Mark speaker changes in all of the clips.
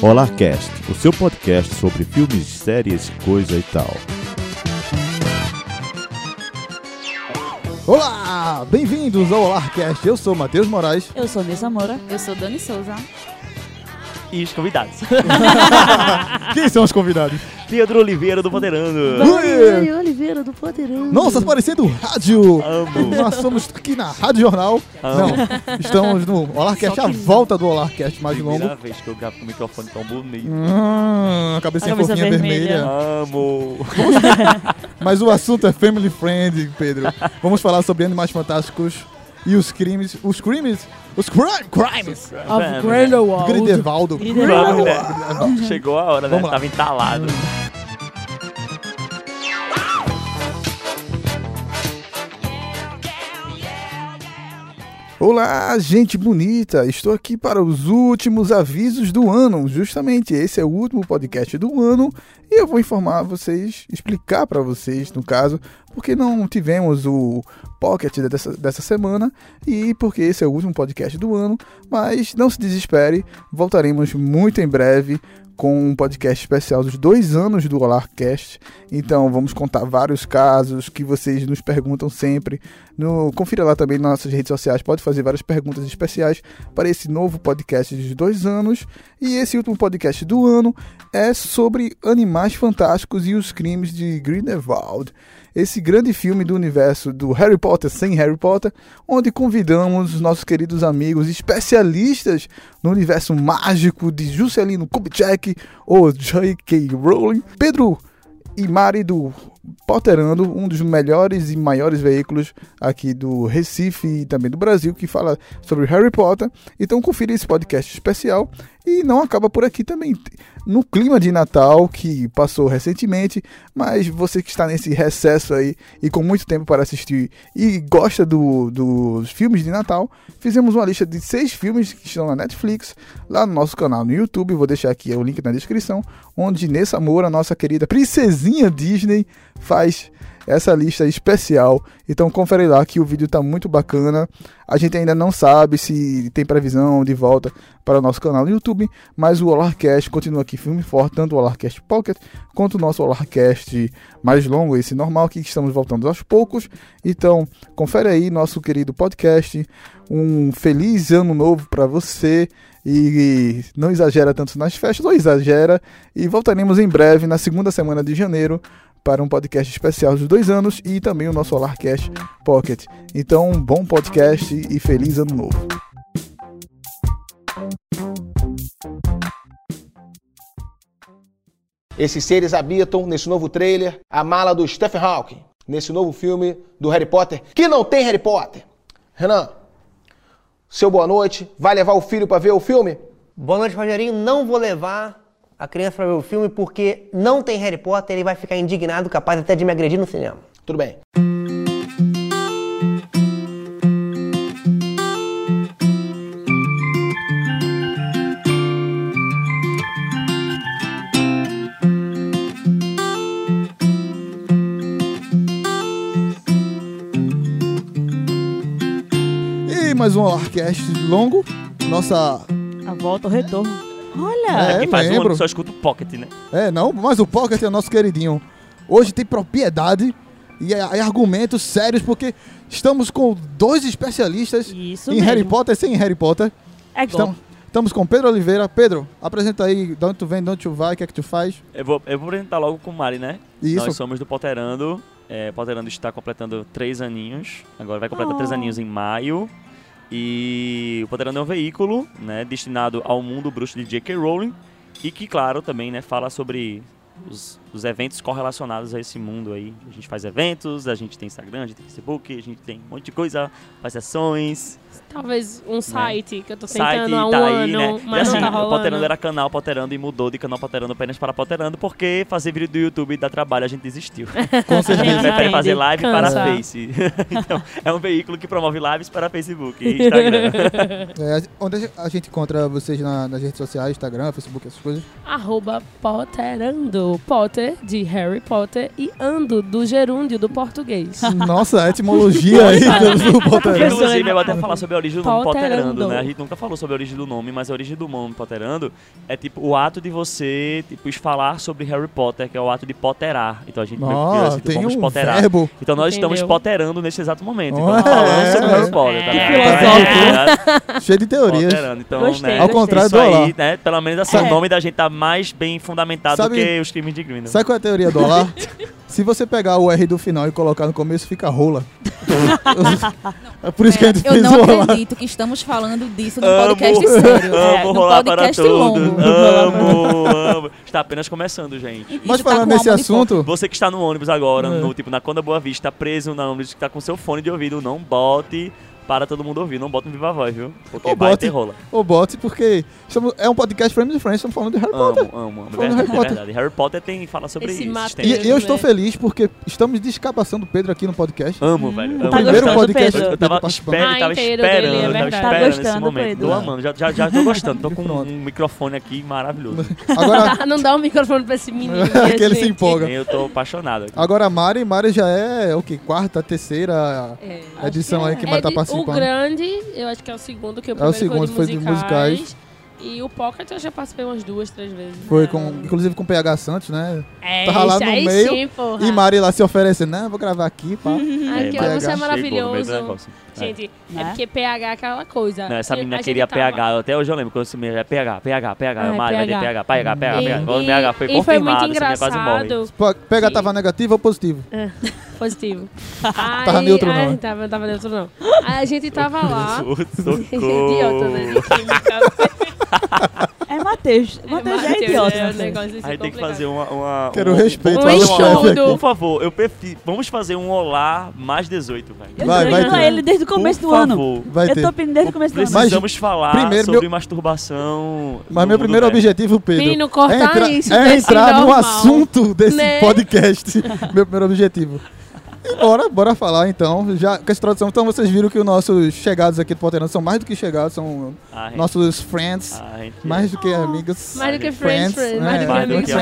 Speaker 1: Olarcast, o seu podcast sobre filmes, séries, coisa e tal.
Speaker 2: Olá, bem-vindos ao Olarcast. Eu sou Matheus Moraes.
Speaker 3: Eu sou Nessa Moura.
Speaker 4: Eu sou Dani Souza.
Speaker 5: E os convidados.
Speaker 2: Quem são os convidados?
Speaker 5: Pedro Oliveira do Poderando.
Speaker 2: Ui!
Speaker 3: Oliveira do Poderão.
Speaker 2: Nossa, parecendo rádio.
Speaker 5: Amo.
Speaker 2: Nós somos aqui na Rádio Jornal.
Speaker 5: Amo.
Speaker 2: Não, estamos no Olarcast, a volta do Olarcast mais longo.
Speaker 5: Primeira vez que eu gravo com o microfone tão bonito.
Speaker 2: Hum, a cabecinha
Speaker 3: A cabeça
Speaker 2: fofinha vermelha.
Speaker 3: vermelha.
Speaker 5: Amo.
Speaker 2: Mas o assunto é family friend, Pedro. Vamos falar sobre animais fantásticos e os crimes. Os crimes? Os crime, crimes!
Speaker 3: Of Grindelwald.
Speaker 2: Grindelwaldo.
Speaker 3: Grindelwald.
Speaker 5: Vamos, né? Chegou a hora, né?
Speaker 2: Vamos lá.
Speaker 5: Tava entalado.
Speaker 2: Olá, gente bonita! Estou aqui para os últimos avisos do ano. Justamente esse é o último podcast do ano e eu vou informar vocês, explicar para vocês, no caso, porque não tivemos o pocket dessa, dessa semana e porque esse é o último podcast do ano. Mas não se desespere, voltaremos muito em breve com um podcast especial dos dois anos do Olarcast. Então vamos contar vários casos que vocês nos perguntam sempre. No, confira lá também nas nossas redes sociais, pode fazer várias perguntas especiais para esse novo podcast dos dois anos. E esse último podcast do ano é sobre animais fantásticos e os crimes de Grindelwald. Esse grande filme do universo do Harry Potter sem Harry Potter, onde convidamos os nossos queridos amigos especialistas no universo mágico de Juscelino Kubitschek ou J.K. Rowling, Pedro e Mari do Potterando, um dos melhores e maiores veículos aqui do Recife e também do Brasil, que fala sobre Harry Potter. Então confira esse podcast especial e não acaba por aqui também. No clima de Natal que passou recentemente, mas você que está nesse recesso aí e com muito tempo para assistir e gosta do- dos filmes de Natal, fizemos uma lista de seis filmes que estão na Netflix, lá no nosso canal no YouTube. Vou deixar aqui o link na descrição, onde Nessa Moura, nossa querida princesinha Disney, faz essa lista especial. Então confere lá que o vídeo tá muito bacana. A gente ainda não sabe se tem previsão de volta para o nosso canal no YouTube, mas o Olarcast continua aqui filme forte, tanto o Olarcast Pocket quanto o nosso Olarcast mais longo, esse normal que estamos voltando aos poucos. Então, confere aí nosso querido podcast. Um feliz ano novo para você e não exagera tanto nas festas, ou exagera. E voltaremos em breve, na segunda semana de janeiro, para um podcast especial dos dois anos e também o nosso Solarcast Pocket. Então, bom podcast e feliz ano novo.
Speaker 6: Esses seres habitam nesse novo trailer a mala do Stephen Hawking, nesse novo filme do Harry Potter, que não tem Harry Potter. Renan, seu boa noite, vai levar o filho para ver o filme?
Speaker 7: Boa noite, Rogerinho. Não vou levar a criança pra ver o filme porque não tem Harry Potter. Ele vai ficar indignado, capaz até de me agredir no cinema.
Speaker 6: Tudo bem.
Speaker 2: E mais um Solarcast longo. Nossa.
Speaker 3: A volta, o retorno. Olha!
Speaker 2: É,
Speaker 5: Aqui faz um
Speaker 2: lembro.
Speaker 5: ano que só escuta o Pocket, né?
Speaker 2: É, não, mas o Pocket é o nosso queridinho. Hoje tem propriedade e, e argumentos sérios, porque estamos com dois especialistas
Speaker 3: Isso
Speaker 2: em
Speaker 3: mesmo.
Speaker 2: Harry Potter e sem Harry Potter.
Speaker 3: É
Speaker 2: Estamos, estamos com Pedro Oliveira. Pedro, apresenta aí de onde tu vem, de onde tu vai, o que é que tu faz.
Speaker 5: Eu vou, eu vou apresentar logo com o Mari, né?
Speaker 2: Isso.
Speaker 5: Nós somos do Potterando. É, Potterando está completando três aninhos. Agora vai completar
Speaker 3: Oh.
Speaker 5: três aninhos em maio. E o Potterando é um veículo, né, destinado ao mundo bruxo de J.K. Rowling. E que, claro, também, né, fala sobre os, os eventos correlacionados a esse mundo aí. A gente faz eventos, a gente tem Instagram, a gente tem Facebook, a gente tem um monte de coisa, faz sessões.
Speaker 4: Talvez um site que eu tô
Speaker 5: Site
Speaker 4: tentando há um
Speaker 5: tá aí,
Speaker 4: ano,
Speaker 5: né?
Speaker 4: mas
Speaker 5: e assim,
Speaker 4: não tá
Speaker 5: o
Speaker 4: rolando.
Speaker 5: Potterando era canal Potterando e mudou de canal Potterando apenas para Potterando porque fazer vídeo do YouTube dá trabalho, a gente desistiu.
Speaker 2: Com
Speaker 5: A gente
Speaker 2: certeza.
Speaker 5: prefere fazer live
Speaker 4: cansa.
Speaker 5: para Face. então, é um veículo que promove lives para Facebook e Instagram.
Speaker 2: É, onde a gente encontra vocês na- nas redes sociais, Instagram, Facebook, essas coisas?
Speaker 4: Arroba Potterando. Potter Potter, de Harry Potter, e ando, do gerúndio, do português.
Speaker 2: Nossa, a etimologia aí do Potterando.
Speaker 5: Inclusive, eu vou até falar sobre a origem do nome
Speaker 4: Potterando.
Speaker 5: Né? A gente nunca falou sobre a origem do nome, mas a origem do nome Potterando é tipo o ato de você, tipo, falar sobre Harry Potter, que é o ato de potterar. Então a gente
Speaker 2: Nossa,
Speaker 5: assim, tipo,
Speaker 2: tem
Speaker 5: vamos
Speaker 2: um
Speaker 5: potterar.
Speaker 2: verbo.
Speaker 5: Então nós estamos
Speaker 4: Entendeu?
Speaker 5: potterando nesse exato momento. Então falando sobre
Speaker 2: é.
Speaker 5: Harry Potter, tá ligado? Tá
Speaker 2: Cheio de teorias.
Speaker 5: Então,
Speaker 3: Gostei,
Speaker 5: né?
Speaker 2: Ao contrário
Speaker 5: isso
Speaker 2: do
Speaker 5: aí, né? Pelo menos assim,
Speaker 3: É.
Speaker 5: o nome da gente tá mais bem fundamentado
Speaker 2: Sabe-
Speaker 5: do que os crimes de Grindelwald.
Speaker 2: Sabe qual é a teoria do Olá? Se você pegar o R do final e colocar no começo, fica rola. é por isso que a gente
Speaker 8: eu
Speaker 2: fez
Speaker 8: não
Speaker 2: o Olá.
Speaker 8: acredito que estamos falando disso num
Speaker 5: Amo,
Speaker 8: podcast sério. é,
Speaker 5: amo
Speaker 8: num
Speaker 5: rolar para
Speaker 8: podcast
Speaker 5: todos.
Speaker 8: longo.
Speaker 5: Amo, amo. Está apenas começando, gente.
Speaker 8: E
Speaker 2: Mas
Speaker 8: isso tá
Speaker 2: falando
Speaker 8: com
Speaker 2: nesse
Speaker 8: alma de fogo.
Speaker 2: assunto,
Speaker 5: Você que está no ônibus agora,
Speaker 2: É.
Speaker 5: no tipo na Conda Boa Vista, preso no ônibus que tá com seu fone de ouvido, não bote para todo mundo ouvir, não bote no viva voz, viu? Porque
Speaker 2: Ou
Speaker 5: vai
Speaker 2: bote.
Speaker 5: rola.
Speaker 2: o bot, porque estamos- é um podcast Friends Friends, estamos falando de Harry Potter.
Speaker 5: Amo, amo, amo.
Speaker 2: Falando
Speaker 5: Verdade,
Speaker 2: Harry Potter.
Speaker 5: verdade. Harry Potter tem fala sobre
Speaker 4: Esse
Speaker 5: isso.
Speaker 4: Mateus.
Speaker 2: E, e eu estou
Speaker 4: né?
Speaker 2: feliz porque estamos descabaçando o Pedro aqui no podcast.
Speaker 5: Amo, velho.
Speaker 3: Hum,
Speaker 5: amo.
Speaker 3: tá
Speaker 2: primeiro podcast
Speaker 3: Pedro?
Speaker 5: Eu tava
Speaker 2: participando.
Speaker 5: esperando,
Speaker 4: Ah,
Speaker 5: tava esperando,
Speaker 4: dele, é
Speaker 5: tava
Speaker 4: verdade.
Speaker 5: esperando
Speaker 3: Tá
Speaker 5: esse
Speaker 3: gostando,
Speaker 5: momento.
Speaker 3: Pedro?
Speaker 5: Tô amando, já, já, já tô gostando. Tô com um microfone aqui maravilhoso.
Speaker 2: Agora,
Speaker 4: não dá um microfone pra esse menino.
Speaker 2: que ele se empolga.
Speaker 5: Eu tô apaixonado aqui.
Speaker 2: Agora a Mari, Mari já é o que? Quarta, terceira
Speaker 4: É.
Speaker 2: edição aí que
Speaker 4: É
Speaker 2: Mari tá
Speaker 4: o grande, eu acho que é o segundo, que o
Speaker 2: É o
Speaker 4: primeiro
Speaker 2: segundo,
Speaker 4: foi
Speaker 2: foi
Speaker 4: de
Speaker 2: de
Speaker 4: musicais.
Speaker 2: musicais.
Speaker 4: E o Pocket eu já participei umas duas, três vezes.
Speaker 2: Foi com, inclusive com o PH Santos, né?
Speaker 4: É,
Speaker 2: Tava lá no
Speaker 4: aí
Speaker 2: meio,
Speaker 4: sim, porra.
Speaker 2: E Mari lá se oferecendo, né? Vou gravar aqui, pá.
Speaker 4: Ai, que
Speaker 2: PH.
Speaker 4: você é maravilhoso.
Speaker 5: É.
Speaker 4: Gente, é
Speaker 3: Né?
Speaker 4: porque PH é aquela coisa.
Speaker 5: Não, essa menina queria
Speaker 4: tava-
Speaker 5: PH, até hoje eu lembro quando esse menino é PH, PH, PH,
Speaker 4: Ah,
Speaker 5: Mari
Speaker 4: PH.
Speaker 5: PH, PH, PH,
Speaker 4: E-
Speaker 5: PH. Quando o
Speaker 4: e-
Speaker 5: PH foi
Speaker 4: e foi
Speaker 5: confirmado,
Speaker 4: muito engraçado.
Speaker 2: PH
Speaker 4: Sim.
Speaker 2: tava negativo ou positivo?
Speaker 4: Positivo.
Speaker 2: Tava neutro, não?
Speaker 4: Tava, tava neutro, não. Aí a gente tava lá.
Speaker 5: Socorro.
Speaker 4: Idiota, né?
Speaker 3: É Matheus. Matheus é idiota.
Speaker 4: É, negócio assim
Speaker 5: Aí tem que fazer uma. uma
Speaker 2: Quero
Speaker 5: um-
Speaker 2: respeito
Speaker 4: um
Speaker 2: ao chefe
Speaker 5: Por favor, eu prefiro. Vamos fazer um olá mais 18, velho.
Speaker 3: Eu
Speaker 2: Vai,
Speaker 3: tô
Speaker 2: vai
Speaker 3: pedindo a
Speaker 2: ter.
Speaker 3: ele desde o começo
Speaker 5: Por
Speaker 3: do ano.
Speaker 2: Vai
Speaker 3: Eu
Speaker 2: ter.
Speaker 3: tô pedindo desde o começo do ano.
Speaker 5: Precisamos falar
Speaker 2: primeiro,
Speaker 5: sobre
Speaker 2: meu-
Speaker 5: masturbação.
Speaker 2: Mas meu primeiro
Speaker 5: nerd.
Speaker 2: objetivo, Pedro,
Speaker 4: Menino, cortar
Speaker 2: é, entra-
Speaker 4: isso
Speaker 2: é
Speaker 4: desse
Speaker 2: entrar no
Speaker 4: normal,
Speaker 2: assunto desse
Speaker 4: né?
Speaker 2: podcast. meu primeiro objetivo. E bora, bora falar então. Já com essa introdução, então vocês viram que os nossos chegados aqui do Potterano são mais do que chegados, são
Speaker 5: Ah,
Speaker 2: nossos friends,
Speaker 5: ah,
Speaker 2: mais do que amigos.
Speaker 4: Mais do que
Speaker 2: Friends, né?
Speaker 4: Mais do que
Speaker 2: Mais do
Speaker 4: amigos,
Speaker 2: que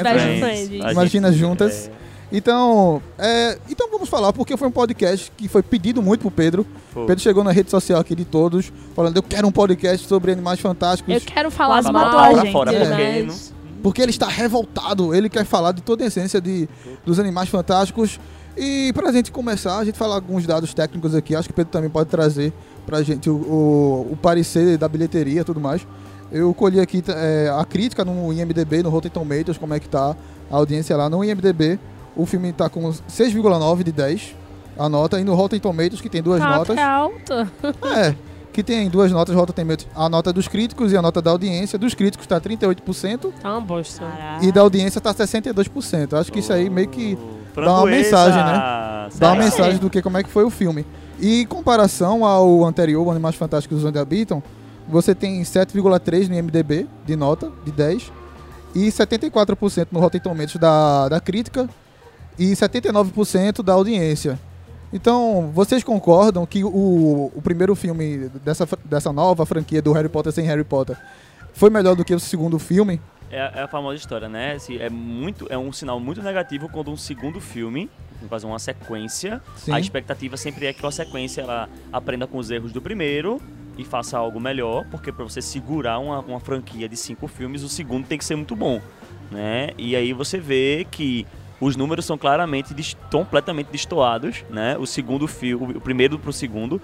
Speaker 4: friends,
Speaker 2: friends. Imagina
Speaker 5: gente-
Speaker 2: juntas.
Speaker 5: é,
Speaker 2: Então, é, então vamos falar, porque foi um podcast que foi pedido muito pro Pedro.
Speaker 5: Foi.
Speaker 2: Pedro chegou na rede social aqui de todos, falando, eu quero um podcast sobre animais fantásticos.
Speaker 4: Eu quero falar
Speaker 3: Quase
Speaker 4: mal
Speaker 5: fora,
Speaker 2: é.
Speaker 5: porque não-
Speaker 2: Porque ele está revoltado, ele quer falar de toda a essência de, dos animais fantásticos. E pra gente começar, a gente falar alguns dados técnicos aqui, acho que o Pedro também pode trazer pra gente o, o, o parecer da bilheteria e tudo mais. Eu colhi aqui é, a crítica no IMDB, no Rotten Tomatoes, como é que tá a audiência lá. No IMDB, o filme tá com 6,9 de 10, a nota, e no Rotten Tomatoes, que tem duas
Speaker 4: Tá
Speaker 2: notas.
Speaker 4: alta.
Speaker 2: É, que tem duas notas, Rotten Tomatoes, a nota dos críticos e a nota da audiência. Dos críticos tá 38%,
Speaker 4: Tá uma bosta.
Speaker 2: e da audiência tá 62%. Acho que isso aí meio que
Speaker 5: Oh,
Speaker 2: dá uma mensagem, né? dá uma mensagem do que como é que foi o filme. E em comparação ao anterior, Animais Fantásticos Onde Habitam, você tem 7,3 no IMDB de nota, de 10, e 74% no Rotten Tomatoes da, da crítica e 79% da audiência. Então, vocês concordam que o, o primeiro filme dessa, dessa nova franquia do Harry Potter sem Harry Potter foi melhor do que o segundo filme?
Speaker 5: É, é a famosa história, né? Assim, é, muito, é um sinal muito negativo quando um segundo filme, caso uma sequência,
Speaker 2: Sim.
Speaker 5: a expectativa sempre é que a sequência ela aprenda com os erros do primeiro e faça algo melhor, porque para você segurar uma, uma franquia de cinco filmes, o segundo tem que ser muito bom, né? E aí você vê que os números são claramente completamente destoados, né? O segundo filme, o primeiro pro segundo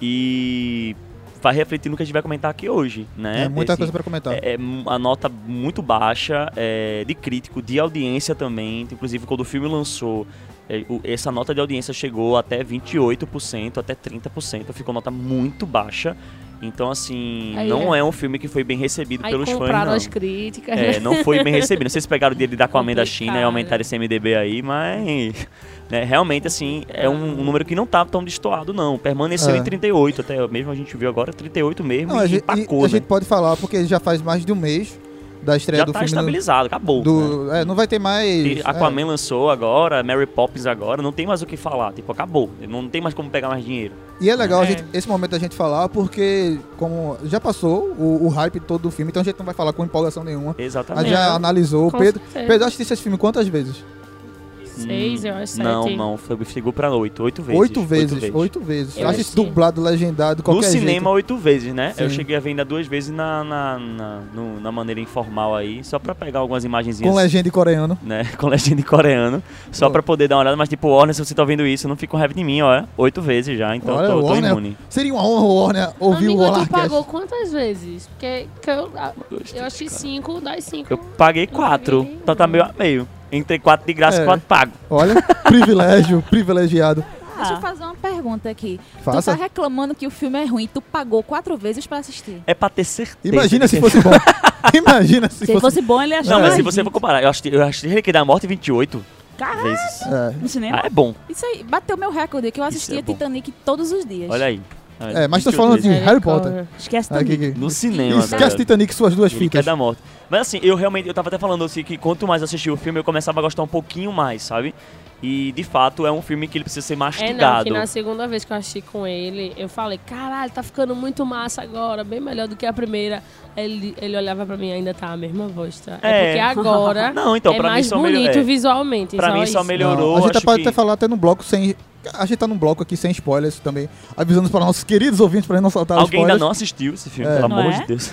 Speaker 5: e vai refletir no que a gente vai comentar aqui hoje, né?
Speaker 2: É muita
Speaker 5: Esse-
Speaker 2: coisa pra comentar.
Speaker 5: é, é a nota muito baixa é, de crítico, de audiência também. Inclusive, quando o filme lançou, é, o- essa nota de audiência chegou até 28%, até 30%. Ficou nota muito baixa. Então, assim,
Speaker 4: Aí
Speaker 5: não
Speaker 4: é.
Speaker 5: é. um filme que foi bem recebido
Speaker 4: Aí
Speaker 5: pelos fãs,
Speaker 4: compraram
Speaker 5: não.
Speaker 4: as críticas.
Speaker 5: É,
Speaker 4: né?
Speaker 5: não foi bem recebido. Não sei se pegaram o dia de dar com a da China e aumentaram esse MDB aí, mas né, realmente, assim, é um, um número que não tá tão destoado, não. Permaneceu
Speaker 2: É.
Speaker 5: em 38, até mesmo a gente viu agora, 38 mesmo,
Speaker 2: Não, a,
Speaker 5: e
Speaker 2: gente,
Speaker 5: empacou,
Speaker 2: e a
Speaker 5: né?
Speaker 2: gente pode falar porque já faz mais de um mês da estreia
Speaker 5: Já
Speaker 2: do
Speaker 5: tá
Speaker 2: filme. no-
Speaker 5: estabilizado, acabou. né?
Speaker 2: do, é, não vai ter mais.
Speaker 5: E
Speaker 2: é,
Speaker 5: Aquaman lançou agora, Mary Poppins agora, não tem mais o que falar. Tipo, acabou. Não tem mais como pegar mais dinheiro.
Speaker 2: E é legal a
Speaker 4: É.
Speaker 2: gente- esse momento da gente falar, porque como já passou o, o hype todo do filme, então a gente não vai falar com empolgação nenhuma. A
Speaker 5: Exatamente.
Speaker 2: gente já analisou.
Speaker 4: Com
Speaker 2: Pedro,
Speaker 4: certeza.
Speaker 2: Pedro assistiu esse filme quantas vezes?
Speaker 4: Seis, eu acho, sete.
Speaker 5: Não, não. Foi, chegou pra oito. Oito vezes.
Speaker 2: Oito vezes. Oito vezes.
Speaker 4: Eu
Speaker 2: Eu acho dublado, legendado,
Speaker 5: No
Speaker 2: qualquer
Speaker 5: cinema,
Speaker 2: jeito.
Speaker 5: oito vezes, né? Eu
Speaker 2: Sim.
Speaker 5: cheguei a ver ainda duas vezes na, na, na, no- na maneira informal aí, só pra pegar algumas imagenzinhas.
Speaker 2: Com legenda em coreano.
Speaker 5: Né, com legenda em coreano, só
Speaker 2: Pô.
Speaker 5: pra poder dar uma olhada, mas tipo, Warner, se você tá ouvindo isso, não fica com raiva de mim, ó, oito vezes já, então
Speaker 2: Olha,
Speaker 5: tô, tô
Speaker 2: Warner,
Speaker 5: imune.
Speaker 2: Seria uma honra, Warner, ouvir
Speaker 4: Amigo,
Speaker 2: o
Speaker 4: tu
Speaker 2: Olarcast.
Speaker 4: pagou quantas vezes? Porque que eu, eu achei cinco, das cinco.
Speaker 5: Eu paguei quatro, então tá meio a meio. Entre quatro de graça
Speaker 2: É.
Speaker 5: e quatro pago.
Speaker 2: Olha, privilégio, privilegiado.
Speaker 8: Deixa eu fazer uma pergunta aqui.
Speaker 2: Faça.
Speaker 8: Tu tá reclamando que o filme é ruim, tu pagou quatro vezes pra assistir.
Speaker 5: É pra ter certeza.
Speaker 2: Imagina se fosse bom. Imagina se,
Speaker 3: Se
Speaker 2: fosse.
Speaker 3: fosse bom, ele ia achar
Speaker 5: Não, mas se você for comparar, eu achei, eu achei da Morte 28
Speaker 3: Caralho.
Speaker 5: vezes.
Speaker 2: É.
Speaker 3: No cinema?
Speaker 5: Ah, é bom.
Speaker 8: Isso aí, bateu meu recorde, que eu
Speaker 5: Isso
Speaker 8: assistia
Speaker 5: é.
Speaker 8: Titanic todos os dias.
Speaker 5: Olha aí.
Speaker 2: É, mas tô
Speaker 5: 28
Speaker 2: falando de. Harry Potter.
Speaker 3: Esquece
Speaker 2: Aqui,
Speaker 3: também.
Speaker 2: aqui.
Speaker 5: No cinema,
Speaker 2: Esquece
Speaker 5: galera.
Speaker 2: Titanic suas duas
Speaker 5: Relíquia
Speaker 2: fitas.
Speaker 5: da Morte. Mas assim, eu realmente, eu tava até falando assim que quanto mais eu assistia o filme, eu começava a gostar um pouquinho mais, sabe? E de fato é um filme que ele precisa ser
Speaker 4: É, não,
Speaker 5: mastigado.
Speaker 4: que na segunda vez que eu assisti com ele, eu falei, caralho, tá ficando muito massa agora, bem melhor do que a primeira. Ele, ele olhava pra mim ainda tá a mesma voz, tá? É,
Speaker 5: É.
Speaker 4: porque agora
Speaker 5: Não, então,
Speaker 4: é
Speaker 5: pra mim
Speaker 4: mais
Speaker 5: só
Speaker 4: bonito
Speaker 5: melhor- é.
Speaker 4: visualmente.
Speaker 5: Pra
Speaker 4: só
Speaker 5: mim só
Speaker 4: isso.
Speaker 5: melhorou.
Speaker 2: Não, a gente
Speaker 5: acho
Speaker 2: pode
Speaker 5: que-
Speaker 2: até falar até no bloco sem. A gente tá num bloco aqui sem spoilers também. Avisando para nossos queridos ouvintes pra gente não soltar
Speaker 5: Alguém ainda
Speaker 2: spoilers.
Speaker 5: não assistiu esse filme,
Speaker 2: É.
Speaker 5: pelo
Speaker 3: Não
Speaker 5: amor
Speaker 3: é?
Speaker 5: de Deus.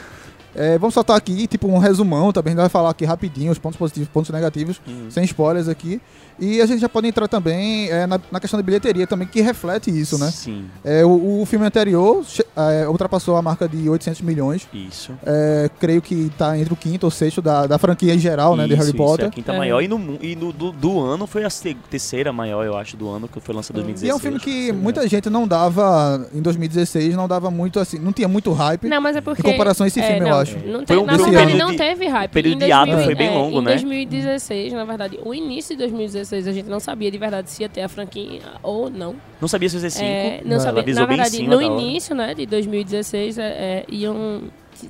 Speaker 2: É, vamos soltar aqui, tipo, um resumão também. A gente vai falar aqui rapidinho os pontos positivos, pontos negativos,
Speaker 5: Hum.
Speaker 2: sem spoilers aqui. E a gente já pode entrar também é, na, na questão da bilheteria também, que reflete isso, né?
Speaker 5: Sim,
Speaker 2: É, o, o filme anterior é, ultrapassou a marca de 800 milhões.
Speaker 5: isso.
Speaker 2: É, creio que tá entre o quinto ou sexto da, da franquia em geral, né? De
Speaker 5: Isso,
Speaker 2: Harry
Speaker 5: isso,
Speaker 2: Potter.
Speaker 5: é a quinta
Speaker 4: É.
Speaker 5: maior. E, no, e no, do, do ano foi a terceira maior, eu acho, do ano, que foi lançado em 2016.
Speaker 2: E é um filme que
Speaker 5: Sim,
Speaker 2: muita gente não dava, em 2016, não dava muito assim, não tinha muito hype.
Speaker 4: Não, mas é porque...
Speaker 2: Em comparação a esse
Speaker 4: é,
Speaker 2: filme, eu
Speaker 4: não,
Speaker 2: acho.
Speaker 4: Não
Speaker 5: Foi
Speaker 4: teve,
Speaker 5: um-
Speaker 4: na
Speaker 2: foi um
Speaker 4: verdade,
Speaker 2: período
Speaker 4: não teve hype.
Speaker 5: período
Speaker 4: Em
Speaker 5: de ato
Speaker 4: 2000,
Speaker 5: foi bem
Speaker 4: é,
Speaker 5: longo,
Speaker 4: em
Speaker 5: né?
Speaker 4: 2016, na verdade, o início de 2016, a gente não sabia de verdade se ia ter a franquia ou não.
Speaker 5: Não sabia se ia ser cinco.
Speaker 4: É, não
Speaker 2: Ela
Speaker 4: sabia. Na verdade, no início, né, de 2016, é, é, iam,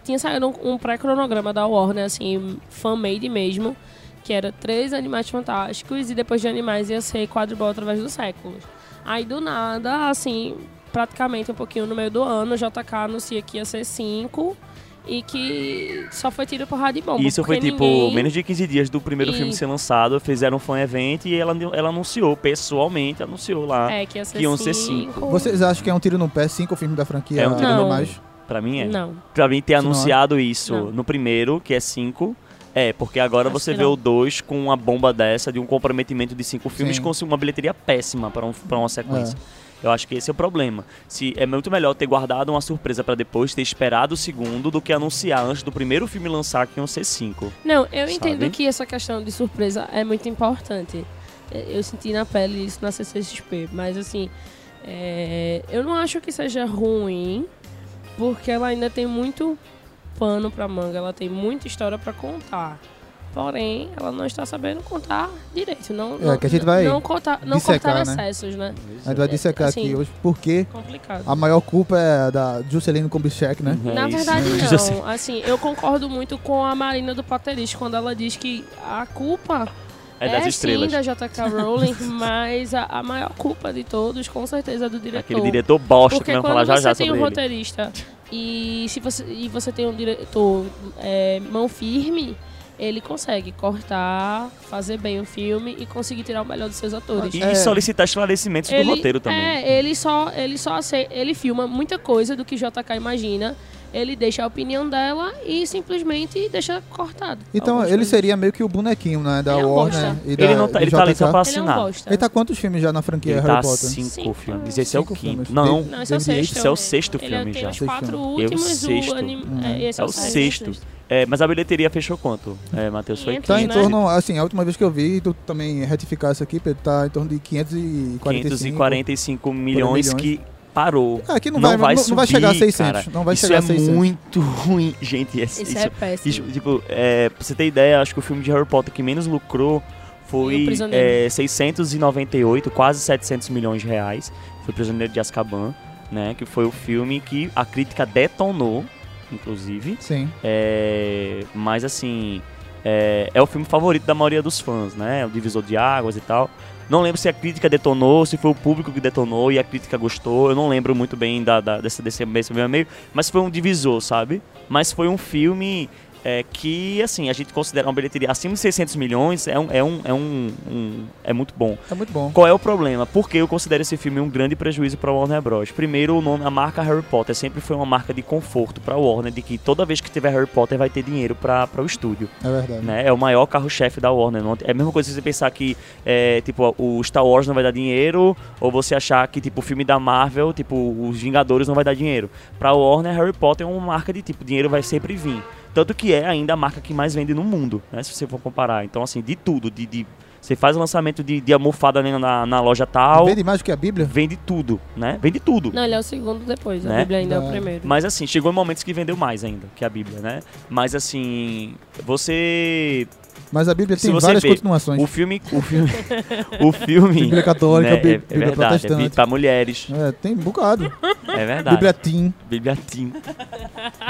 Speaker 4: tinha saído um, um pré-cronograma da Warner, assim, fan-made mesmo, que era três Animais Fantásticos e depois de Animais ia ser Quadribol através dos séculos. Aí, do nada, assim, praticamente um pouquinho no meio do ano, o JK anuncia que ia ser cinco e que só foi tiro porrada de bomba.
Speaker 5: Isso foi tipo
Speaker 4: ninguém-
Speaker 5: menos de 15 dias do primeiro filme
Speaker 4: E-
Speaker 5: ser lançado, fizeram um fan event e ela, ela anunciou, pessoalmente anunciou lá.
Speaker 4: É, que ia ser
Speaker 5: que iam ser
Speaker 4: cinco.
Speaker 5: cinco.
Speaker 2: Vocês acham que é um tiro no pé, cinco filmes da franquia?
Speaker 5: É um tiro
Speaker 4: no
Speaker 2: ou
Speaker 4: pé.
Speaker 2: mais?
Speaker 5: Pra mim é.
Speaker 4: Não.
Speaker 5: Pra mim ter
Speaker 2: não
Speaker 5: anunciado isso
Speaker 4: Não.
Speaker 5: no primeiro, que é cinco. É, porque agora
Speaker 4: Acho
Speaker 5: você vê
Speaker 4: não.
Speaker 5: o 2 com uma bomba dessa, de um comprometimento de cinco filmes,
Speaker 2: Sim.
Speaker 5: com uma bilheteria péssima pra, um, pra uma sequência. Eu acho que esse é o problema. Se é muito melhor ter guardado uma surpresa pra depois, ter esperado o segundo, do que anunciar antes do primeiro filme lançar que iam ser cinco.
Speaker 4: Não, eu
Speaker 5: Sabe?
Speaker 4: entendo que essa questão de surpresa é muito importante. É, Eu senti na pele isso na CCXP, mas assim, é, eu não acho que seja ruim, porque ela ainda tem muito pano pra manga, ela tem muita história pra contar. Porém, ela não está sabendo contar direito. Não,
Speaker 2: É,
Speaker 4: não,
Speaker 2: que a gente vai
Speaker 4: não, contar, não
Speaker 2: dissecar,
Speaker 4: cortar
Speaker 2: né?
Speaker 4: excessos, né?
Speaker 2: A gente vai dissecar
Speaker 4: Assim,
Speaker 2: aqui hoje porque
Speaker 4: Complicado.
Speaker 2: a maior culpa é da Juscelino Kubitschek, né?
Speaker 5: É
Speaker 4: Na verdade,
Speaker 5: Isso assim.
Speaker 4: não. Assim, eu concordo muito com a Marina do Potterist quando ela diz que a culpa
Speaker 5: É das estrelas.
Speaker 4: sim da JK Rowling, mas a, a maior culpa de todos, com certeza, é do diretor.
Speaker 5: Aquele diretor bosta
Speaker 4: Porque
Speaker 5: que vai falar já
Speaker 4: você
Speaker 5: já
Speaker 4: tem
Speaker 5: sobre
Speaker 4: um
Speaker 5: ele.
Speaker 4: roteirista e, se você, e você tem um diretor é, mão firme, ele consegue cortar, fazer bem o filme e conseguir tirar o melhor dos seus atores.
Speaker 5: E
Speaker 2: É.
Speaker 5: solicitar esclarecimentos do roteiro também.
Speaker 4: É, ele só, ele só ele filma muita coisa do que JK imagina. Ele deixa a opinião dela e simplesmente deixa cortado.
Speaker 2: Então ele
Speaker 4: coisas.
Speaker 2: seria meio que o bonequinho, né? Da
Speaker 4: Ele é
Speaker 2: Warner e da
Speaker 5: Ele, não tá,
Speaker 2: e
Speaker 5: ele tá ali só pra
Speaker 4: Ele é um
Speaker 5: assinar.
Speaker 4: bosta.
Speaker 2: Ele tá quantos filmes já na franquia
Speaker 5: Ele
Speaker 2: Harry
Speaker 5: tá
Speaker 2: Potter?
Speaker 5: cinco,
Speaker 4: Cinco.
Speaker 5: filmes. Esse é o
Speaker 2: Cinco
Speaker 5: quinto.
Speaker 2: filmes.
Speaker 5: Não,
Speaker 4: Não, esse é o sexto.
Speaker 5: esse é o sexto
Speaker 4: Ele
Speaker 5: filme
Speaker 4: tem
Speaker 5: já.
Speaker 4: os
Speaker 2: Sexto
Speaker 4: quatro
Speaker 2: filme.
Speaker 4: últimos.
Speaker 5: É o sexto.
Speaker 4: Anim...
Speaker 2: Uhum.
Speaker 4: é, esse
Speaker 5: É
Speaker 4: é,
Speaker 5: o
Speaker 4: sexto.
Speaker 5: sexto. É, mas a bilheteria fechou quanto, é, Matheus? Foi
Speaker 4: 500,
Speaker 2: Tá em
Speaker 4: né?
Speaker 2: torno, assim, a última vez que eu vi, tu também retificar isso aqui, Pedro, tá em torno de 545.
Speaker 5: 545 milhões,
Speaker 2: milhões.
Speaker 5: que parou.
Speaker 2: É, aqui não, vai, não, não vai
Speaker 5: subir,
Speaker 2: chegar a 600.
Speaker 5: cara.
Speaker 2: Não vai
Speaker 5: isso
Speaker 2: chegar
Speaker 5: é
Speaker 2: a 600.
Speaker 5: muito ruim, gente. é-
Speaker 4: Isso,
Speaker 5: isso-
Speaker 4: é péssimo.
Speaker 5: isso, tipo, é, pra você ter ideia, acho que o filme de Harry Potter que menos lucrou foi é, 698, quase 700 milhões de reais. Foi Prisioneiro de Azkaban, né? Que foi o filme que a crítica detonou. Inclusive.
Speaker 2: Sim.
Speaker 5: É, mas assim, é, é o filme favorito da maioria dos fãs, né? O divisor de águas e tal. Não lembro se a crítica detonou, se foi o público que detonou e a crítica gostou. Eu não lembro muito bem da, da, desse, desse, desse meio, mas foi um divisor, sabe? Mas foi um filme é, que, assim, a gente considera uma bilheteria acima de 600 milhões, é, um, é, um, é, um, um- é muito bom.
Speaker 2: É muito bom.
Speaker 5: Qual é o problema? Porque eu considero esse filme um grande prejuízo para Warner Bros. Primeiro, o nome, a marca Harry Potter sempre foi uma marca de conforto para Warner, de que toda vez que tiver Harry Potter vai ter dinheiro para o estúdio.
Speaker 2: É verdade.
Speaker 5: Né? É o maior carro-chefe da Warner. É a mesma coisa se você pensar que é, tipo, o Star Wars não vai dar dinheiro, ou você achar que tipo, o filme da Marvel, tipo, os Vingadores não vai dar dinheiro. Pra Warner, Harry Potter é uma marca de tipo, dinheiro vai sempre vir. Tanto que é ainda a marca que mais vende no mundo, né? Se você for comparar. Então, assim, de tudo, de. de- você faz o lançamento de, de almofada na, na, na loja tal,
Speaker 2: Vende mais do que a Bíblia?
Speaker 5: vende tudo, né? Vende tudo.
Speaker 4: Não, ele é o segundo depois. A
Speaker 5: Né?
Speaker 4: Bíblia ainda é o
Speaker 2: É.
Speaker 4: primeiro.
Speaker 5: Mas assim, chegou em momentos que vendeu mais ainda que a Bíblia, né? Mas assim, você
Speaker 2: Mas a Bíblia tem várias
Speaker 5: vê,
Speaker 2: continuações.
Speaker 5: O filme. O filme. o filme.
Speaker 2: Bíblia católica,
Speaker 5: né,
Speaker 2: Bí-
Speaker 5: é, é
Speaker 2: Bíblia
Speaker 5: verdade, é
Speaker 2: protestante.
Speaker 5: bí- pra mulheres.
Speaker 2: É, tem um bocado.
Speaker 5: É verdade.
Speaker 2: Bíblia Tim.
Speaker 5: Bíblia Teen.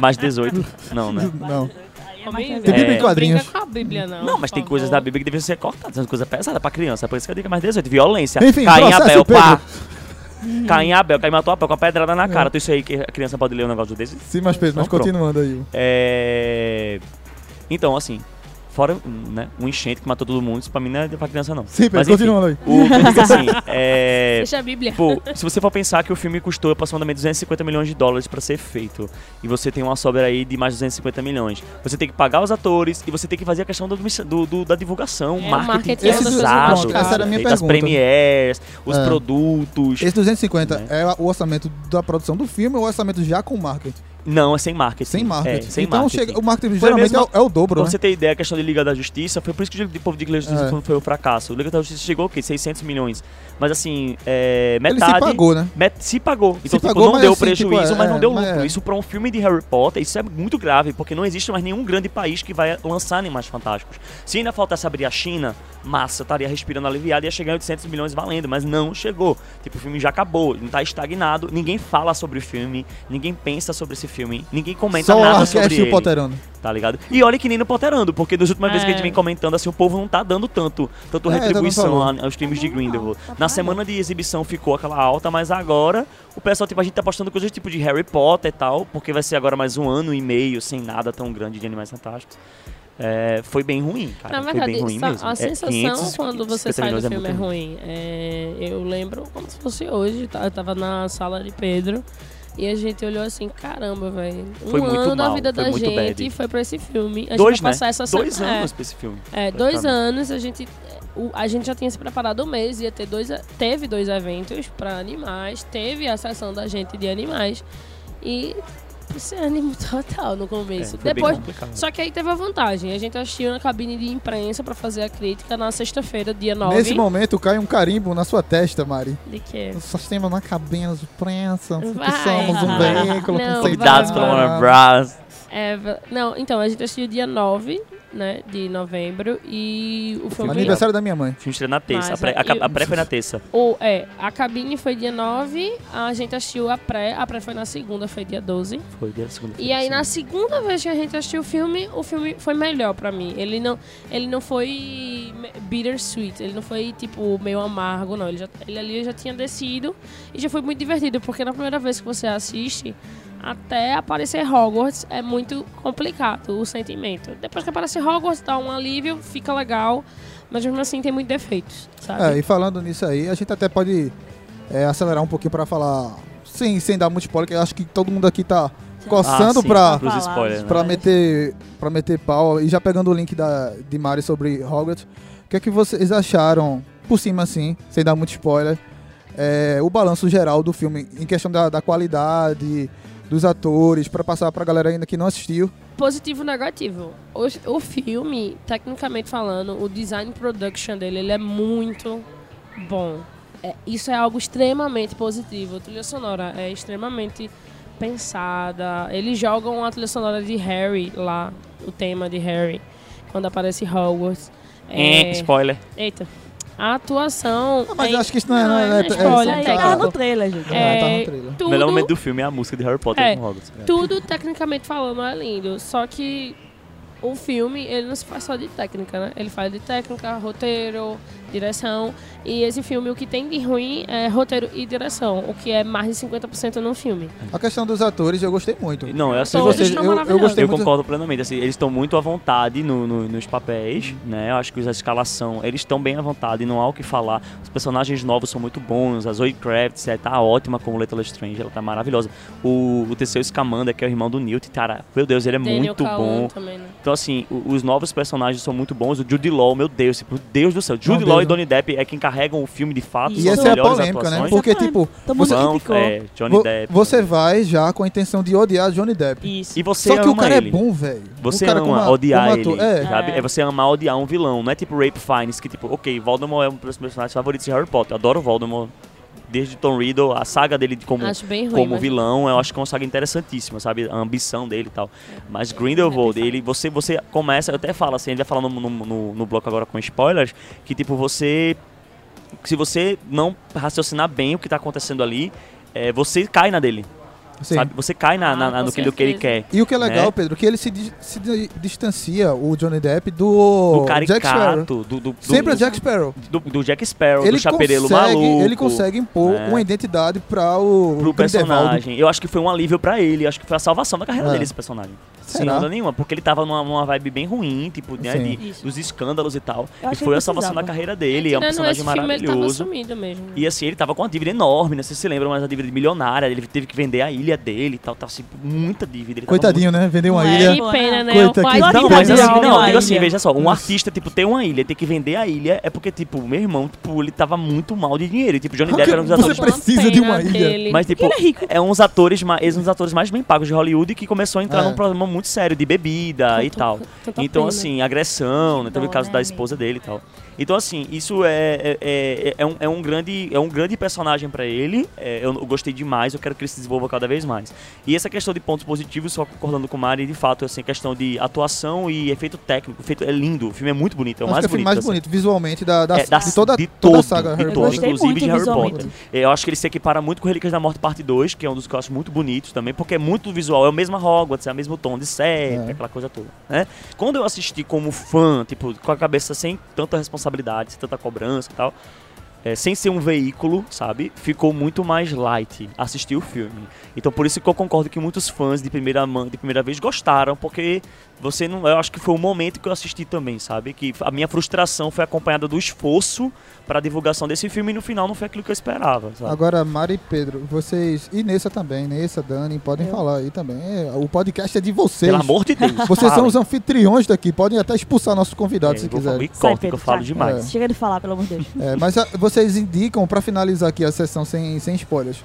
Speaker 5: Mais 18. Não, né?
Speaker 2: Não.
Speaker 4: Homem,
Speaker 2: Tem Bíblia em
Speaker 5: É.
Speaker 2: quadrinhos.
Speaker 4: Brinca com a Bíblia, não.
Speaker 5: Não, mas tem coisas
Speaker 4: favor.
Speaker 5: da Bíblia que devem ser cortadas, são coisas pesadas pra criança. É por isso que eu digo que é mais 18. Violência.
Speaker 2: Enfim,
Speaker 5: Caim Abel, pá.
Speaker 2: Pedro.
Speaker 5: Caim Abel, Caim matou Abel com a pedrada na cara. Tu isso aí que a criança pode ler um negócio desse?
Speaker 2: Sim, mas Pedro, mas
Speaker 5: Então, pronto.
Speaker 2: continuando aí.
Speaker 5: É. Então, assim. Fora né, um enchente que matou todo mundo, isso pra mim não é pra criança, não.
Speaker 2: Sim,
Speaker 5: Mas, enfim,
Speaker 2: continuando aí.
Speaker 5: O assim, é.
Speaker 4: Deixa a Bíblia.
Speaker 5: Pô, se você for pensar que o filme custou aproximadamente 250 milhões de dólares pra ser feito, e você tem uma sobra aí de mais de 250 milhões, você tem que pagar os atores e você tem que fazer a questão do, do- do- da divulgação,
Speaker 4: É,
Speaker 5: marketing
Speaker 4: marketing é das
Speaker 5: pesado,
Speaker 4: mais caras.
Speaker 2: Essa era a minha
Speaker 5: feito as
Speaker 2: pergunta.
Speaker 5: premieres, os
Speaker 2: É.
Speaker 5: produtos.
Speaker 2: Esse 250
Speaker 5: Né?
Speaker 2: é o orçamento da produção do filme ou o orçamento já com marketing?
Speaker 5: Não, é sem marketing.
Speaker 2: Sem marketing.
Speaker 5: É, sem
Speaker 2: então
Speaker 5: marketing.
Speaker 2: chega, o marketing
Speaker 5: Foi
Speaker 2: geralmente
Speaker 5: mesmo-
Speaker 2: é, o- é o dobro,
Speaker 5: Pra
Speaker 2: né?
Speaker 5: você ter ideia, a questão de Liga da Justiça, foi por isso que o povo de Liga da Justiça
Speaker 2: É.
Speaker 5: foi um fracasso. O Liga da Justiça chegou o quê? 600 milhões. Mas assim, é,
Speaker 2: Ele
Speaker 5: metade...
Speaker 2: se pagou, né?
Speaker 5: Met- se pagou. Então, tipo,
Speaker 2: pagou,
Speaker 5: não deu
Speaker 2: assim,
Speaker 5: prejuízo,
Speaker 2: tipo, é,
Speaker 5: mas não deu
Speaker 2: mas
Speaker 5: lucro.
Speaker 2: é.
Speaker 5: Isso pra um filme de Harry Potter, isso é muito grave, porque não existe mais nenhum grande país que vai lançar Animais Fantásticos. Se ainda faltasse abrir a China, massa, estaria respirando aliviado e ia chegar em 800 milhões valendo, mas não chegou. Tipo, o filme já acabou, não tá estagnado, ninguém fala sobre o filme, ninguém pensa sobre esse filme, ninguém comenta
Speaker 2: Só
Speaker 5: nada sobre
Speaker 2: o
Speaker 5: ele.
Speaker 2: Potterano.
Speaker 5: Tá ligado? E olha que nem no Potterando, porque das últimas vezes que a gente
Speaker 4: É.
Speaker 5: vem comentando, assim, o povo não tá dando tanto, tanto
Speaker 2: É,
Speaker 5: retribuição
Speaker 2: falou.
Speaker 5: aos crimes de
Speaker 3: Tá
Speaker 5: Grindelwald.
Speaker 3: tá
Speaker 5: Na semana de exibição ficou aquela alta, mas agora o pessoal, tipo, a gente tá postando coisas tipo de Harry Potter e tal, porque vai ser agora mais um ano e meio sem nada tão grande de Animais Fantásticos. É, foi bem ruim, cara.
Speaker 4: Na
Speaker 5: foi
Speaker 4: verdade,
Speaker 5: bem ruim mesmo.
Speaker 4: a
Speaker 5: É,
Speaker 4: sensação
Speaker 5: 500,
Speaker 4: quando você
Speaker 5: 50
Speaker 4: sai do
Speaker 5: é
Speaker 4: filme é ruim. É, eu lembro como se fosse hoje, tá? eu tava na sala de Pedro e a gente olhou assim, caramba, velho. Um
Speaker 5: Foi
Speaker 4: ano da
Speaker 5: mal,
Speaker 4: vida da gente
Speaker 5: bad.
Speaker 4: foi pra esse filme. A gente
Speaker 5: Dois,
Speaker 4: vai
Speaker 5: né?
Speaker 4: passar essa
Speaker 5: Dois
Speaker 4: semana.
Speaker 5: anos pra esse filme.
Speaker 4: É, dois anos, a gente, a gente já tinha se preparado um mês, ia ter dois, teve dois eventos pra animais, teve a sessão da gente de animais e esse ânimo total no
Speaker 5: É,
Speaker 4: começo.
Speaker 5: bem
Speaker 4: Depois, só que aí teve a vantagem, a gente assistiu na cabine de imprensa pra fazer a crítica na sexta-feira, dia 9.
Speaker 2: Nesse momento cai um carimbo na sua testa, Mari.
Speaker 4: De quê?
Speaker 2: Nós temos na cabine de imprensa, que somos um veículo
Speaker 4: Não, vai,
Speaker 5: pela
Speaker 4: vai.
Speaker 5: Warner Bros.
Speaker 4: É, não, então, a gente assistiu dia 9, né, de novembro e o filme...
Speaker 2: Aniversário da minha mãe.
Speaker 5: O filme estreia na terça.
Speaker 4: Mas,
Speaker 5: a, pré, a, a pré foi na terça.
Speaker 4: O, é, a cabine foi dia 9, a gente assistiu a pré, a pré foi na segunda, foi dia 12.
Speaker 5: Foi dia da segunda
Speaker 4: E aí na segunda vez que a gente assistiu o filme, o filme foi melhor pra mim. Ele não, ele não foi bittersweet, ele não foi tipo meio amargo, não. Ele, já, ele ali já tinha descido e já foi muito divertido, porque na primeira vez que você assiste, até aparecer Hogwarts é muito complicado o sentimento. Depois que aparece Hogwarts, dá um alívio, fica legal, mas mesmo assim tem muitos defeitos, sabe?
Speaker 2: É, e falando nisso aí, a gente até pode é, acelerar um pouquinho pra falar, sem, sem dar muito spoiler, que eu acho que todo mundo aqui tá coçando
Speaker 5: Ah, sim,
Speaker 2: pra,
Speaker 5: pros
Speaker 3: Falar,
Speaker 5: spoilers, né?
Speaker 2: pra, meter, pra meter pau. E já pegando o link da, de Mari sobre Hogwarts, o que é que vocês acharam, por cima assim, sem dar muito spoiler, é, o balanço geral do filme, em questão da, da qualidade dos atores, pra passar pra galera ainda que não assistiu.
Speaker 4: positivo e negativo. O, o filme, tecnicamente falando, o design production dele, ele é muito bom. É, isso é algo extremamente positivo. A trilha sonora é extremamente pensada. Eles jogam a trilha sonora de Harry lá, o tema de Harry, quando aparece Hogwarts.
Speaker 5: É, spoiler.
Speaker 4: Eita. A atuação.
Speaker 2: Ah, mas
Speaker 4: é-
Speaker 2: eu acho que isso não é- não é-
Speaker 4: Não,
Speaker 2: é-
Speaker 4: é spoiler,
Speaker 2: é-
Speaker 4: técnico.
Speaker 3: tava no trailer, gente.
Speaker 4: É,
Speaker 2: tá no trailer.
Speaker 5: O melhor momento do filme é a música de Harry Potter
Speaker 4: É.
Speaker 5: com Hogwarts.
Speaker 4: tudo tecnicamente falando é lindo. Só que o filme, ele não se faz só de técnica, né? Ele faz de técnica, roteiro, direção. E esse filme, o que tem de ruim é roteiro e direção. O que é mais de 50% no filme.
Speaker 2: A questão dos atores eu gostei muito.
Speaker 5: Não, é assim,
Speaker 4: Todos
Speaker 2: vocês- eu- eu gostei
Speaker 5: Eu
Speaker 2: muito-
Speaker 5: concordo plenamente. Assim, eles estão muito à vontade no- no- nos papéis, né? Eu acho que a escalação, eles estão bem à vontade, não há o que falar. Os personagens novos são muito bons. A Zoe Kravitz é, tá ótima como Little Strange, ela tá maravilhosa. O, o Teseu Scamander, que é o irmão do Newt, cara, meu Deus, ele é
Speaker 4: Daniel
Speaker 5: muito bom.
Speaker 4: também, né?
Speaker 5: Então, assim, o- os novos personagens são muito bons. O Jude Law, meu Deus, tipo, Deus do céu. Jude
Speaker 2: Meu
Speaker 5: Law
Speaker 2: Deus,
Speaker 5: e Donnie Depp é quem carregam o filme de fato.
Speaker 3: E
Speaker 2: essa é a polêmica, né?
Speaker 5: atuações.
Speaker 2: Porque,
Speaker 3: Essa é
Speaker 2: tipo,
Speaker 3: mundo
Speaker 5: Vão, é, Johnny Depp.
Speaker 2: você vai já com a intenção de odiar Johnny Depp.
Speaker 3: Isso.
Speaker 5: E você
Speaker 2: Só que
Speaker 5: ama
Speaker 2: o cara
Speaker 5: ele.
Speaker 2: é bom, velho.
Speaker 5: Você ama
Speaker 2: como a-
Speaker 5: odiar ele,
Speaker 2: É.
Speaker 5: sabe?
Speaker 4: É.
Speaker 5: É você amar odiar um vilão. Não é tipo Rape Fiennes, que tipo, ok, Voldemort é um dos meus personagens favoritos de Harry Potter. Eu adoro Voldemort. Desde Tom Riddle, a saga dele como,
Speaker 4: ruim.
Speaker 5: como
Speaker 4: mas-
Speaker 5: vilão, eu acho que é uma saga interessantíssima, sabe? A ambição dele e tal. Mas Grindelwald, ele, você, você começa, eu até falo assim, ele vai falar no, no, no, no bloco agora com spoilers, que tipo, você. Se você não raciocinar bem o que tá acontecendo ali, é, você cai na dele.
Speaker 2: Sim.
Speaker 5: Sabe? Você cai na,
Speaker 4: Ah,
Speaker 5: na- na-
Speaker 4: com
Speaker 5: no que, que ele quer.
Speaker 2: E o que é legal,
Speaker 5: né?
Speaker 2: Pedro, que ele se, di- se di- distancia, o Johnny Depp, do,
Speaker 5: Do
Speaker 2: Jack Sparrow.
Speaker 5: caricato, do, do, do,
Speaker 2: Sempre é Jack Sparrow.
Speaker 5: do, do Jack Sparrow,
Speaker 2: Ele
Speaker 5: do chaperelo
Speaker 2: consegue,
Speaker 5: maluco.
Speaker 2: ele consegue impor
Speaker 5: né?
Speaker 2: uma identidade para o
Speaker 5: pro personagem. Eu acho que foi um alívio pra ele, acho que foi a salvação da carreira
Speaker 2: É.
Speaker 5: dele esse personagem. Sem
Speaker 2: Será?
Speaker 5: dúvida nenhuma, porque ele tava numa, numa vibe bem ruim, tipo, né,
Speaker 2: Sim.
Speaker 5: de,
Speaker 3: Isso.
Speaker 5: dos escândalos e tal.
Speaker 3: Eu
Speaker 5: E foi a salvação da carreira dele, é um personagem
Speaker 4: esse filme, ele tava
Speaker 5: maravilhoso.
Speaker 4: sumido mesmo.
Speaker 5: E assim, ele tava com uma dívida enorme, né? Vocês se lembram, mas a dívida milionária, ele teve que vender a ilha dele e tal, tal, assim, muita dívida. Ele tava
Speaker 2: Coitadinho, né? Vendeu uma
Speaker 3: é?
Speaker 2: ilha.
Speaker 4: Que pena, né?
Speaker 2: Coita,
Speaker 4: o pai
Speaker 2: que
Speaker 5: muito-
Speaker 2: dó.
Speaker 5: Não, mas assim, não, digo assim, veja só, um
Speaker 2: Nossa.
Speaker 5: artista, tipo, ter uma ilha, ter que vender a ilha, é porque, tipo, meu irmão, tipo, ele tava muito mal de dinheiro. E, tipo, Johnny Depp era um dos
Speaker 2: você
Speaker 5: atores
Speaker 2: precisa
Speaker 4: Uma
Speaker 2: de uma ilha.
Speaker 5: Mas, tipo,
Speaker 3: é
Speaker 5: é uns atores, ma- eles são os atores mais bem pagos de Hollywood que começou a entrar
Speaker 2: É.
Speaker 5: num problema muito sério de bebida e
Speaker 4: Tanta-
Speaker 5: tal.
Speaker 4: tanta
Speaker 5: Então,
Speaker 4: pena.
Speaker 5: assim, agressão, né? Teve o caso
Speaker 8: né,
Speaker 5: da esposa dele e tal. Então, assim, isso é, é, é, é um, é um grande, é um grande personagem pra ele. É, eu, eu gostei demais, eu quero que ele se desenvolva cada vez mais. E essa questão de pontos positivos, só concordando com o Mari, de fato, assim, questão de atuação e efeito técnico. Efeito, é lindo, o filme é muito bonito, é o mais
Speaker 2: que é o filme
Speaker 5: bonito.
Speaker 2: mais
Speaker 5: assim.
Speaker 2: bonito visualmente da, da,
Speaker 5: É, da-
Speaker 2: de toda,
Speaker 5: de
Speaker 2: toda
Speaker 5: todo,
Speaker 2: a saga
Speaker 5: de
Speaker 2: Harry
Speaker 5: todo, inclusive de Harry. Potter. É, Eu acho que ele se equipara muito com Relíquias da Morte Parte 2, que é um dos que eu acho muito bonitos também, porque é muito visual, é o mesmo Hogwarts, é o mesmo tom de série,
Speaker 2: É.
Speaker 5: aquela coisa toda, né? Quando eu assisti como fã, tipo, com a cabeça sem tanta responsabilidade, sem tanta cobrança e tal, é, sem ser um veículo, sabe? Ficou muito mais light assistir o filme. Então por isso que eu concordo que muitos fãs de primeira de primeira vez gostaram, porque você não, eu acho que foi o momento que eu assisti também, sabe? Que a minha frustração foi acompanhada do esforço para a divulgação desse filme e no final não foi aquilo que eu esperava, sabe?
Speaker 2: Agora, Mari e Pedro, vocês. E Nessa também, Nessa, Dani, podem falar aí também. É, o podcast é de vocês.
Speaker 5: Pelo amor de Deus.
Speaker 2: Vocês são os anfitriões daqui, podem até expulsar nossos
Speaker 5: É,
Speaker 2: convidados se
Speaker 5: eu vou falar-
Speaker 2: quiserem.
Speaker 5: Me corta que eu falo demais.
Speaker 3: Chega de falar, pelo amor de Deus.
Speaker 2: É, mas ah, vocês indicam, pra finalizar aqui a sessão sem, sem spoilers,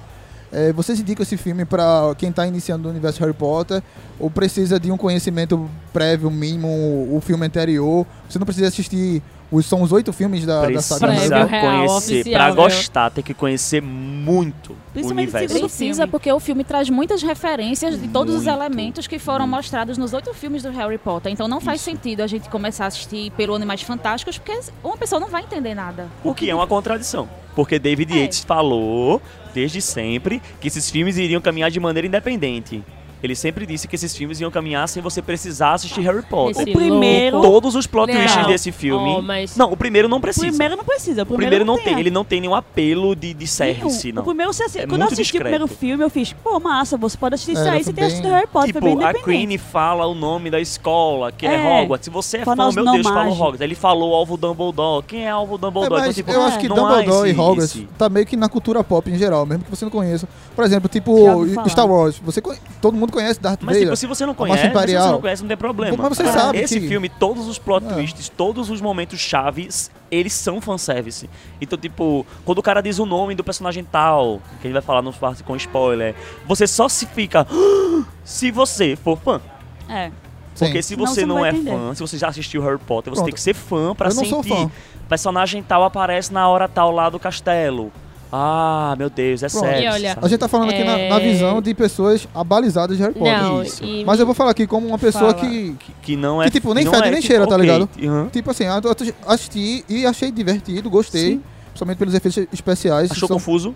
Speaker 2: é, vocês indicam esse filme pra quem tá iniciando no universo Harry Potter ou precisa de um conhecimento prévio, mínimo, o filme anterior? Você não precisa assistir. Os, são os oito filmes da, da saga Harry
Speaker 5: Precisa
Speaker 4: Prévio,
Speaker 2: Potter.
Speaker 4: real,
Speaker 5: conhecer,
Speaker 4: oficial,
Speaker 5: pra gostar, tem que conhecer muito o
Speaker 3: Principalmente
Speaker 5: universo.
Speaker 8: Precisa,
Speaker 3: filme.
Speaker 8: porque o filme traz muitas referências de todos os
Speaker 5: Muito,
Speaker 8: elementos que foram mostrados nos oito filmes do Harry Potter. Então não faz
Speaker 5: Isso.
Speaker 8: sentido a gente começar a assistir pelo Animais Fantásticos, porque uma pessoa não vai entender nada.
Speaker 5: O que é uma contradição. Porque David
Speaker 8: É.
Speaker 5: Yates falou, desde sempre, que esses filmes iriam caminhar de maneira independente. Ele sempre disse que esses filmes iam caminhar sem você precisar assistir Harry Potter.
Speaker 4: Esse
Speaker 3: O primeiro-
Speaker 4: louco.
Speaker 5: Todos os plot
Speaker 4: Não.
Speaker 5: twists desse filme.
Speaker 4: Oh, mas-
Speaker 5: Não, o primeiro não
Speaker 3: O
Speaker 5: precisa.
Speaker 3: primeiro não precisa. O
Speaker 5: o
Speaker 3: primeiro,
Speaker 5: primeiro não tem,
Speaker 3: a-
Speaker 5: ele não tem nenhum apelo de, de service, não.
Speaker 3: O primeiro você assi-
Speaker 5: É
Speaker 3: Quando eu assisti o primeiro
Speaker 5: discreto.
Speaker 3: filme, eu fiz, pô, massa, você pode assistir isso
Speaker 2: É,
Speaker 3: aí, você tem assistido Harry Potter, foi bem
Speaker 5: Tipo, a. Queen fala o nome da escola, que é,
Speaker 3: É.
Speaker 5: Hogwarts. Se você é
Speaker 3: Fala
Speaker 5: fã, meu Deus, fala o
Speaker 3: nomagens.
Speaker 5: Hogwarts. Ele falou Alvo Dumbledore. Quem é Alvo
Speaker 2: É,
Speaker 5: Dumbledore?
Speaker 2: mas
Speaker 5: então, tipo,
Speaker 2: eu acho que
Speaker 5: não
Speaker 2: Dumbledore
Speaker 5: esse-
Speaker 2: e Hogwarts
Speaker 5: esse-
Speaker 2: tá meio que na cultura pop em geral, mesmo que você não conheça. Por exemplo, tipo. Star Wars. Você, todo mundo conhece Darth
Speaker 5: Mas,
Speaker 2: Vader.
Speaker 5: tipo, se você não conhece, se você não conhece, não tem problema.
Speaker 2: Mas você
Speaker 5: Ah,
Speaker 2: sabe
Speaker 5: Esse
Speaker 2: que-
Speaker 5: filme, todos os plot
Speaker 2: É.
Speaker 5: twists, todos os momentos chaves, eles são fanservice. Então, tipo, quando o cara diz o nome do personagem tal, que ele vai falar no parte com spoiler, você só se fica... se você for fã.
Speaker 3: É.
Speaker 2: Sim.
Speaker 5: Porque se
Speaker 3: Senão
Speaker 5: você
Speaker 3: você não
Speaker 5: não, é
Speaker 3: entender.
Speaker 5: fã, se você já assistiu Harry Potter, você
Speaker 2: Pronto.
Speaker 5: tem que ser fã pra
Speaker 2: Eu não
Speaker 5: sentir.
Speaker 2: sou fã.
Speaker 5: Personagem tal aparece na hora tal lá do castelo. Ah, meu Deus, é
Speaker 2: Pronto.
Speaker 5: sério.
Speaker 4: E olha,
Speaker 5: sabe?
Speaker 2: A gente tá falando aqui na, na
Speaker 4: É.
Speaker 2: visão de pessoas abalizadas de Harry Potter.
Speaker 4: Não,
Speaker 5: Isso.
Speaker 2: Mas eu vou falar aqui como uma pessoa que,
Speaker 5: que, que não é.
Speaker 2: que, tipo, nem fede
Speaker 5: é,
Speaker 2: nem
Speaker 5: tipo,
Speaker 2: cheira, tá
Speaker 5: ok,
Speaker 2: ligado?
Speaker 5: aham.
Speaker 2: Tipo assim, eu assisti e achei divertido, gostei.
Speaker 3: Sim.
Speaker 2: Principalmente pelos efeitos especiais.
Speaker 5: Achou
Speaker 2: são-
Speaker 5: confuso?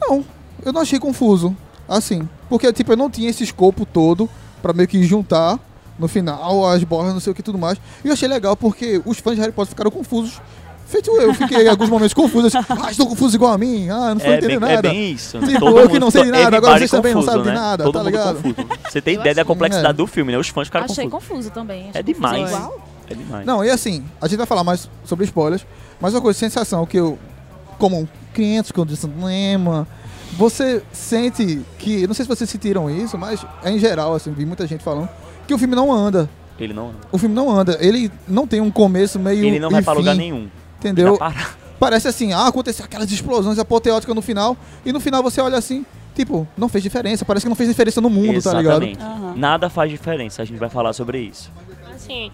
Speaker 2: Não, eu não achei confuso. Assim, porque tipo, eu não tinha esse escopo todo pra meio que juntar no final as borras, não sei o que tudo mais. E eu achei legal porque os fãs de Harry Potter ficaram confusos. Feito eu, fiquei em alguns momentos confuso. assim, ah, estou confuso igual a mim. Ah, não estou
Speaker 5: É bem,
Speaker 2: entendendo
Speaker 5: é
Speaker 2: nada.
Speaker 5: bem isso.
Speaker 2: Tipo,
Speaker 5: Todo
Speaker 2: eu que não sei de nada, agora
Speaker 5: everybody
Speaker 2: vocês também não
Speaker 5: confuso,
Speaker 2: sabem de
Speaker 5: né?
Speaker 2: nada,
Speaker 5: Todo
Speaker 2: tá
Speaker 5: mundo
Speaker 2: ligado?
Speaker 5: confuso. Você tem
Speaker 8: Eu
Speaker 5: ideia da
Speaker 8: achei.
Speaker 5: complexidade
Speaker 2: É.
Speaker 5: do filme, né? Os fãs ficaram
Speaker 8: Achei
Speaker 5: confusos.
Speaker 8: confuso também.
Speaker 5: É
Speaker 8: achei confuso
Speaker 5: demais.
Speaker 8: igual.
Speaker 5: É demais.
Speaker 2: Não, e assim, a gente vai falar mais sobre spoilers, mas uma coisa, sensação que eu, como um cliente quando de cinema, você sente que, não sei se vocês sentiram isso, mas é em geral, assim, vi muita gente falando, que o filme não anda.
Speaker 5: Ele não.
Speaker 2: O filme não anda. Ele não tem um começo meio.
Speaker 5: Ele não vai
Speaker 2: e
Speaker 5: pra
Speaker 2: fim,
Speaker 5: lugar nenhum.
Speaker 2: Entendeu? Parece assim, ah, aconteceu aquelas explosões apoteóticas no final, e no final você olha assim, tipo, não fez diferença, parece que não fez diferença no mundo, tá ligado?
Speaker 5: Exatamente.
Speaker 3: Aham.
Speaker 5: Nada faz diferença. A gente vai falar sobre isso.
Speaker 4: Assim,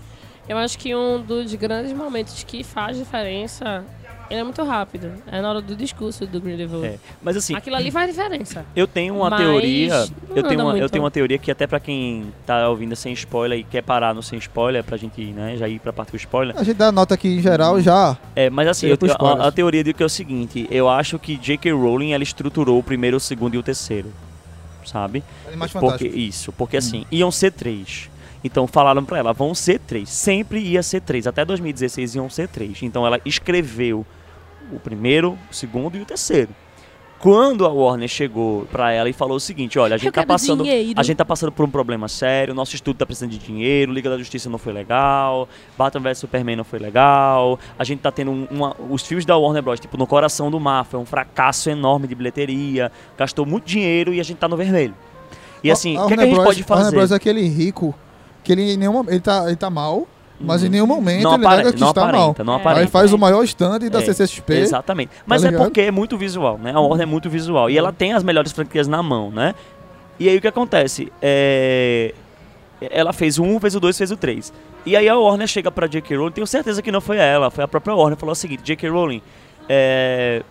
Speaker 4: eu acho que um dos grandes momentos que faz diferença, ele é muito rápido. É na hora do discurso do Grindelwald.
Speaker 5: É. Mas assim,
Speaker 4: Aquilo ali faz diferença.
Speaker 5: eu tenho uma
Speaker 4: Mas
Speaker 5: teoria.
Speaker 4: não
Speaker 5: Eu tenho uma, eu
Speaker 4: muito.
Speaker 5: tenho uma teoria que até pra quem tá ouvindo sem spoiler e quer parar no sem spoiler, pra gente né, já ir pra parte do spoiler.
Speaker 2: A gente dá nota aqui em geral já.
Speaker 5: É, mas assim, eu, a, a teoria diz que é o seguinte, eu acho que J.K. Rowling ela estruturou o primeiro, o segundo e o terceiro. Sabe?
Speaker 2: Animais
Speaker 5: Porque,
Speaker 2: Fantásticos.
Speaker 5: isso, porque assim, iam ser três. Então falaram pra ela, vão ser três. Sempre ia ser três. Até 2016 iam ser três. Então ela escreveu o primeiro, o segundo e o terceiro. Quando a Warner chegou pra ela e falou o seguinte, olha, a gente tá passando,
Speaker 8: dinheiro.
Speaker 5: a gente tá passando por um problema sério, nosso estudo tá precisando de dinheiro, Liga da Justiça não foi legal, Batman vs Superman não foi legal, a gente tá tendo um- uma, os filmes da Warner Bros, tipo, no coração do mar, foi um fracasso enorme de bilheteria, gastou muito dinheiro e a gente tá no vermelho. E assim, o que, é que a gente
Speaker 2: Bros,
Speaker 5: pode
Speaker 2: A Warner
Speaker 5: fazer?
Speaker 2: Bros é aquele rico que ele em nenhum momento. Ele tá, ele tá mal, mas em nenhum momento
Speaker 5: Não,
Speaker 2: ele
Speaker 5: apare-
Speaker 2: nega que
Speaker 5: não
Speaker 2: está mal.
Speaker 5: aparenta, não
Speaker 3: É.
Speaker 2: Aí
Speaker 5: aparenta.
Speaker 2: faz o maior stand da
Speaker 5: É,
Speaker 2: CCXP.
Speaker 5: Exatamente. Mas é
Speaker 2: ligado?
Speaker 5: porque é muito visual, né? A Warner é muito visual. E ela tem as melhores franquias na mão, né? E aí o que acontece? É... Ela fez o 1, fez o 2, fez o 3. E aí a Warner chega pra J.K. Rowling, tenho certeza que não foi ela, foi a própria Warner, falou o seguinte, J.K. Rowling, é...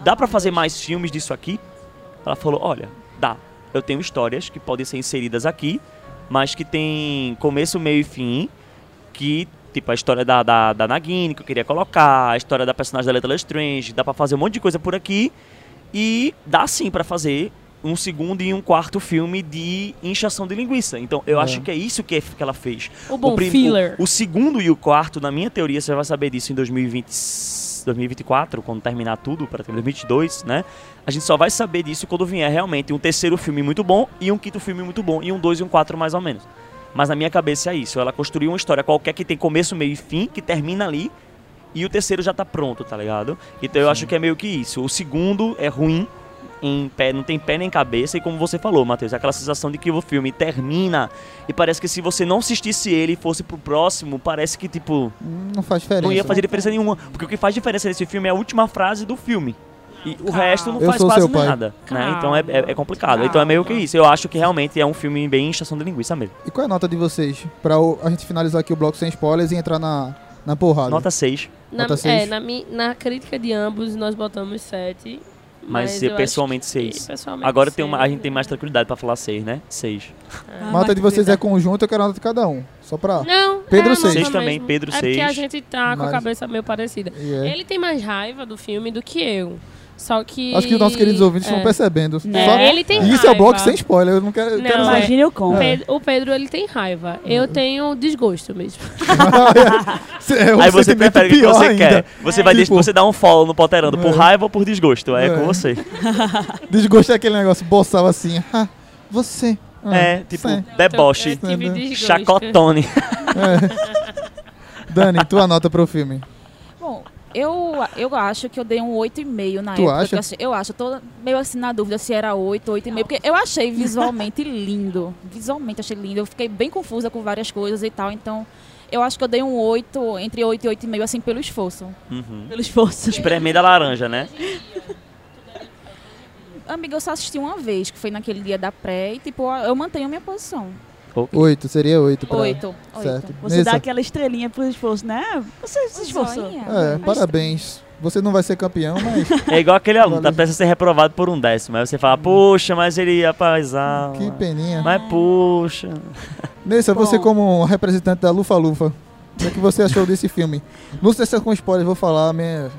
Speaker 5: dá pra fazer mais filmes disso aqui? Ela falou, olha, dá. Eu tenho histórias que podem ser inseridas aqui, mas que tem começo, meio e fim, que, tipo, a história da, da, da Nagini, que eu queria colocar, a história da personagem da Letra Strange, dá pra fazer um monte de coisa por aqui, e dá sim pra fazer um segundo e um quarto filme de inchação de linguiça. Então, eu
Speaker 2: É.
Speaker 5: acho que é isso que, que ela fez.
Speaker 4: O bom
Speaker 5: prim-
Speaker 4: filler.
Speaker 5: O, o segundo e o quarto, na minha teoria, você vai saber disso em 2020, 2024, quando terminar tudo, para 2022, né? A gente só vai saber disso quando vier realmente um terceiro filme muito bom e um quinto filme muito bom, e um dois e um quatro mais ou menos. Mas na minha cabeça é isso. Ela construiu uma história qualquer que tem começo, meio e fim, que termina ali, e o terceiro já tá pronto, tá ligado? Então eu acho que é meio que isso. O segundo é ruim, em pé, não tem pé nem cabeça, e como você falou, Matheus, é aquela sensação de que o filme termina e parece que se você não assistisse ele e fosse pro próximo, parece que, tipo,
Speaker 2: Não faz diferença.
Speaker 5: não ia fazer diferença nenhuma. Porque o que faz diferença nesse filme é a última frase do filme. E o resto não
Speaker 2: Eu
Speaker 5: faz quase nada. Né? Então é, é- é complicado. Então é meio que isso. Eu acho que realmente é um filme bem enchação de linguiça mesmo.
Speaker 2: E qual é a nota de vocês? Pra o- a gente finalizar aqui o bloco sem spoilers e entrar na, na porrada.
Speaker 5: Nota 6.
Speaker 4: Na,
Speaker 2: Nota
Speaker 4: é,
Speaker 2: seis.
Speaker 4: na, mi- na crítica de ambos, nós botamos 7.
Speaker 5: Mas,
Speaker 4: eu acho
Speaker 5: pessoalmente
Speaker 4: que-
Speaker 5: 6.
Speaker 4: pessoalmente
Speaker 5: Agora tem uma, a
Speaker 4: seis.
Speaker 5: gente tem mais tranquilidade pra falar 6, né? 6.
Speaker 2: A nota de vocês é conjunto, eu quero a nota de cada um. Só pra.
Speaker 4: Não,
Speaker 2: Pedro
Speaker 4: é a
Speaker 2: seis.
Speaker 4: nota
Speaker 5: Seis também,
Speaker 4: mesmo.
Speaker 5: Pedro
Speaker 4: É porque a
Speaker 5: seis.
Speaker 4: gente tá com a
Speaker 2: Mas-
Speaker 4: cabeça meio parecida.
Speaker 2: É.
Speaker 4: Ele tem mais raiva do filme do que eu. Só que.
Speaker 2: Acho que os nossos queridos ouvintes
Speaker 4: é.
Speaker 2: estão percebendo.
Speaker 3: É,
Speaker 2: Só-
Speaker 4: ele tem
Speaker 2: isso é o bloco
Speaker 4: raiva.
Speaker 2: sem spoiler, eu não quero.
Speaker 4: Não,
Speaker 2: quero
Speaker 4: é.
Speaker 3: Imagine eu como.
Speaker 4: Pedro- o Pedro, ele tem raiva. Eu tenho desgosto mesmo.
Speaker 2: é um
Speaker 5: Aí você prefere o que você
Speaker 2: ainda.
Speaker 5: quer. Você vai
Speaker 2: Tipo-
Speaker 5: você dá um follow no Potterando por
Speaker 2: É.
Speaker 5: raiva ou por desgosto. É,
Speaker 2: É.
Speaker 5: com você.
Speaker 2: Desgosto é aquele negócio boçal assim. Ah, você. Ah,
Speaker 5: É, tipo,
Speaker 2: sim.
Speaker 5: deboche. Chacotone.
Speaker 2: Dani, tua nota pro filme.
Speaker 8: Bom, eu, eu acho que eu dei um 8,5 na
Speaker 2: Tu
Speaker 8: época.
Speaker 2: acha?
Speaker 8: Eu, achei- eu acho, eu tô meio assim na dúvida se era 8, 8,5, porque eu achei visualmente lindo. Visualmente achei lindo. Eu fiquei bem confusa com várias coisas e tal, então eu acho que eu dei um 8, entre 8 e 8,5, assim, pelo esforço.
Speaker 5: Uhum.
Speaker 3: Pelo esforço.
Speaker 5: Espremendo a laranja, né?
Speaker 8: Amiga, eu só assisti uma vez, que foi naquele dia da pré, e tipo, eu mantenho a minha posição.
Speaker 2: Oito, seria oito pra...
Speaker 8: 8.
Speaker 2: Certo.
Speaker 3: Você
Speaker 2: Nessa-
Speaker 3: dá aquela estrelinha pro esforço, né? Você se esforçou.
Speaker 2: É, parabéns. Você não vai ser campeão, mas
Speaker 5: É igual aquele aluno, tá
Speaker 2: Valeu.
Speaker 5: prestes a ser reprovado por um décimo. Aí você fala, poxa, mas ele ia pra exaula.
Speaker 2: que peninha.
Speaker 5: Mas poxa.
Speaker 2: Nessa, você
Speaker 3: Bom.
Speaker 2: como representante da Lufa Lufa, o que, é que você achou desse filme? Não sei se é com spoiler, vou falar minha,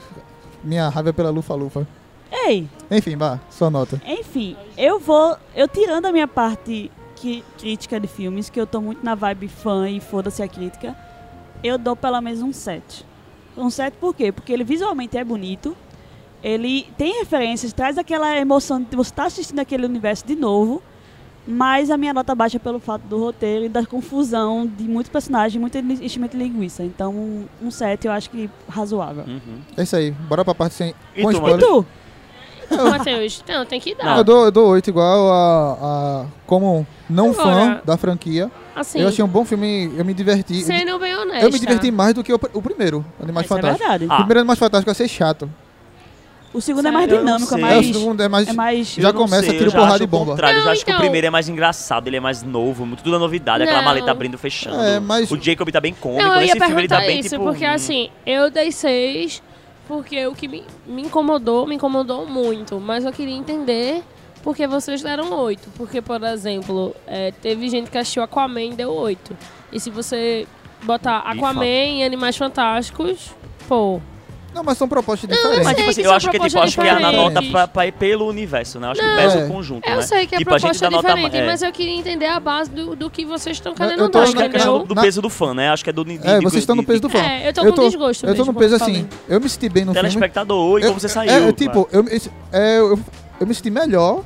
Speaker 2: minha raiva pela Lufa Lufa.
Speaker 3: Ei,
Speaker 2: Enfim, vá, sua nota.
Speaker 3: enfim, eu vou. Eu tirando a minha parte que, crítica de filmes, que eu tô muito na vibe fã e foda-se a crítica, eu dou pelo menos um 7. Um 7 por quê? Porque ele visualmente é bonito, ele tem referências, traz aquela emoção de você estar assistindo aquele universo de novo, mas a minha nota baixa pelo fato do roteiro e da confusão de muitos personagens, muito enchimento de linguiça. Então, um, um 7 eu acho que razoável.
Speaker 5: Uhum.
Speaker 2: É isso aí, bora pra parte sem.
Speaker 5: E
Speaker 2: com
Speaker 3: E tu?
Speaker 4: Matheus, não, tem que dar.
Speaker 2: Eu dou, eu dou 8 igual a, a- Como não fã
Speaker 4: Agora,
Speaker 2: da franquia.
Speaker 4: Assim,
Speaker 2: Eu achei um bom filme, eu me diverti.
Speaker 4: sendo bem honesto.
Speaker 2: Eu me diverti mais do que o, o primeiro, Animais
Speaker 3: Isso é
Speaker 2: Fantásticos.
Speaker 3: verdade.
Speaker 5: Ah.
Speaker 2: O primeiro Animais Fantásticos eu achei chato.
Speaker 3: O segundo é mais
Speaker 4: Sério?
Speaker 5: Eu não
Speaker 3: dinâmico, é
Speaker 5: sei.
Speaker 2: É, o
Speaker 3: mais.
Speaker 2: segundo é mais.
Speaker 3: É mais.
Speaker 2: Já
Speaker 5: Eu não
Speaker 2: começa,
Speaker 5: sei,
Speaker 2: tira
Speaker 5: eu já
Speaker 2: porrada e
Speaker 5: o
Speaker 2: bomba.
Speaker 5: contrário, eu
Speaker 4: Não,
Speaker 5: já acho que o
Speaker 4: então-
Speaker 5: primeiro é mais engraçado, ele é mais novo, muito tudo é novidade, aquela
Speaker 4: Não.
Speaker 5: maleta abrindo e fechando.
Speaker 2: É, mas-
Speaker 5: O Jacob tá bem cômico,
Speaker 4: Não, eu ia
Speaker 5: nesse filme ele tá
Speaker 4: perguntar
Speaker 5: bem
Speaker 4: isso,
Speaker 5: tipo...
Speaker 4: porque
Speaker 5: hum,
Speaker 4: assim, eu dei seis, porque o que me, me incomodou, me incomodou muito. Mas eu queria entender porque vocês deram oito. Porque, por exemplo, é, teve gente que assistiu Aquaman e deu oito. E se você botar. Aquaman e Animais Fantásticos, pô.
Speaker 2: Não, mas são propostas
Speaker 4: eu
Speaker 2: diferentes.
Speaker 5: Mas, tipo assim,
Speaker 4: que
Speaker 5: eu acho que, tipo, acho que é na nota pra, pra ir pelo universo, né? Eu acho que
Speaker 4: Não.
Speaker 5: pesa
Speaker 2: É.
Speaker 5: o conjunto,
Speaker 4: Eu
Speaker 5: né?
Speaker 4: sei que a
Speaker 5: tipo, a gente
Speaker 4: proposta é
Speaker 5: nota...
Speaker 4: diferente,
Speaker 5: é.
Speaker 4: mas eu queria entender a base do, do que vocês estão
Speaker 2: Eu-
Speaker 4: querendo
Speaker 2: eu tô
Speaker 4: dar,
Speaker 5: Acho que é a questão do peso do fã, né? Acho que é do... de-
Speaker 2: É,
Speaker 5: de-
Speaker 2: vocês estão no peso do fã.
Speaker 4: É, eu tô
Speaker 2: eu
Speaker 4: com desgosto
Speaker 2: Eu tô no peso
Speaker 4: eu
Speaker 2: assim. Eu me senti bem no filme.
Speaker 5: Telespectador, e
Speaker 2: Eu-
Speaker 5: como você saiu.
Speaker 2: É, é, tipo, eu, esse- é, eu, eu me senti melhor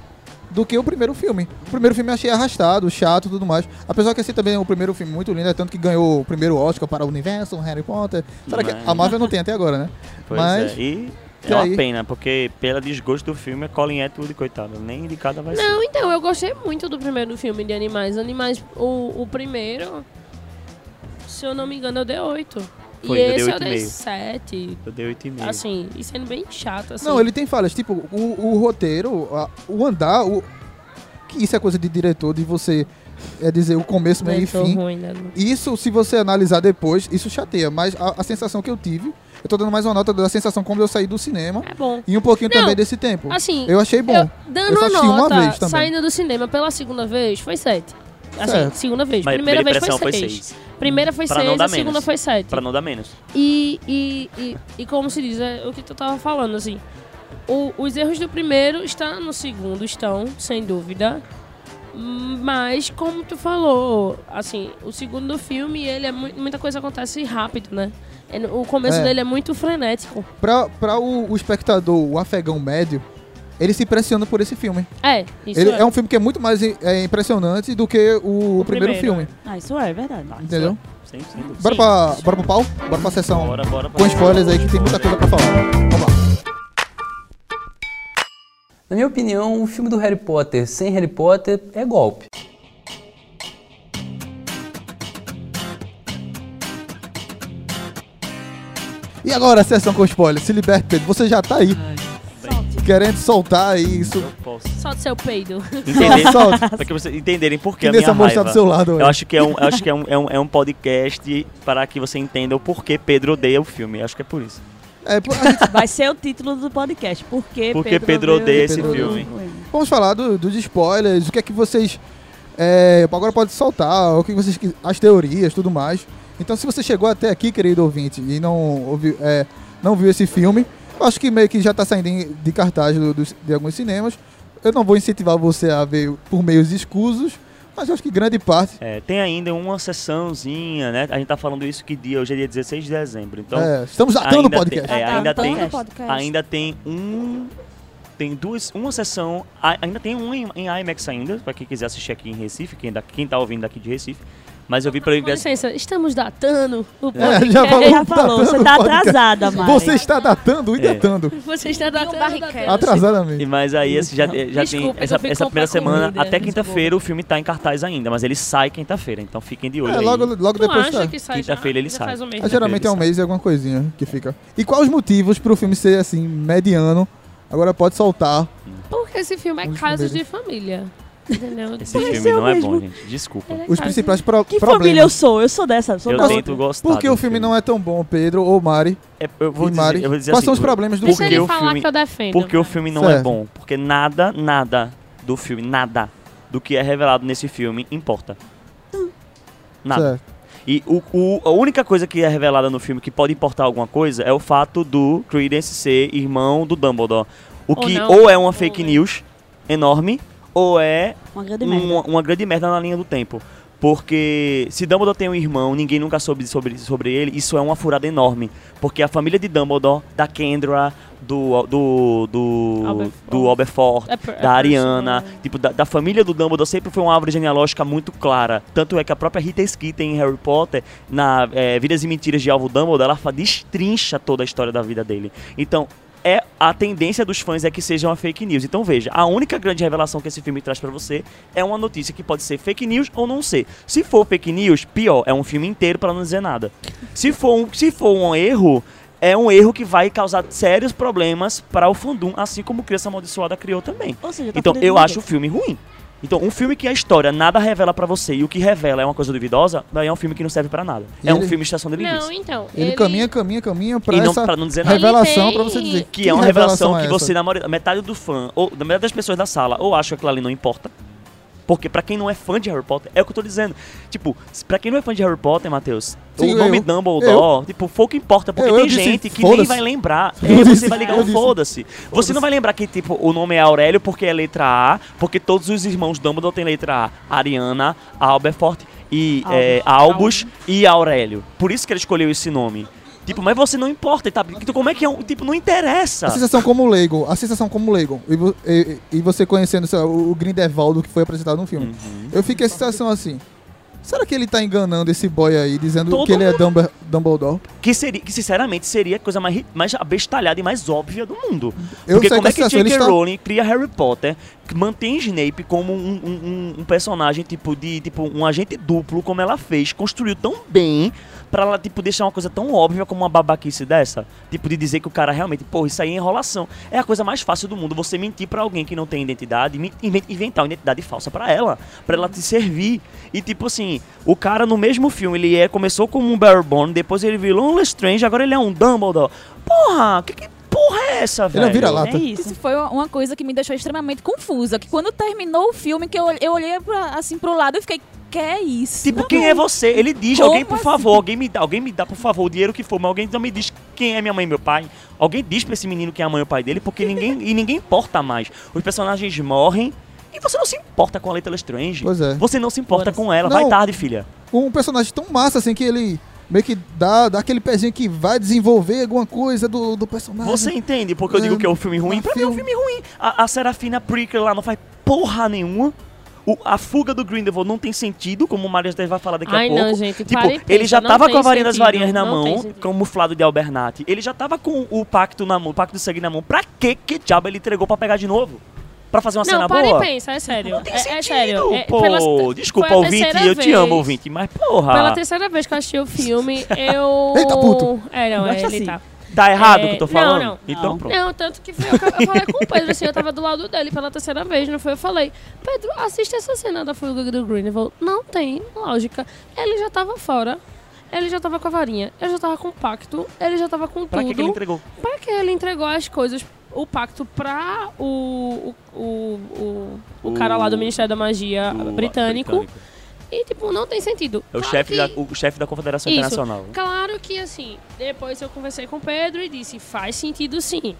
Speaker 2: do que o primeiro filme. O primeiro filme eu achei arrastado, chato e tudo mais. Apesar que esse também é o primeiro filme muito lindo, é tanto que ganhou o primeiro Oscar para o universo, Harry Potter. Será que
Speaker 5: Mas-
Speaker 2: a Marvel não tem até agora, né?
Speaker 5: Pois
Speaker 2: mas-
Speaker 5: é, e é uma pena, porque pela desgosto do filme, é Colin Atwood, coitado, nem indicada vai ser.
Speaker 4: Não, então, eu gostei muito do primeiro filme de Animais. Animais, o, o primeiro, se eu não me engano, eu dei 8.
Speaker 5: Foi,
Speaker 4: e
Speaker 5: eu dei
Speaker 4: esse eu
Speaker 5: oito e
Speaker 4: dei
Speaker 5: meio.
Speaker 4: 7.
Speaker 5: Eu dei 8,5.
Speaker 4: Assim, e sendo bem chato, assim.
Speaker 2: Não, ele tem falhas. Tipo, o, o roteiro, a- o andar, o, que isso é coisa de diretor, de você é dizer o começo, meio e fim.
Speaker 4: ruim, né?
Speaker 2: Isso, se você analisar depois, isso chateia. Mas a, a sensação que eu tive, eu tô dando mais uma nota da sensação quando eu saí do cinema
Speaker 4: É bom.
Speaker 2: e um pouquinho
Speaker 4: Não,
Speaker 2: também desse tempo.
Speaker 4: Assim,
Speaker 2: Eu achei bom.
Speaker 4: eu- dando
Speaker 2: Eu uma
Speaker 4: nota,
Speaker 2: vez também.
Speaker 4: saindo do cinema pela segunda vez, foi 7. Assim,
Speaker 2: Certo.
Speaker 4: segunda vez.
Speaker 5: Mas
Speaker 4: Primeira vez foi
Speaker 5: foi
Speaker 4: 6.
Speaker 5: 6.
Speaker 4: Primeira foi
Speaker 5: Pra não
Speaker 4: 6,
Speaker 5: dar
Speaker 4: a segunda
Speaker 5: menos.
Speaker 4: foi 7.
Speaker 5: Pra não dar menos.
Speaker 4: E, e, e, e como se diz, é o que tu tava falando, assim. o- os erros do primeiro estão no segundo, estão, sem dúvida. Mas, como tu falou, assim, o segundo filme, ele é mu- muita coisa acontece rápido, né? É O começo
Speaker 2: É.
Speaker 4: dele é muito frenético.
Speaker 2: Pra, pra o, o espectador, o afegão médio, ele se impressiona por esse filme.
Speaker 4: É, isso
Speaker 2: Ele
Speaker 4: é.
Speaker 2: é. um filme que é muito mais é, impressionante do que o,
Speaker 4: O
Speaker 2: primeiro,
Speaker 4: primeiro,
Speaker 2: filme.
Speaker 3: Ah, isso é verdade.
Speaker 2: Entendeu?
Speaker 5: Sem, sem dúvida.
Speaker 2: Bora,
Speaker 4: Sim.
Speaker 2: pra, bora pro pau? Bora pra sessão
Speaker 5: Bora, bora,
Speaker 2: com
Speaker 5: bora.
Speaker 2: spoilers aí que tem muita coisa pra falar. Vamos lá.
Speaker 9: Na minha opinião, o filme do Harry Potter sem Harry Potter é golpe.
Speaker 2: E agora a sessão com spoilers. Se liberte, Pedro. Você já tá aí querendo soltar aí isso.
Speaker 5: Eu posso.
Speaker 4: Solta seu peido.
Speaker 5: Entender,
Speaker 2: Solta.
Speaker 5: pra que vocês entenderem por que a minha
Speaker 2: tá
Speaker 5: raiva.
Speaker 2: do seu lado.
Speaker 5: Eu
Speaker 2: velho.
Speaker 5: acho que, é um, eu acho que é, um, é, um, é um podcast para que você entenda o porquê Pedro odeia o filme. Acho que é por isso.
Speaker 2: É, gente-
Speaker 3: Vai ser o título do podcast. Por que
Speaker 5: Por que Pedro odeia esse
Speaker 3: Pedro
Speaker 2: filme?
Speaker 3: odeia?
Speaker 2: vamos falar do- dos spoilers, o que é que vocês. É, agora pode soltar, o que vocês. quis- As teorias tudo mais. Então, se você chegou até aqui, querido ouvinte, e não, ouviu, é, não viu esse filme, eu acho que meio que já tá saindo de cartaz do- dos- de alguns cinemas. Eu não vou incentivar você a ver por meios escusos, mas acho que grande parte.
Speaker 5: É, tem ainda uma sessãozinha, né? A gente tá falando isso que dia? Hoje é dia 16 de dezembro. Então,
Speaker 2: é, estamos datando o podcast.
Speaker 5: tem- é, ainda tem,
Speaker 3: Datando
Speaker 8: podcast.
Speaker 5: ainda tem um. Tem duas, uma sessão, ainda tem um em, em IMAX ainda, pra quem quiser assistir aqui em Recife, quem, da, quem tá ouvindo daqui de Recife. Mas eu vi pra
Speaker 4: Com licença, estamos datando o
Speaker 2: É,
Speaker 4: podcast.
Speaker 2: já falou,
Speaker 3: Já falou, você tá
Speaker 2: Datando o podcast.
Speaker 3: atrasada, Mari.
Speaker 2: Você está datando e
Speaker 5: É.
Speaker 2: datando.
Speaker 4: Você está datando, datando.
Speaker 2: Atrasadamente.
Speaker 5: E mas aí esse já, já tem
Speaker 4: Desculpa,
Speaker 5: essa,
Speaker 4: fico
Speaker 5: essa
Speaker 4: com
Speaker 5: primeira semana,
Speaker 4: comida,
Speaker 5: até quinta-feira o filme tá em cartaz ainda, mas ele sai quinta-feira, então fiquem de olho
Speaker 2: É,
Speaker 5: aí.
Speaker 2: logo, logo
Speaker 4: Tu
Speaker 2: depois
Speaker 4: acha
Speaker 2: tá.
Speaker 4: que sai já?
Speaker 5: Quinta-feira ele
Speaker 4: Já
Speaker 5: sai.
Speaker 4: faz um mês,
Speaker 2: Ah, geralmente é um mês e alguma coisinha que fica. E quais os motivos pro filme ser assim, mediano? Agora pode soltar.
Speaker 4: Porque esse filme é
Speaker 2: Os
Speaker 4: casos de família. Entendeu?
Speaker 5: Esse filme não é
Speaker 3: mesmo.
Speaker 5: bom, gente. Desculpa.
Speaker 2: Os principais pro
Speaker 3: Que
Speaker 2: problemas.
Speaker 3: família eu sou? Eu sou dessa. Sou
Speaker 5: Eu
Speaker 3: da-
Speaker 5: tento gostar.
Speaker 2: Por que o filme não é tão bom, Pedro ou Mari?
Speaker 5: É, eu vou dizer,
Speaker 2: Mari?
Speaker 5: eu vou dizer
Speaker 2: Quais
Speaker 5: assim,
Speaker 2: são os problemas do
Speaker 4: Deixa
Speaker 2: filme?
Speaker 4: ele
Speaker 5: o
Speaker 4: falar
Speaker 5: filme-
Speaker 4: que eu defendo.
Speaker 5: Porque o filme não é
Speaker 2: Certo.
Speaker 5: bom. Porque nada, nada do filme, nada do que é revelado nesse filme importa. Nada.
Speaker 2: Certo.
Speaker 5: E o, o- a única coisa que é revelada no filme que pode importar alguma coisa é o fato do Credence ser irmão do Dumbledore. O
Speaker 4: Ou
Speaker 5: que
Speaker 4: não.
Speaker 5: ou é uma
Speaker 4: Ou
Speaker 5: fake
Speaker 4: é.
Speaker 5: news enorme, ou é
Speaker 3: Uma grande merda.
Speaker 5: uma, uma grande merda na linha do tempo. Porque se Dumbledore tem um irmão, ninguém nunca soube sobre, sobre ele, isso é uma furada enorme. Porque a família de Dumbledore, da Kendra, do do do, do
Speaker 4: É é
Speaker 5: da Ariana, tipo, da, da família do Dumbledore sempre foi uma árvore genealógica muito clara. Tanto é que a própria Rita Skeeter em Harry Potter, na é, Vidas e Mentiras de Alvo Dumbledore, ela destrincha toda a história da vida dele. Então, é a tendência dos fãs é que seja uma fake news. Então veja, a única grande revelação que esse filme traz pra você é uma notícia que pode ser fake news ou não ser. Se for fake news, pior, é um filme inteiro pra não dizer nada. Se for um, se for um erro, é um erro que vai causar sérios problemas para o fandom, assim como Criança Amaldiçoada criou também.
Speaker 3: Seja, tá
Speaker 5: Então eu acho o filme ruim. Então, um filme que a história nada revela pra você e o que revela é uma coisa duvidosa, daí é um filme que não serve pra nada. É um
Speaker 2: Ele-
Speaker 5: filme de estação de
Speaker 4: Não,
Speaker 5: linguiça.
Speaker 4: então.
Speaker 2: Ele, caminha, caminha, caminha pra
Speaker 5: E não,
Speaker 2: essa
Speaker 5: pra não dizer nada.
Speaker 2: revelação
Speaker 4: Ele
Speaker 2: pra você
Speaker 4: tem-
Speaker 2: dizer.
Speaker 5: Que é uma revelação, que
Speaker 2: é
Speaker 5: você,
Speaker 2: essa?
Speaker 5: na maioria, metade do fã, ou da metade das pessoas da sala, ou acha que aquilo ali não importa. Porque pra quem não é fã de Harry Potter, é o que eu tô dizendo. Tipo, se- pra quem não é fã de Harry Potter, Matheus,
Speaker 2: Sim,
Speaker 5: o nome
Speaker 2: eu-
Speaker 5: Dumbledore, tipo, pouco importa, porque
Speaker 2: Eu- eu
Speaker 5: tem
Speaker 2: disse,
Speaker 5: gente que nem vai lembrar.
Speaker 2: Eu
Speaker 5: É,
Speaker 2: disse,
Speaker 5: você vai ligar
Speaker 2: eu
Speaker 5: um foda-se. Você não vai lembrar que, tipo, o nome é Aurélio porque é letra A, porque todos os irmãos Dumbledore têm letra A. Ariana, Alberfort e é, Albus e Aurélio. Por isso que ele escolheu esse nome. Tipo, mas você não importa, tá? Então, como é que é um. Tipo, não interessa.
Speaker 2: A sensação como leigo, a sensação como leigo, e, e- e você conhecendo lá, o Grindelwald que foi apresentado no filme,
Speaker 5: Uhum.
Speaker 2: eu fiquei a sensação assim, será que ele tá enganando esse boy aí, dizendo
Speaker 5: Todo
Speaker 2: que ele é Dumbledore?
Speaker 5: Que, seria, que sinceramente seria a coisa mais, mais abestalhada e mais óbvia do mundo.
Speaker 2: Eu
Speaker 5: Porque como é
Speaker 2: que
Speaker 5: J.K.
Speaker 2: está...
Speaker 5: Rowling cria Harry Potter, que mantém Snape como um, um- um- um personagem, tipo, de tipo, um agente duplo, como ela fez, construiu tão bem pra ela, tipo, deixar uma coisa tão óbvia como uma babaquice dessa. Tipo, de dizer que o cara realmente, pô, isso aí é enrolação. É a coisa mais fácil do mundo, você mentir pra alguém que não tem identidade, inventar uma identidade falsa pra ela, pra ela te servir. E tipo assim, o cara no mesmo filme, ele é, começou como um Barebone, depois ele virou um Lestrange, agora ele é um Dumbledore. Porra, que, que porra é essa, velho?
Speaker 2: Ele é um vira-lata.
Speaker 3: É isso.
Speaker 8: Isso foi uma- uma coisa que me deixou extremamente confusa. Que quando terminou o filme, que eu, eu olhei pra, assim pro lado e fiquei, que é isso?
Speaker 5: Tipo, quem é você? Ele diz,
Speaker 8: Como
Speaker 5: alguém, por
Speaker 8: assim?
Speaker 5: favor, alguém me dá, alguém me dá, por favor, o dinheiro que for, mas alguém não me diz quem é minha mãe e meu pai. Alguém diz pra esse menino quem é a mãe e o pai dele, porque ninguém, e ninguém importa mais. Os personagens morrem e você não se importa com a Letra Lestrange.
Speaker 2: Pois é.
Speaker 5: Você não se importa com ela.
Speaker 2: Não.
Speaker 5: Vai tarde, filha.
Speaker 2: Um personagem tão massa assim que ele meio que dá, dá aquele pezinho que vai desenvolver alguma coisa do, do personagem.
Speaker 5: Você entende porque eu digo
Speaker 2: É,
Speaker 5: que é um filme ruim?
Speaker 2: um
Speaker 5: Pra mim é um
Speaker 2: filme-
Speaker 5: filme ruim. A, a Serafina Prickler lá não faz porra nenhuma. O- a fuga do Grindelwald não tem sentido, como o Marias vai falar daqui
Speaker 4: Ai,
Speaker 5: a pouco.
Speaker 4: não, gente.
Speaker 5: Tipo,
Speaker 4: para
Speaker 5: ele
Speaker 4: pensa,
Speaker 5: já
Speaker 4: não
Speaker 5: tava com a varinha das varinhas na
Speaker 4: não
Speaker 5: mão, camuflado de Albernati. Ele já tava com o pacto na mão, o pacto de sangue na mão. Pra que que diabo ele entregou pra pegar de novo? Pra fazer uma
Speaker 4: Não,
Speaker 5: cena
Speaker 4: para
Speaker 5: boa?
Speaker 4: e pensa, é sério.
Speaker 5: Não tem
Speaker 4: é,
Speaker 5: sentido,
Speaker 4: é sério. É,
Speaker 5: pô.
Speaker 4: pela-
Speaker 5: Desculpa, ouvinte, eu te amo, ouvinte, mas porra.
Speaker 4: Pela terceira vez que eu assisti o filme, eu.
Speaker 2: Eita, puto.
Speaker 4: É, não, é, ele
Speaker 3: assim.
Speaker 4: tá.
Speaker 5: Tá errado o
Speaker 4: É,
Speaker 5: que eu tô
Speaker 4: não,
Speaker 5: falando?
Speaker 4: não.
Speaker 5: Então
Speaker 3: Não.
Speaker 5: pronto.
Speaker 4: Não, tanto que foi eu, eu falei com o Pedro, assim, eu tava do lado dele pela terceira vez, não foi? Eu falei, Pedro, assiste essa cena da fuga do Greenwald. Não tem lógica. Ele já tava fora, ele já tava com a varinha, ele já tava com o pacto, ele já tava com
Speaker 5: Pra
Speaker 4: tudo.
Speaker 5: que, que ele entregou?
Speaker 4: Pra que ele entregou as coisas, o pacto pra o, o, o, o, o cara lá do Ministério da Magia
Speaker 5: O-
Speaker 4: britânico. E, tipo, não tem sentido.
Speaker 5: É o
Speaker 4: Claro
Speaker 5: chefe
Speaker 4: que-
Speaker 5: da, o chefe da Confederação
Speaker 4: Isso.
Speaker 5: Internacional.
Speaker 4: Claro que assim, depois eu conversei com o Pedro e disse, faz sentido sim.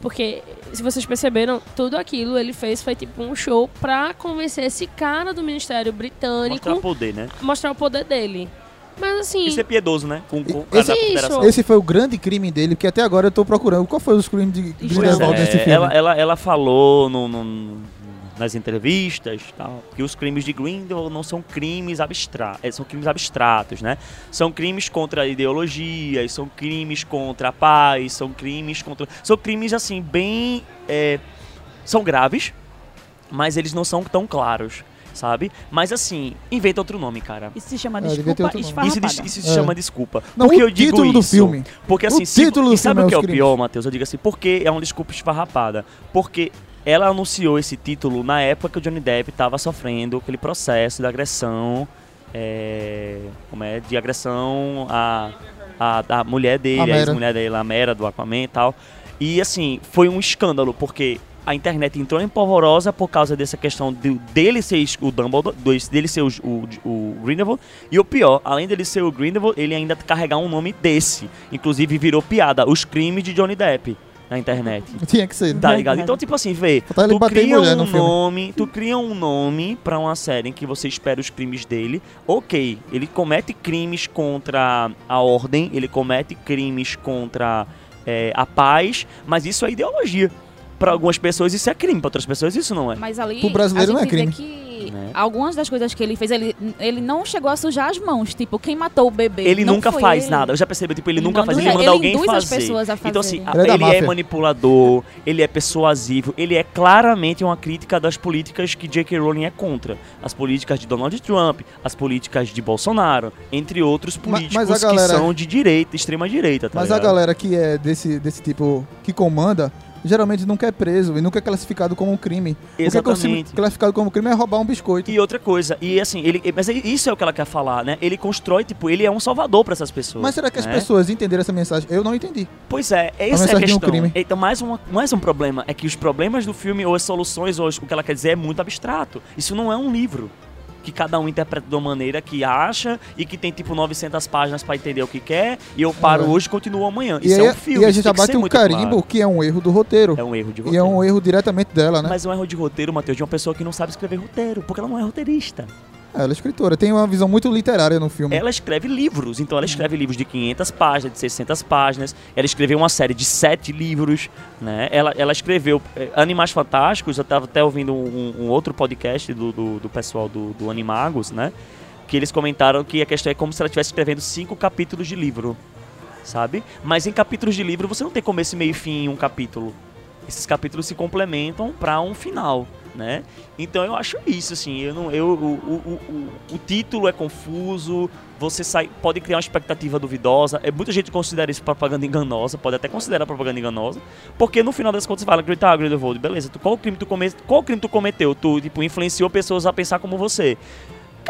Speaker 4: Porque, se vocês perceberam, tudo aquilo ele fez foi tipo um show pra convencer esse cara do Ministério Britânico
Speaker 5: Mostrar poder, né?
Speaker 4: mostrar o poder dele. Mas assim,
Speaker 5: Isso é piedoso, né? Com, com o
Speaker 2: Esse-. Esse foi o grande crime dele, que até agora eu tô procurando. Qual foi os crimes de Grindelwald
Speaker 5: é,
Speaker 2: nesse filme?
Speaker 5: ela, ela, ela falou no- no- nas entrevistas tal, que os crimes de Grindelwald não são crimes abstratos, são crimes abstratos, né? São crimes contra ideologias, são crimes contra a paz, são crimes contra. São crimes assim, bem. é, são graves, mas eles não são tão claros, sabe? Mas assim, inventa outro nome, cara.
Speaker 3: Isso se chama
Speaker 2: É,
Speaker 3: desculpa
Speaker 2: nome.
Speaker 5: Isso,
Speaker 3: esfarrapada.
Speaker 5: isso se
Speaker 2: É.
Speaker 5: chama desculpa.
Speaker 2: Não,
Speaker 5: Por que
Speaker 2: o
Speaker 5: eu digo
Speaker 2: título do
Speaker 5: isso?
Speaker 2: filme.
Speaker 5: Porque assim,
Speaker 2: O
Speaker 5: se-
Speaker 2: título do
Speaker 5: e sabe
Speaker 2: filme é
Speaker 5: o que é o
Speaker 2: crimes.
Speaker 5: pior, Matheus? Eu digo assim, porque é uma desculpa esfarrapada. Porque ela anunciou esse título na época que o Johnny Depp estava sofrendo aquele processo de agressão, é, como é, de agressão à, à, à mulher dele,
Speaker 2: A
Speaker 5: ex-mulher dele, a Mera, do Aquaman e tal. E assim, foi um escândalo, porque a internet entrou em polvorosa por causa dessa questão de- dele ser o Dumbledore, do- dele ser o, o, o Grindelwald, e o pior, além dele ser o Grindelwald, ele ainda carregar um nome desse. Inclusive virou piada, os crimes de Johnny Depp na internet.
Speaker 2: Tinha que ser.
Speaker 5: Tá ligado? Então, tipo assim, vê, tu cria
Speaker 2: mulher
Speaker 5: um
Speaker 2: no filme.
Speaker 5: nome, tu cria um nome pra uma série em que você espera os crimes dele. Ok, ele comete crimes contra a ordem, ele comete crimes contra é, a paz, mas isso é ideologia. Pra algumas pessoas isso é crime, pra outras pessoas isso não é.
Speaker 8: Mas ali
Speaker 2: Pro brasileiro
Speaker 8: a
Speaker 2: não é crime.
Speaker 8: Que
Speaker 5: Né?
Speaker 8: algumas das coisas que ele fez, ele, ele não chegou a sujar as mãos. Tipo, quem matou o bebê?
Speaker 5: Ele
Speaker 8: não
Speaker 5: nunca
Speaker 8: foi
Speaker 5: faz
Speaker 8: ele.
Speaker 5: nada. Eu já percebi, tipo, ele
Speaker 8: Ele
Speaker 5: nunca
Speaker 8: manda-
Speaker 5: faz, ele
Speaker 8: ele
Speaker 5: manda alguém
Speaker 8: induz as
Speaker 5: fazer.
Speaker 8: pessoas a
Speaker 5: Então assim, a-
Speaker 2: Ele é
Speaker 5: ele é
Speaker 2: máfia.
Speaker 5: manipulador, ele é persuasivo, ele é claramente uma crítica das políticas que J.K. Rowling é contra. As políticas de Donald Trump, as políticas de Bolsonaro, entre outros políticos
Speaker 2: mas a galera-
Speaker 5: que são de direita, extrema direita, tá
Speaker 2: Mas a
Speaker 5: ligado?
Speaker 2: galera que é desse, desse tipo que comanda, geralmente nunca é preso e nunca é classificado como um crime. O que é
Speaker 5: Exatamente.
Speaker 2: classificado como crime é roubar um biscoito.
Speaker 5: E outra coisa, e assim, ele, mas isso é o que ela quer falar, né? Ele constrói, tipo, ele é um salvador pra essas pessoas.
Speaker 2: Mas será que as
Speaker 5: né?
Speaker 2: pessoas entenderam essa mensagem? Eu não entendi.
Speaker 5: Pois é, essa é a
Speaker 2: de um
Speaker 5: questão.
Speaker 2: crime.
Speaker 5: Então, mais, uma, mais um problema é que os problemas do filme, ou as soluções, ou as- o que ela quer dizer é muito abstrato. Isso não é um livro. Que cada um interpreta de uma maneira que acha e que tem tipo 900 páginas pra entender o que quer. E eu paro
Speaker 2: É.
Speaker 5: hoje e continuo amanhã.
Speaker 2: E,
Speaker 5: Isso
Speaker 2: aí,
Speaker 5: é um filme.
Speaker 2: e a gente já
Speaker 5: que
Speaker 2: bate um carimbo
Speaker 5: claro.
Speaker 2: que é um erro do roteiro.
Speaker 5: É um erro de
Speaker 2: e
Speaker 5: roteiro.
Speaker 2: é um erro diretamente dela, né?
Speaker 5: Mas é um erro de roteiro, Matheus, de uma pessoa que não sabe escrever roteiro, porque ela não é roteirista.
Speaker 2: Ela é escritora, tem uma visão muito literária no filme.
Speaker 5: Ela escreve livros, então ela escreve livros de 500 páginas, de 600 páginas. Ela escreveu uma série de sete livros, né? Ela, ela escreveu eh, Animais Fantásticos. Eu estava até ouvindo um, um outro podcast do, do, do pessoal do, do Animagos, né? Que eles comentaram que a questão é como se ela estivesse escrevendo cinco capítulos de livro, sabe? Mas em capítulos de livro você não tem começo, meio e fim em um capítulo. Esses capítulos se complementam para um final, né? Então eu acho isso, assim, eu não, eu, o, o, o, o título é confuso, você sai, pode criar uma expectativa duvidosa, é, muita gente considera isso propaganda enganosa, pode até considerar propaganda enganosa, porque no final das contas você fala, tá, Grindelwald, beleza, tu, qual, crime tu come, qual crime tu cometeu? Tu, tipo, influenciou pessoas a pensar como você.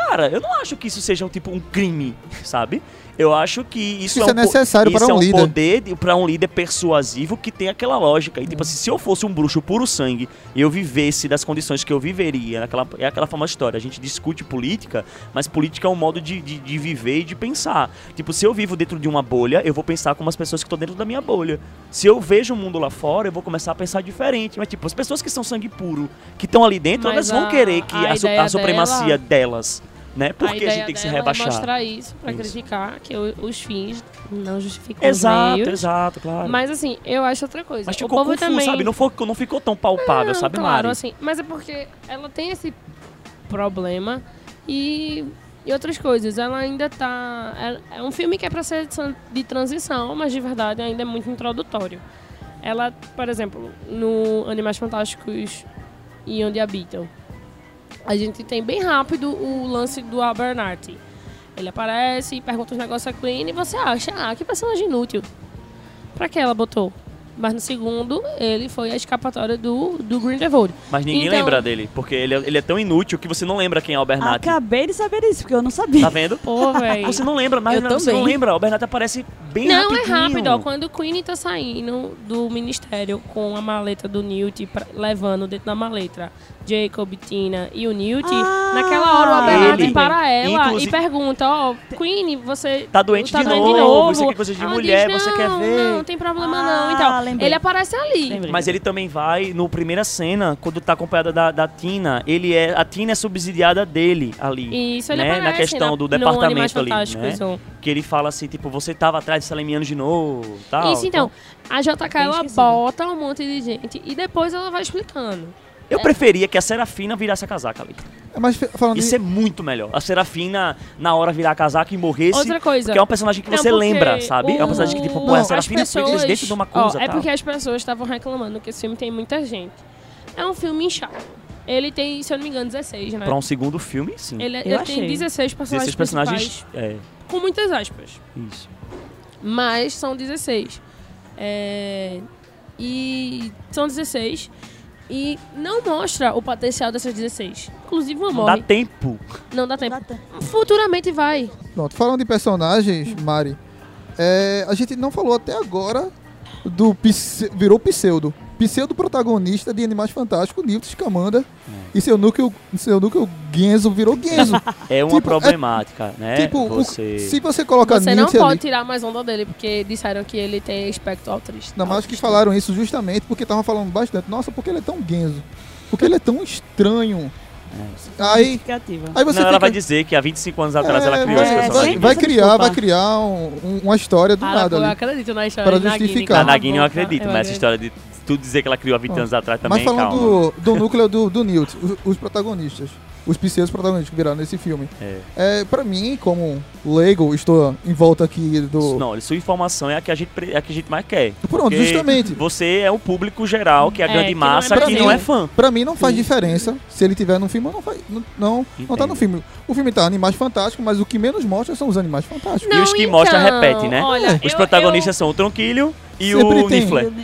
Speaker 5: Cara, eu não acho que isso seja um tipo um crime, sabe? Eu acho que isso,
Speaker 2: Isso
Speaker 5: é,
Speaker 2: é
Speaker 5: um po-
Speaker 2: necessário
Speaker 5: isso
Speaker 2: para
Speaker 5: é
Speaker 2: um
Speaker 5: um
Speaker 2: líder.
Speaker 5: poder de- para um líder persuasivo que tem aquela lógica. E tipo assim, se eu fosse um bruxo puro sangue e eu vivesse das condições que eu viveria, naquela, é aquela famosa história. A gente discute política, mas política é um modo de, de, de viver e de pensar. Tipo, se eu vivo dentro de uma bolha, eu vou pensar como as pessoas que estão dentro da minha bolha. Se eu vejo o mundo lá fora, eu vou começar a pensar diferente. Mas tipo, as pessoas que são sangue puro, que estão ali dentro,
Speaker 4: Mas
Speaker 5: elas vão
Speaker 4: a-
Speaker 5: querer que
Speaker 4: a
Speaker 5: a, su- a supremacia
Speaker 4: dela-
Speaker 5: delas. Né? Por
Speaker 4: a
Speaker 5: que a
Speaker 4: ideia
Speaker 5: gente tem que se
Speaker 4: dela
Speaker 5: rebaixar?
Speaker 4: É mostrar isso
Speaker 5: Isso.
Speaker 4: criticar que o- os fins não justificam
Speaker 5: Exato,
Speaker 4: os meios.
Speaker 5: exato, claro.
Speaker 4: Mas assim, eu acho outra coisa.
Speaker 5: Mas
Speaker 4: o
Speaker 5: ficou
Speaker 4: povo
Speaker 5: confuso,
Speaker 4: também...
Speaker 5: sabe? Não, foi, não ficou tão palpável,
Speaker 4: Não,
Speaker 5: sabe,
Speaker 4: claro,
Speaker 5: Mari?
Speaker 4: assim, mas é porque ela tem esse problema e, e outras coisas. Ela ainda tá. É, é um filme que é pra ser de transição, mas de verdade ainda é muito introdutório. Ela, por exemplo, no Animais Fantásticos e Onde Habitam, a gente tem bem rápido o lance do Abernathy. Ele aparece pergunta os negócios a Queen e você acha, ah, que personagem inútil. Pra que ela botou? Mas no segundo, ele foi a escapatória do, do Grindelwald.
Speaker 5: Mas ninguém
Speaker 4: Então-
Speaker 5: lembra dele, porque ele é, ele é tão inútil que você não lembra quem é o Bernat.
Speaker 3: Acabei de saber disso, porque eu não sabia.
Speaker 5: Tá vendo?
Speaker 4: Pô, velho.
Speaker 5: Você não lembra, mas não, você não lembra. O Bernat aparece bem
Speaker 4: Não, é
Speaker 5: rapidinho.
Speaker 4: rápido, ó. Quando o Queen tá saindo do ministério com a maleta do Newt, pra- levando dentro da maleta Jacob, Tina e o Newt,
Speaker 3: Ah,
Speaker 4: naquela hora o Abernathy para ela
Speaker 5: inclusive-
Speaker 4: e pergunta, ó, Queen, você
Speaker 5: Tá doente,
Speaker 4: tá
Speaker 5: de,
Speaker 4: doente
Speaker 5: novo,
Speaker 4: de novo.
Speaker 5: isso aqui é coisa de
Speaker 4: Ela
Speaker 5: mulher,
Speaker 4: diz,
Speaker 5: você quer
Speaker 4: "Não,
Speaker 5: ver.
Speaker 4: Não, tem problema
Speaker 3: Ah,
Speaker 4: não. Então,
Speaker 3: lembrei.
Speaker 4: ele aparece ali.
Speaker 3: Lembrei.
Speaker 5: Mas ele também vai, no primeira cena, quando tá acompanhada da, da Tina, ele é, a Tina é subsidiada dele ali.
Speaker 4: Isso, ele
Speaker 5: né?
Speaker 4: aparece
Speaker 5: Na questão do
Speaker 4: no Animais
Speaker 5: departamento ali, né? Que ele fala assim, tipo, você tava atrás de Salemiano de novo, tal.
Speaker 4: Isso, então, a JK, ela bota um monte de gente e depois ela vai explicando.
Speaker 5: Eu preferia que a Serafina virasse a casaca ali.
Speaker 2: Mas fe- falando
Speaker 5: Isso
Speaker 2: de...
Speaker 5: é muito melhor. A Serafina, na hora, virar a casaca e morresse.
Speaker 4: Outra coisa.
Speaker 5: Porque é um personagem que
Speaker 4: Não,
Speaker 5: você lembra, sabe? É um personagem que, tipo,
Speaker 4: o-
Speaker 5: pô, a Serafina
Speaker 4: pessoas-
Speaker 5: dentro de uma coisa.
Speaker 4: É
Speaker 5: tal.
Speaker 4: porque as pessoas estavam reclamando que esse filme tem muita gente. É um filme inchado. Ele tem, se eu não me engano, 16, né?
Speaker 5: Pra um segundo filme, sim.
Speaker 4: Ele,
Speaker 3: Eu
Speaker 4: ele
Speaker 3: achei.
Speaker 4: tem 16 personagens
Speaker 5: 16 personagens.
Speaker 4: principais,
Speaker 5: É,
Speaker 4: com muitas aspas.
Speaker 5: isso.
Speaker 4: Mas são 16. É, E são 16. E não mostra o potencial dessas 16. Inclusive uma
Speaker 5: Não dá tempo.
Speaker 4: Não dá tempo.
Speaker 3: Dá tempo.
Speaker 4: Futuramente vai.
Speaker 2: Pronto, falando de personagens, Mari, é, a gente não falou até agora do pse- virou pseudo. Pseudo protagonista de Animais Fantásticos, Newt Scamander. E seu núcleo, seu núcleo Genzo virou Genzo.
Speaker 5: É uma
Speaker 2: Tipo, é-
Speaker 5: problemática, né?
Speaker 2: tipo, o-
Speaker 5: você...
Speaker 2: se você colocar
Speaker 4: Você não pode
Speaker 2: ali...
Speaker 4: tirar mais onda dele, porque disseram que ele tem espectro autista.
Speaker 2: Não, mas acho que falaram isso justamente porque estavam falando bastante. Nossa, porque ele é tão Genzo? Porque ele é tão estranho. Aí,
Speaker 3: Significativa.
Speaker 2: aí você
Speaker 5: não, ela vai dizer que há 25 anos atrás ela
Speaker 2: É,
Speaker 5: criou esse
Speaker 2: vai,
Speaker 5: personagem.
Speaker 2: vai, criar, vai criar um- um- uma história do
Speaker 4: Ah,
Speaker 2: nada
Speaker 4: eu
Speaker 2: ali.
Speaker 4: acredito na história Nagini.
Speaker 2: justificar.
Speaker 5: A
Speaker 2: Cala
Speaker 5: Nagini eu acredito, mas essa
Speaker 4: acredito.
Speaker 5: história de tu dizer que ela criou há 20 anos atrás também,
Speaker 2: Mas falando
Speaker 5: calma.
Speaker 2: do, do núcleo do, do Newt, os, os protagonistas, os pseudos protagonistas que viraram nesse filme.
Speaker 5: É.
Speaker 2: É, pra mim, como leigo, estou em volta aqui do...
Speaker 5: Não, sua informação é a que a gente, é a que a gente mais quer.
Speaker 2: Pronto, justamente.
Speaker 5: Você é o público geral, que é a
Speaker 4: É,
Speaker 5: grande
Speaker 4: que não é
Speaker 5: massa, que
Speaker 2: Brasil.
Speaker 5: não é fã.
Speaker 2: Pra mim não faz diferença se ele tiver no filme ou não faz. Não, não, não tá no filme. O filme tá Animais Fantásticos, mas o que menos mostra são os Animais Fantásticos.
Speaker 5: E os que mostra, repete, né?
Speaker 4: Olha,
Speaker 5: Os
Speaker 4: eu-
Speaker 5: protagonistas são o Tronquilho e
Speaker 2: Sempre
Speaker 5: o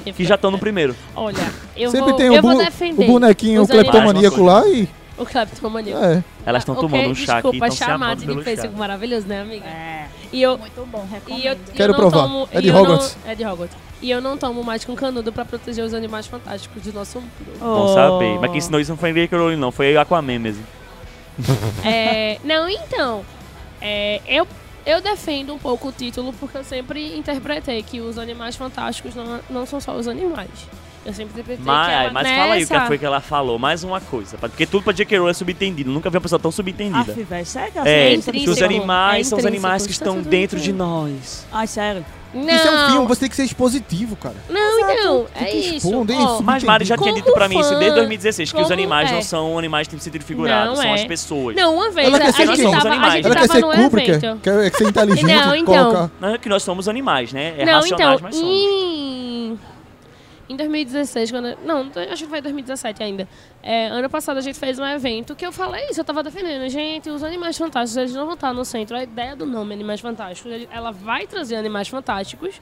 Speaker 4: eu-
Speaker 5: que já estão no primeiro.
Speaker 4: Olha, eu
Speaker 2: Sempre
Speaker 4: vou,
Speaker 2: tem
Speaker 4: eu
Speaker 2: o, bu-
Speaker 4: defender
Speaker 2: o bonequinho
Speaker 4: os
Speaker 2: cleptomaníaco lá e.
Speaker 4: O Cleptomania.
Speaker 2: É.
Speaker 5: Elas estão tomando um chá aqui,
Speaker 4: desculpa,
Speaker 5: estão se
Speaker 4: chá mate de pêssego maravilhoso, né, amiga?
Speaker 3: É.
Speaker 4: E eu,
Speaker 8: Muito bom, recomendo.
Speaker 4: e eu, e
Speaker 2: Quero
Speaker 4: eu não
Speaker 2: provar.
Speaker 4: tomo...
Speaker 2: É de
Speaker 4: eu não-
Speaker 2: Hogwarts?
Speaker 4: é de Hogwarts. E eu não tomo mais com canudo pra proteger os animais fantásticos do nosso mundo.
Speaker 5: Bom saber. Mas quem ensinou isso não foi J.K. Rowling, não. Foi Aquaman mesmo.
Speaker 4: É, não, então, é, eu, eu defendo um pouco o título porque eu sempre interpretei que os animais fantásticos não, não são só os animais. Eu sempre interpretei que
Speaker 5: Mas,
Speaker 4: ela,
Speaker 5: mas fala aí o que
Speaker 4: nessa-
Speaker 5: foi que ela falou. Mais uma coisa. Porque tudo pra J.K. Rowling é subentendido. Nunca vi uma pessoa tão subentendida.
Speaker 3: Aff, velho, sério que
Speaker 5: É,
Speaker 4: É
Speaker 5: que
Speaker 3: isso?
Speaker 5: os animais
Speaker 4: É
Speaker 5: são os animais que
Speaker 4: intrínseco,
Speaker 5: estão dentro de nós.
Speaker 3: Ai, sério.
Speaker 4: Não,
Speaker 2: Isso é um filme, você tem que ser expositivo, cara.
Speaker 4: não, então, é
Speaker 2: que
Speaker 4: isso.
Speaker 2: isso.
Speaker 5: Mas Mari já tinha dito pra mim isso desde 2016, que os animais
Speaker 4: é.
Speaker 5: não são animais que têm sentido figurado,
Speaker 4: Não,
Speaker 5: são
Speaker 4: é.
Speaker 5: as pessoas.
Speaker 4: Não, uma vez
Speaker 2: Ela
Speaker 4: a,
Speaker 2: quer
Speaker 4: a
Speaker 2: ser
Speaker 4: gente
Speaker 2: quem? Os
Speaker 4: tava, a
Speaker 5: animais.
Speaker 4: gente
Speaker 2: Ela quer
Speaker 4: tava
Speaker 2: ser
Speaker 4: no
Speaker 2: Kubrick,
Speaker 4: evento.
Speaker 2: quer, quer ser inteligente,
Speaker 4: Não, então.
Speaker 5: Não é que nós somos animais, né? É
Speaker 4: não,
Speaker 5: racionais,
Speaker 4: então,
Speaker 5: mas somos.
Speaker 4: em, em 2016, quando, não, acho que foi 2017 ainda. É, ano passado a gente fez um evento que eu falei isso, eu tava defendendo. Gente, os animais fantásticos, eles não vão estar no centro. A ideia do nome Animais Fantásticos, ela vai trazer animais fantásticos,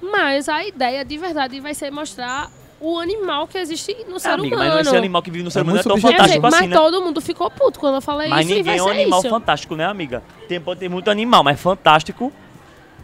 Speaker 4: mas a ideia de verdade vai ser mostrar o animal que existe no ser
Speaker 5: Ah, amiga,
Speaker 4: humano.
Speaker 5: mas esse animal que vive no ser
Speaker 2: É
Speaker 5: humano é tão fantástico
Speaker 4: mas
Speaker 5: assim, né?
Speaker 4: todo mundo ficou puto quando eu falei
Speaker 5: Mas
Speaker 4: isso e vai
Speaker 5: ninguém é um
Speaker 4: ser
Speaker 5: animal
Speaker 4: isso.
Speaker 5: fantástico, né, amiga? Tem, pode ter muito animal, mas fantástico.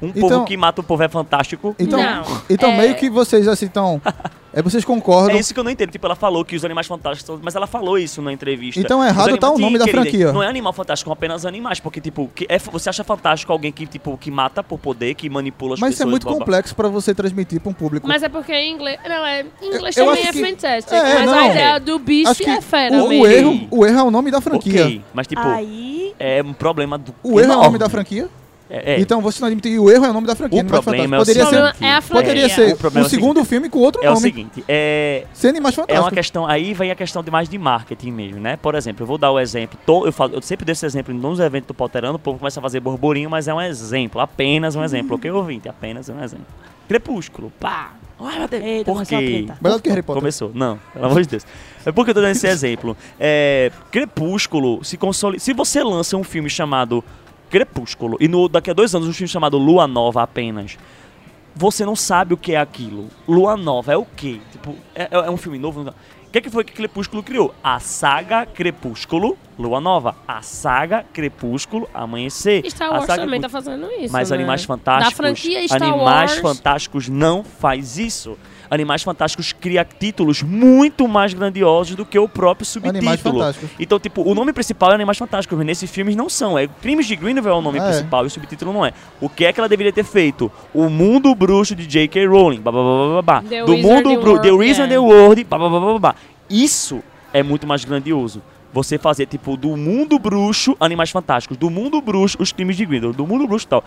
Speaker 5: Um
Speaker 2: Então-
Speaker 5: povo que mata o povo é fantástico.
Speaker 2: Então,
Speaker 4: Não,
Speaker 2: então
Speaker 4: é-
Speaker 2: meio que vocês assim estão. É, vocês concordam.
Speaker 5: É isso que eu não entendo. Tipo, ela falou que os animais fantásticos são... Mas ela falou isso na entrevista.
Speaker 2: Então,
Speaker 5: Os
Speaker 2: errado tá o
Speaker 5: Sim,
Speaker 2: nome da
Speaker 5: querida,
Speaker 2: franquia.
Speaker 5: Não é animal fantástico, são apenas animais. Porque, tipo, que é, você acha fantástico alguém que, tipo, que mata por poder, que manipula as
Speaker 2: Mas isso é
Speaker 5: pessoas.
Speaker 2: muito
Speaker 5: blá, blá.
Speaker 2: complexo pra você transmitir pra um público.
Speaker 4: Mas é porque em inglês. Não, é, em inglês
Speaker 2: Eu
Speaker 4: também
Speaker 2: acho
Speaker 4: é
Speaker 2: que-
Speaker 4: fantastic.
Speaker 2: É,
Speaker 4: mas
Speaker 2: não.
Speaker 4: a ideia do bicho
Speaker 2: Acho que
Speaker 4: é fera
Speaker 2: o, o
Speaker 4: mesmo.
Speaker 2: erro, o erro é o nome da franquia.
Speaker 5: Ok, mas, tipo,
Speaker 3: Aí,
Speaker 5: é um problema do.
Speaker 2: O erro é o nome da franquia.
Speaker 5: É, é.
Speaker 2: Então você não admite que o erro é o nome da franquia.
Speaker 5: O
Speaker 2: Animais
Speaker 5: problema é o
Speaker 2: Poderia
Speaker 5: seguinte,
Speaker 2: ser,
Speaker 4: É a
Speaker 2: poderia
Speaker 4: franquia.
Speaker 2: ser
Speaker 5: O problema é
Speaker 2: o
Speaker 5: o
Speaker 2: segundo filme com outro
Speaker 5: É o
Speaker 2: nome.
Speaker 5: seguinte, é,
Speaker 2: Sem Animais
Speaker 5: É uma questão, aí vem a questão de mais de marketing mesmo, né? Por exemplo, eu vou dar o exemplo, to- eu, falo, eu sempre dou esse exemplo nos eventos do Potterano, o povo começa a fazer burburinho, mas é um exemplo, apenas um exemplo, ok, ouvinte? Apenas um exemplo. Crepúsculo, pá! Ai, meu Deus.
Speaker 3: Eita,
Speaker 5: Por quê?
Speaker 2: Melhor do que Harry Potter.
Speaker 5: Começou. Não, pelo amor de Deus. É porque eu tô dando esse exemplo. É, Crepúsculo se consolida. Se você lança um filme chamado Crepúsculo e no, daqui a dois anos um filme chamado Lua Nova apenas, você não sabe o que é aquilo. Lua Nova é o quê? Tipo, é, é- é um filme novo? O que, é que foi que Crepúsculo criou? A saga Crepúsculo, Lua Nova. A saga Crepúsculo, Amanhecer.
Speaker 4: Star
Speaker 5: A
Speaker 4: Wars
Speaker 5: saga
Speaker 4: também tá fazendo isso.
Speaker 5: Mas
Speaker 4: né?
Speaker 5: Animais Fantásticos.
Speaker 4: Da franquia Star
Speaker 5: Animais
Speaker 4: Wars.
Speaker 5: Fantásticos não faz isso. Animais Fantásticos cria títulos muito mais grandiosos do que o próprio subtítulo.
Speaker 2: Animais Fantásticos.
Speaker 5: Então, tipo, o nome principal é Animais Fantásticos, mas nesses filmes não são. É Crimes de Greenville é o nome
Speaker 2: É.
Speaker 5: principal e o subtítulo não é. O que é que ela deveria ter feito? O Mundo Bruxo de J.K. Rowling. Blá, blá, blá, blá, blá.
Speaker 4: The
Speaker 5: Do Mundo Bruxo. The
Speaker 4: World,
Speaker 5: Wizarding
Speaker 4: é.
Speaker 5: World. Blá, blá, blá, blá, blá. Isso é muito mais grandioso. Você fazer, tipo, do mundo bruxo, Animais Fantásticos. Do mundo bruxo, os crimes de Grindel. Do mundo bruxo e tal.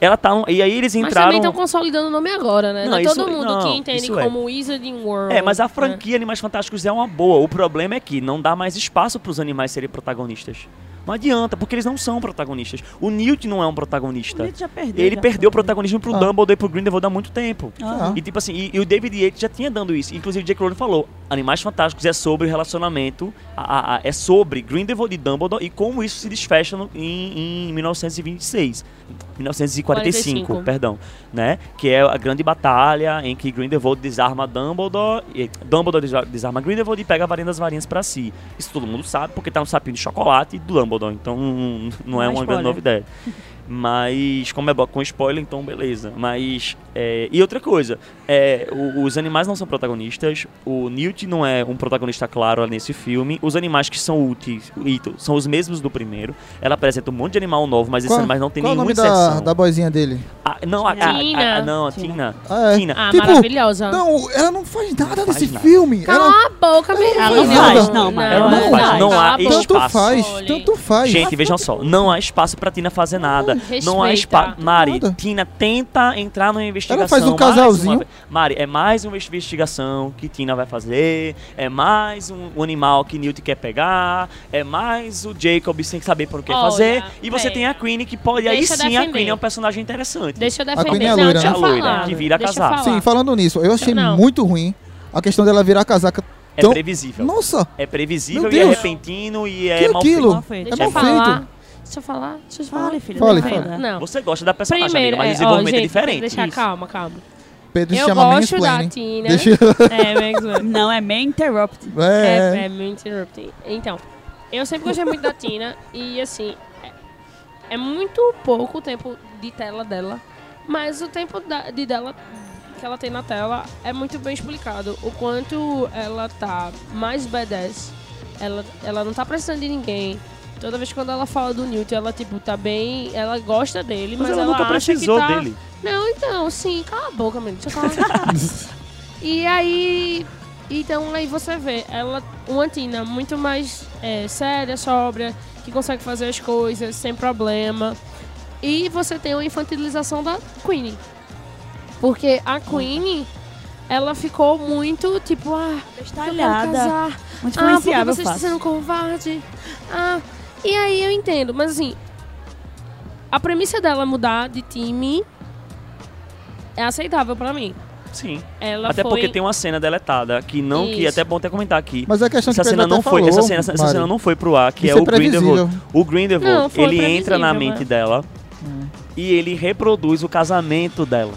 Speaker 5: Ela tá. E aí eles
Speaker 4: Mas
Speaker 5: entraram.
Speaker 4: também estão consolidando o nome agora, né? Não,
Speaker 5: Não,
Speaker 4: é
Speaker 5: isso-
Speaker 4: todo mundo
Speaker 5: não,
Speaker 4: que entende
Speaker 5: é.
Speaker 4: como Wizarding World.
Speaker 5: É, mas a
Speaker 4: né?
Speaker 5: franquia Animais Fantásticos é uma boa. O problema é que não dá mais espaço para os animais serem protagonistas. Não adianta, porque eles não são protagonistas. O Newt não é um protagonista.
Speaker 3: O Newt já perdeu,
Speaker 5: Ele
Speaker 3: já
Speaker 5: perdeu o protagonismo pro
Speaker 2: Ah.
Speaker 5: Dumbledore e pro Grindelwald há muito tempo.
Speaker 3: Aham.
Speaker 5: E tipo assim, e, e o David Yates já tinha dando isso. Inclusive o Jake Rowling falou, Animais Fantásticos é sobre o relacionamento, a- a- a- é sobre Grindelwald e Dumbledore e como isso se desfecha no- em, em 1926. 1945,
Speaker 4: 45.
Speaker 5: perdão, né? Que é a grande batalha em que Grindelwald desarma Dumbledore, e Dumbledore desa- desarma Grindelwald e pega a varinha das varinhas pra si. Isso todo mundo sabe, porque tá no sapinho de chocolate do Dumbledore, então é
Speaker 3: Não é
Speaker 5: uma
Speaker 3: spoiler.
Speaker 5: grande novidade. Mas, como é com spoiler, então beleza. Mas, é, e outra coisa, é, o- os animais não são protagonistas, o Newt não é um protagonista claro nesse filme, os animais que são úteis úteis são os mesmos do primeiro. Ela apresenta um monte de animal novo, mas esses
Speaker 2: Qual,
Speaker 5: animais não tem
Speaker 2: qual o
Speaker 5: nenhuma
Speaker 2: nome da, da boizinha dele?
Speaker 5: Ah, não, a, a- a- não, a
Speaker 3: Tina.
Speaker 5: Tina.
Speaker 2: Ah, é.
Speaker 5: Tina.
Speaker 4: Ah,
Speaker 2: Tipo,
Speaker 4: maravilhosa.
Speaker 2: Não, ela não faz nada
Speaker 5: Não faz
Speaker 2: nesse
Speaker 5: nada.
Speaker 2: filme.
Speaker 4: Cala
Speaker 2: Ela
Speaker 4: a boca, menina.
Speaker 3: Ela não faz, não, mas
Speaker 5: ela não faz, não
Speaker 4: Cala
Speaker 5: há
Speaker 4: a boca.
Speaker 2: tanto
Speaker 5: espaço.
Speaker 2: faz,
Speaker 4: Olha.
Speaker 2: tanto faz.
Speaker 5: Gente, vejam só, não há espaço pra Tina fazer nada. Não há espaço. Mari,
Speaker 2: Nada.
Speaker 5: Tina tenta entrar numa investigação.
Speaker 2: faz um casalzinho.
Speaker 5: uma. Mari, é mais uma investigação que Tina vai fazer. É mais um, um animal que Newt quer pegar. É mais o Jacob sem saber por que
Speaker 4: Olha,
Speaker 5: fazer. E você
Speaker 4: é.
Speaker 5: tem a Queen que pode. aí
Speaker 4: Deixa eu
Speaker 5: sim, a
Speaker 4: defender.
Speaker 5: Queen é um personagem interessante.
Speaker 4: Deixa eu
Speaker 2: Queen
Speaker 4: defender.
Speaker 2: é
Speaker 4: não,
Speaker 2: loira,
Speaker 4: eu
Speaker 5: né? A loira, que vira
Speaker 4: Deixa falar.
Speaker 2: Sim, falando nisso, eu achei
Speaker 4: Não.
Speaker 2: muito ruim a questão dela virar casaca
Speaker 5: É previsível.
Speaker 2: Nossa,
Speaker 5: É previsível e é repentino e
Speaker 2: que
Speaker 5: é mal
Speaker 2: aquilo?
Speaker 5: feito.
Speaker 3: Mal feito.
Speaker 4: Deixa
Speaker 2: É mal
Speaker 4: falar.
Speaker 2: feito.
Speaker 4: Deixa eu falar. Deixa eu falar.
Speaker 3: Fale, filho.
Speaker 2: Fale,
Speaker 3: defenda.
Speaker 2: fale.
Speaker 4: Não.
Speaker 5: Você gosta da personagem,
Speaker 4: Primeiro,
Speaker 5: amiga, mas o
Speaker 4: é, ó,
Speaker 5: desenvolvimento é
Speaker 4: gente,
Speaker 5: diferente.
Speaker 4: Deixa, calma, calma.
Speaker 2: Pedro
Speaker 4: Eu
Speaker 2: chama
Speaker 4: gosto da. Tina.
Speaker 2: Deixa...
Speaker 4: É.
Speaker 3: Não, é main interrupt.
Speaker 2: É,
Speaker 4: É, é me interrupting. Então, eu sempre gostei muito da Tina e assim, é, é muito pouco o tempo de tela dela, mas o tempo da- de dela que ela tem na tela é muito bem explicado. O quanto ela tá mais badass, ela, ela não tá precisando de ninguém. Toda vez quando ela fala do Newt, ela tipo tá bem, ela gosta dele, mas,
Speaker 5: Mas ela nunca
Speaker 4: acha
Speaker 5: precisou
Speaker 4: que tá,
Speaker 5: dele.
Speaker 4: não, então, sim, cala a boca, menino. Deixa eu falar. e aí. Então aí você vê, ela, uma Tina muito mais é, séria, sóbria, que consegue fazer as coisas sem problema. E você tem uma infantilização da Queen. Porque a Queen, ela ficou muito tipo, ah, casar.
Speaker 3: Muito
Speaker 4: Ah, porque você está sendo covarde. Ah, e aí eu entendo, mas assim, a premissa dela mudar de time é aceitável pra mim.
Speaker 5: Sim.
Speaker 4: Ela
Speaker 5: Até
Speaker 4: foi...
Speaker 5: porque tem uma cena deletada que não que
Speaker 4: Isso.
Speaker 5: até é bom até comentar aqui.
Speaker 2: Mas a questão
Speaker 5: essa
Speaker 2: que
Speaker 5: cena não foi,
Speaker 2: falou,
Speaker 5: essa cena, essa cena não foi pro ar, que
Speaker 2: Isso
Speaker 5: é
Speaker 2: é
Speaker 5: o Grindelwald. O Grindelwald,
Speaker 4: Não,
Speaker 5: ele entra na mente
Speaker 4: mas-
Speaker 5: dela
Speaker 2: Hum.
Speaker 5: e ele reproduz o casamento dela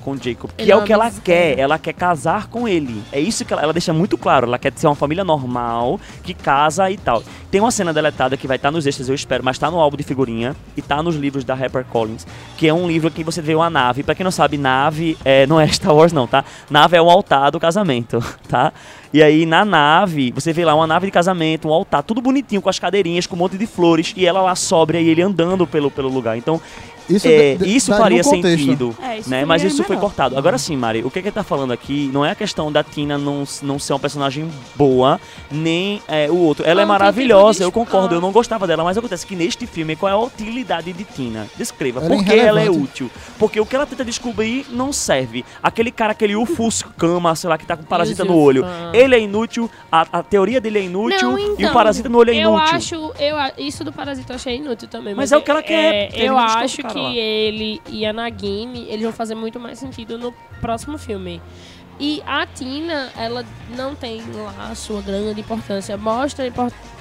Speaker 5: com Jacob, que
Speaker 4: Ele
Speaker 5: é o que ela quer, ela quer casar com ele. É isso que ela, ela deixa muito claro, ela quer ser uma família normal, que casa e tal. Tem uma cena deletada que vai estar nos extras, eu espero, mas tá no álbum de figurinha e tá nos livros da Harper Collins, que é um livro que você vê uma nave. Pra quem não sabe, nave é, não é Star Wars não, tá? Nave é o altar do casamento, tá? E aí na nave, você vê lá uma nave de casamento, um altar, tudo bonitinho, com as cadeirinhas, com um monte de flores, e ela lá sóbria e ele andando pelo, pelo lugar. Então,
Speaker 2: Isso,
Speaker 5: é,
Speaker 2: de-
Speaker 5: isso faria
Speaker 2: um contexto.
Speaker 5: sentido,
Speaker 3: É, isso
Speaker 5: né? Mas isso foi
Speaker 3: melhor.
Speaker 5: cortado. Agora sim, Mari, o que, que ele tá falando aqui não é a questão da Tina não, não ser uma personagem boa, nem é, o outro. Ela é
Speaker 4: Não, tem
Speaker 5: maravilhosa, eu concordo,
Speaker 4: Ah.
Speaker 5: eu não gostava dela, mas acontece que neste filme, qual é a utilidade de Tina? Descreva.
Speaker 2: Ela é
Speaker 5: Por que ela é útil? Porque o que ela tenta descobrir não serve. Aquele cara, aquele ufuscama, sei lá, que tá com parasita no olho,
Speaker 4: Ufuscama.
Speaker 5: ele é inútil, a, a teoria dele é inútil
Speaker 4: Não,
Speaker 5: e o
Speaker 4: então,
Speaker 5: parasita no olho é
Speaker 4: Eu
Speaker 5: inútil.
Speaker 4: acho, eu, isso do Parasita eu achei inútil também.
Speaker 5: Mas é o que ela quer, porque
Speaker 4: eu acho que
Speaker 5: lá.
Speaker 4: ele e a Nagini, eles vão fazer muito mais sentido no próximo filme. E a Tina, ela não tem lá a sua grande importância. Mostra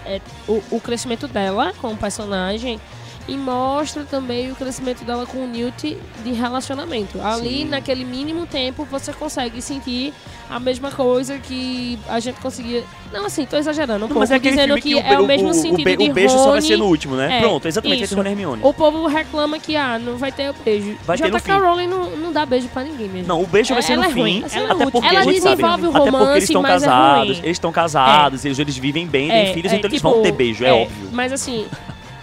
Speaker 4: é, o, o crescimento dela como personagem e mostra também o crescimento dela com o Newt de relacionamento. Ali,
Speaker 5: Sim.
Speaker 4: naquele mínimo tempo, você consegue sentir a mesma coisa que a gente conseguia... Não, assim, tô exagerando um
Speaker 5: Não,
Speaker 4: pouco,
Speaker 5: mas é aquele
Speaker 4: dizendo
Speaker 5: filme
Speaker 4: que,
Speaker 5: que,
Speaker 4: é
Speaker 5: o,
Speaker 4: o mesmo
Speaker 5: o,
Speaker 4: sentido
Speaker 5: o,
Speaker 4: de
Speaker 5: o beijo só vai ser
Speaker 4: Rony.
Speaker 5: no último, né?
Speaker 4: É,
Speaker 5: Pronto, exatamente,
Speaker 4: isso.
Speaker 5: esse Rony Hermione.
Speaker 4: O povo reclama que, ah, não vai ter o beijo.
Speaker 5: Vai ter
Speaker 4: J.K. Rowling não, não dá beijo pra ninguém mesmo.
Speaker 5: Não, o beijo vai ser
Speaker 4: Ela
Speaker 5: no
Speaker 4: é
Speaker 5: fim.
Speaker 3: ser no
Speaker 5: Até porque
Speaker 4: Ela
Speaker 5: gente sabe,
Speaker 4: desenvolve o
Speaker 5: até porque
Speaker 4: romance,
Speaker 5: eles estão
Speaker 4: é
Speaker 5: casados, eles estão casados, eles, eles vivem bem, têm filhos, então eles vão
Speaker 4: tipo,
Speaker 5: ter beijo, é, óbvio.
Speaker 4: Mas assim,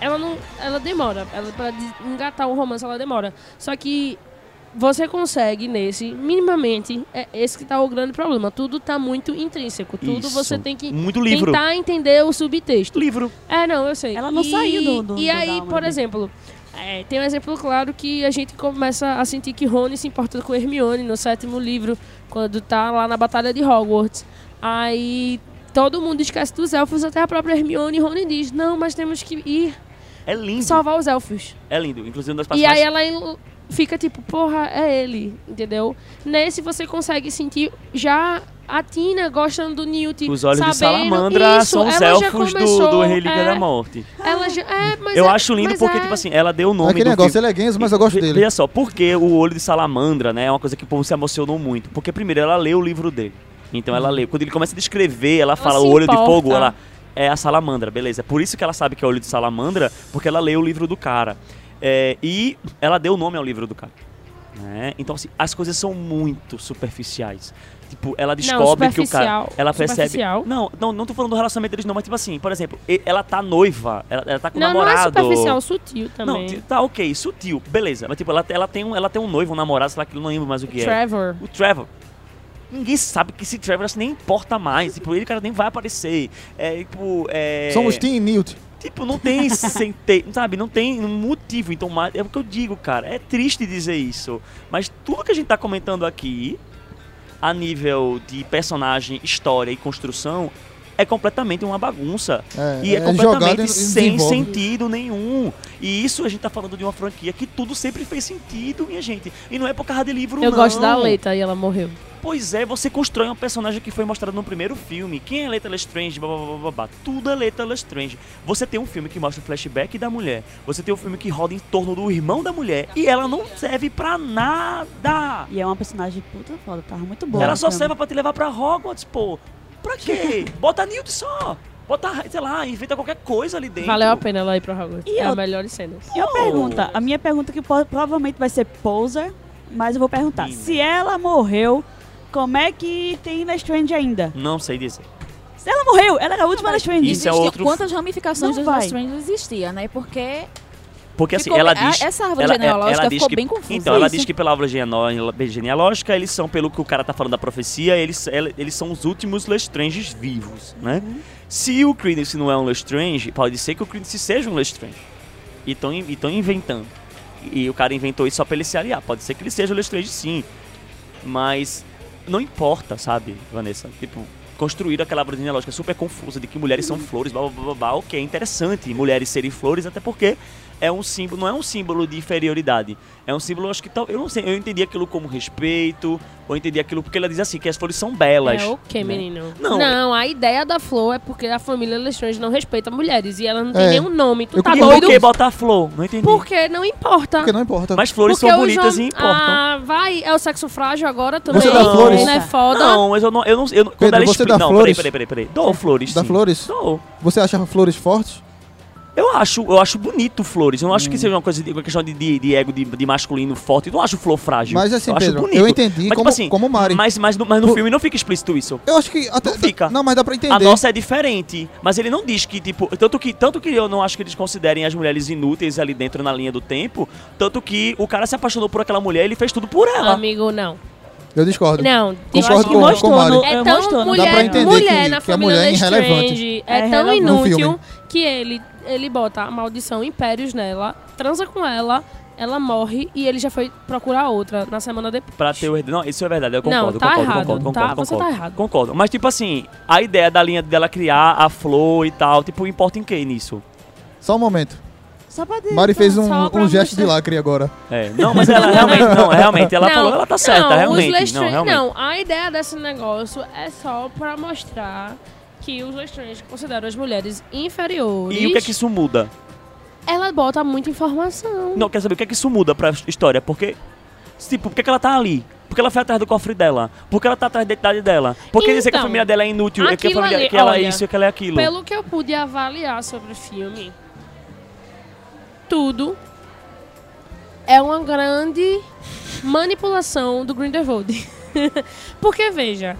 Speaker 4: ela não. Ela demora. Ela, pra engatar o romance, ela demora. Só que você consegue nesse, minimamente, é esse que tá o grande problema. Tudo tá muito intrínseco. Tudo
Speaker 5: Isso.
Speaker 4: você tem que
Speaker 5: Muito livro.
Speaker 4: tentar entender o subtexto.
Speaker 5: Livro.
Speaker 4: É, não, eu sei.
Speaker 3: Ela não
Speaker 4: E-
Speaker 3: saiu do- do-
Speaker 4: E
Speaker 3: do
Speaker 4: aí, por exemplo, é, tem um exemplo claro que a gente começa a sentir que Rony se importa com Hermione no sétimo livro, quando tá lá na Batalha de Hogwarts. Aí todo mundo esquece dos elfos, até a própria Hermione e Rony diz, não, mas temos que ir
Speaker 5: É lindo.
Speaker 4: salvar os elfos.
Speaker 5: É lindo. Inclusive, uma das
Speaker 4: E aí ela fica tipo, porra, é ele, entendeu? Nesse você consegue sentir já a Tina gostando do Newt.
Speaker 5: Os olhos de
Speaker 4: sabendo,
Speaker 5: Salamandra
Speaker 4: isso,
Speaker 5: são os
Speaker 4: ela
Speaker 5: elfos do,
Speaker 4: começou,
Speaker 5: do Relíquia
Speaker 4: é,
Speaker 5: da Morte.
Speaker 4: Ela já, é, mas
Speaker 5: eu
Speaker 4: é-
Speaker 5: acho lindo
Speaker 4: mas
Speaker 5: porque,
Speaker 4: é.
Speaker 5: tipo assim, ela deu o nome
Speaker 2: Aquele
Speaker 5: do
Speaker 2: negócio,
Speaker 5: filme.
Speaker 2: ele é Genzo, mas eu gosto
Speaker 5: Ve-
Speaker 2: dele.
Speaker 5: Veja só, por que o olho de salamandra, né? É uma coisa que o povo se emocionou muito. Porque primeiro ela leu o livro dele. Então ela lê. Quando ele começa a descrever, ela fala
Speaker 4: se
Speaker 5: o olho de
Speaker 4: importa.
Speaker 5: fogo, ela é a salamandra, beleza. É por isso que ela sabe que é o olho de salamandra, porque ela leu o livro do cara. É, e ela deu o nome ao livro do cara. né? Então, assim, as coisas são muito superficiais. Tipo, ela descobre que o cara. Ela percebe. Não, não, não tô falando do relacionamento deles, não, mas tipo assim, por exemplo, ela tá noiva, ela, ela tá com
Speaker 4: Não,
Speaker 5: um
Speaker 4: não é
Speaker 5: namorado.
Speaker 4: superficial, sutil
Speaker 5: Não,
Speaker 4: também.
Speaker 5: ti- tá ok, sutil, beleza. Mas tipo, ela, ela, tem, um, ela tem um noivo, um namorado, sei lá que eu não lembro mais o que é.
Speaker 4: Trevor.
Speaker 5: O Trevor. Ninguém sabe que esse Trevor nem importa mais. Tipo, ele, cara, nem vai aparecer. É, tipo, é...
Speaker 2: Somos Tim e Newt.
Speaker 5: Tipo, não tem sabe? Não tem um motivo. Então, é o que eu digo, cara. É triste dizer isso. Mas tudo que a gente tá comentando aqui, a nível de personagem, história e construção, é completamente uma bagunça.
Speaker 2: É,
Speaker 5: E é,
Speaker 2: jogado
Speaker 5: completamente
Speaker 2: e
Speaker 5: sem sentido nenhum. E isso a gente tá falando de uma franquia que tudo sempre fez sentido, minha gente. E não é por causa de livro,
Speaker 4: Eu
Speaker 5: não.
Speaker 4: gosto da Leita e ela morreu.
Speaker 5: Pois é, você constrói uma personagem que foi mostrada no primeiro filme. Quem é Leta Lestrange? Blá, blá, blá, blá, blá. Tudo é Leta Lestrange. Você tem um filme que mostra o flashback da mulher. Você tem um filme que roda em torno do irmão da mulher. E ela não serve pra nada.
Speaker 3: E é uma personagem puta foda, tava muito boa.
Speaker 5: ela
Speaker 3: no
Speaker 5: só serve pra te levar pra Hogwarts, pô. Pra quê? Bota Newt só. Bota, sei lá, inventa qualquer coisa ali dentro.
Speaker 4: Valeu a pena ela ir pra Hogwarts.
Speaker 3: E
Speaker 4: é
Speaker 3: eu-
Speaker 4: a melhor cenas.
Speaker 3: E a pergunta, a minha pergunta que provavelmente vai ser poser, mas eu vou perguntar.
Speaker 5: Sim.
Speaker 3: Se ela morreu, como é que tem Lestrange ainda?
Speaker 5: Não sei dizer.
Speaker 3: Se ela morreu, ela era a última Lestrange.
Speaker 5: Isso é outro-
Speaker 8: Quantas ramificações
Speaker 3: Não
Speaker 8: dos
Speaker 3: vai.
Speaker 8: Lestrange existia, né? Porque
Speaker 5: Porque assim,
Speaker 8: Ficou
Speaker 5: ela
Speaker 8: bem-
Speaker 5: diz.
Speaker 8: a- essa árvore
Speaker 5: ela,
Speaker 8: genealógica
Speaker 5: ela
Speaker 8: ficou
Speaker 5: que,
Speaker 8: bem confusa,
Speaker 5: Então, ela
Speaker 8: isso.
Speaker 5: diz que pela árvore genealó- genealógica, eles são, pelo que o cara tá falando da profecia, eles, ela- eles são os últimos Lestranges vivos, né?
Speaker 8: Uhum.
Speaker 5: Se o Credence não é um Lestrange, pode ser que o Credence seja um Lestrange. E estão inventando. E o cara inventou isso só pra ele se aliar. Pode ser que ele seja o Lestrange sim. Mas não importa, sabe, Vanessa? Tipo, construir aquela árvore genealógica super confusa de que mulheres são flores, blá blá blá blá, blá. ok, é interessante mulheres serem flores, até porque é um símbolo, não é um símbolo de inferioridade. É um símbolo, acho que tal, eu não sei, eu entendi aquilo como respeito, ou entendi aquilo porque ela diz assim que as flores são belas.
Speaker 4: É o que,
Speaker 5: né?
Speaker 4: menino?
Speaker 5: Não,
Speaker 4: Não, a ideia da flor é porque a família Lestrange não respeita mulheres e ela não tem
Speaker 2: É.
Speaker 4: nenhum nome. Tu
Speaker 2: Eu
Speaker 4: tá.
Speaker 5: E por
Speaker 4: doido?
Speaker 5: que botar flor? Não entendi.
Speaker 4: Porque não importa.
Speaker 2: Porque não importa.
Speaker 5: Mas flores
Speaker 4: Porque
Speaker 5: são bonitas e
Speaker 4: hom-
Speaker 5: importam.
Speaker 4: Ah, vai, é o sexo frágil agora também.
Speaker 2: Você dá flores?
Speaker 4: Não é foda.
Speaker 5: Não, mas eu não. Eu não, eu não quando
Speaker 2: Pedro,
Speaker 5: ela
Speaker 2: você
Speaker 5: expli-
Speaker 2: dá
Speaker 5: não,
Speaker 2: flores?
Speaker 5: Peraí, peraí, peraí, peraí. Dou flores.
Speaker 2: Dá
Speaker 5: sim.
Speaker 2: flores?
Speaker 5: Dou.
Speaker 2: Você acha flores fortes?
Speaker 5: Eu acho, eu acho bonito flores. Eu não
Speaker 2: Hum.
Speaker 5: acho que seja uma coisa de uma questão de, de, de ego de, de masculino forte. Eu não acho flor frágil.
Speaker 2: Mas assim,
Speaker 5: eu acho
Speaker 2: Pedro,
Speaker 5: bonito.
Speaker 2: eu entendi
Speaker 5: Mas, tipo
Speaker 2: como,
Speaker 5: assim,
Speaker 2: como Mari.
Speaker 5: Mas, mas, no, mas no
Speaker 2: Por-
Speaker 5: filme não fica explícito isso.
Speaker 2: Eu acho que até.
Speaker 5: Não fica.
Speaker 2: Não, mas dá pra entender.
Speaker 5: A nossa é diferente, mas ele não diz que, tipo, tanto que, tanto que eu não acho que eles considerem as mulheres inúteis ali dentro na linha do tempo, tanto que o cara se apaixonou por aquela mulher e ele fez tudo por ela.
Speaker 4: Amigo, não.
Speaker 2: Eu discordo.
Speaker 4: Não.
Speaker 3: Eu
Speaker 2: Concordo
Speaker 3: acho que
Speaker 2: com-
Speaker 3: mostrou
Speaker 2: com Mari.
Speaker 3: no,
Speaker 4: É
Speaker 3: eu
Speaker 4: tão mulher,
Speaker 2: Dá pra entender
Speaker 4: mulher
Speaker 2: que-
Speaker 4: na
Speaker 2: que a
Speaker 4: família
Speaker 2: mulher é irrelevante.
Speaker 4: É,
Speaker 3: É
Speaker 4: tão inútil que ele, ele bota a maldição impérios nela, transa com ela, ela morre e ele já foi procurar outra na semana depois.
Speaker 5: Pra ter o Não, isso é verdade, eu
Speaker 4: Não,
Speaker 5: concordo,
Speaker 4: tá
Speaker 5: concordo,
Speaker 4: errado,
Speaker 5: concordo,
Speaker 4: tá?
Speaker 5: concordo,
Speaker 4: Você
Speaker 5: concordo.
Speaker 4: tá errado.
Speaker 5: Concordo. Mas, tipo assim, a ideia da linha dela criar a flor e tal, tipo, importa em que nisso?
Speaker 2: Só um momento.
Speaker 3: Só pra dizer.
Speaker 2: Mari fez um, um gesto de lacre agora.
Speaker 5: É, não, mas ela realmente, não, realmente, ela
Speaker 4: não,
Speaker 5: falou, ela tá certa,
Speaker 4: não, os
Speaker 5: realmente. Não, realmente.
Speaker 4: não, a ideia desse negócio é só pra mostrar que os Lestrange consideram as mulheres inferiores.
Speaker 5: E o que é que isso muda?
Speaker 4: Ela bota muita informação.
Speaker 5: Não, quer saber o que é que isso muda pra história? Porque, tipo, por que, que ela tá ali? Porque ela foi atrás do cofre dela? Porque ela tá atrás da identidade dela? Porque dizer que a
Speaker 4: Então,
Speaker 5: família dela é inútil, é que, a família,
Speaker 4: ali,
Speaker 5: que ela é
Speaker 4: olha,
Speaker 5: isso e que ela é aquilo.
Speaker 4: Pelo que eu pude avaliar sobre o filme, tudo é uma grande manipulação do Grindelwald. Porque, veja,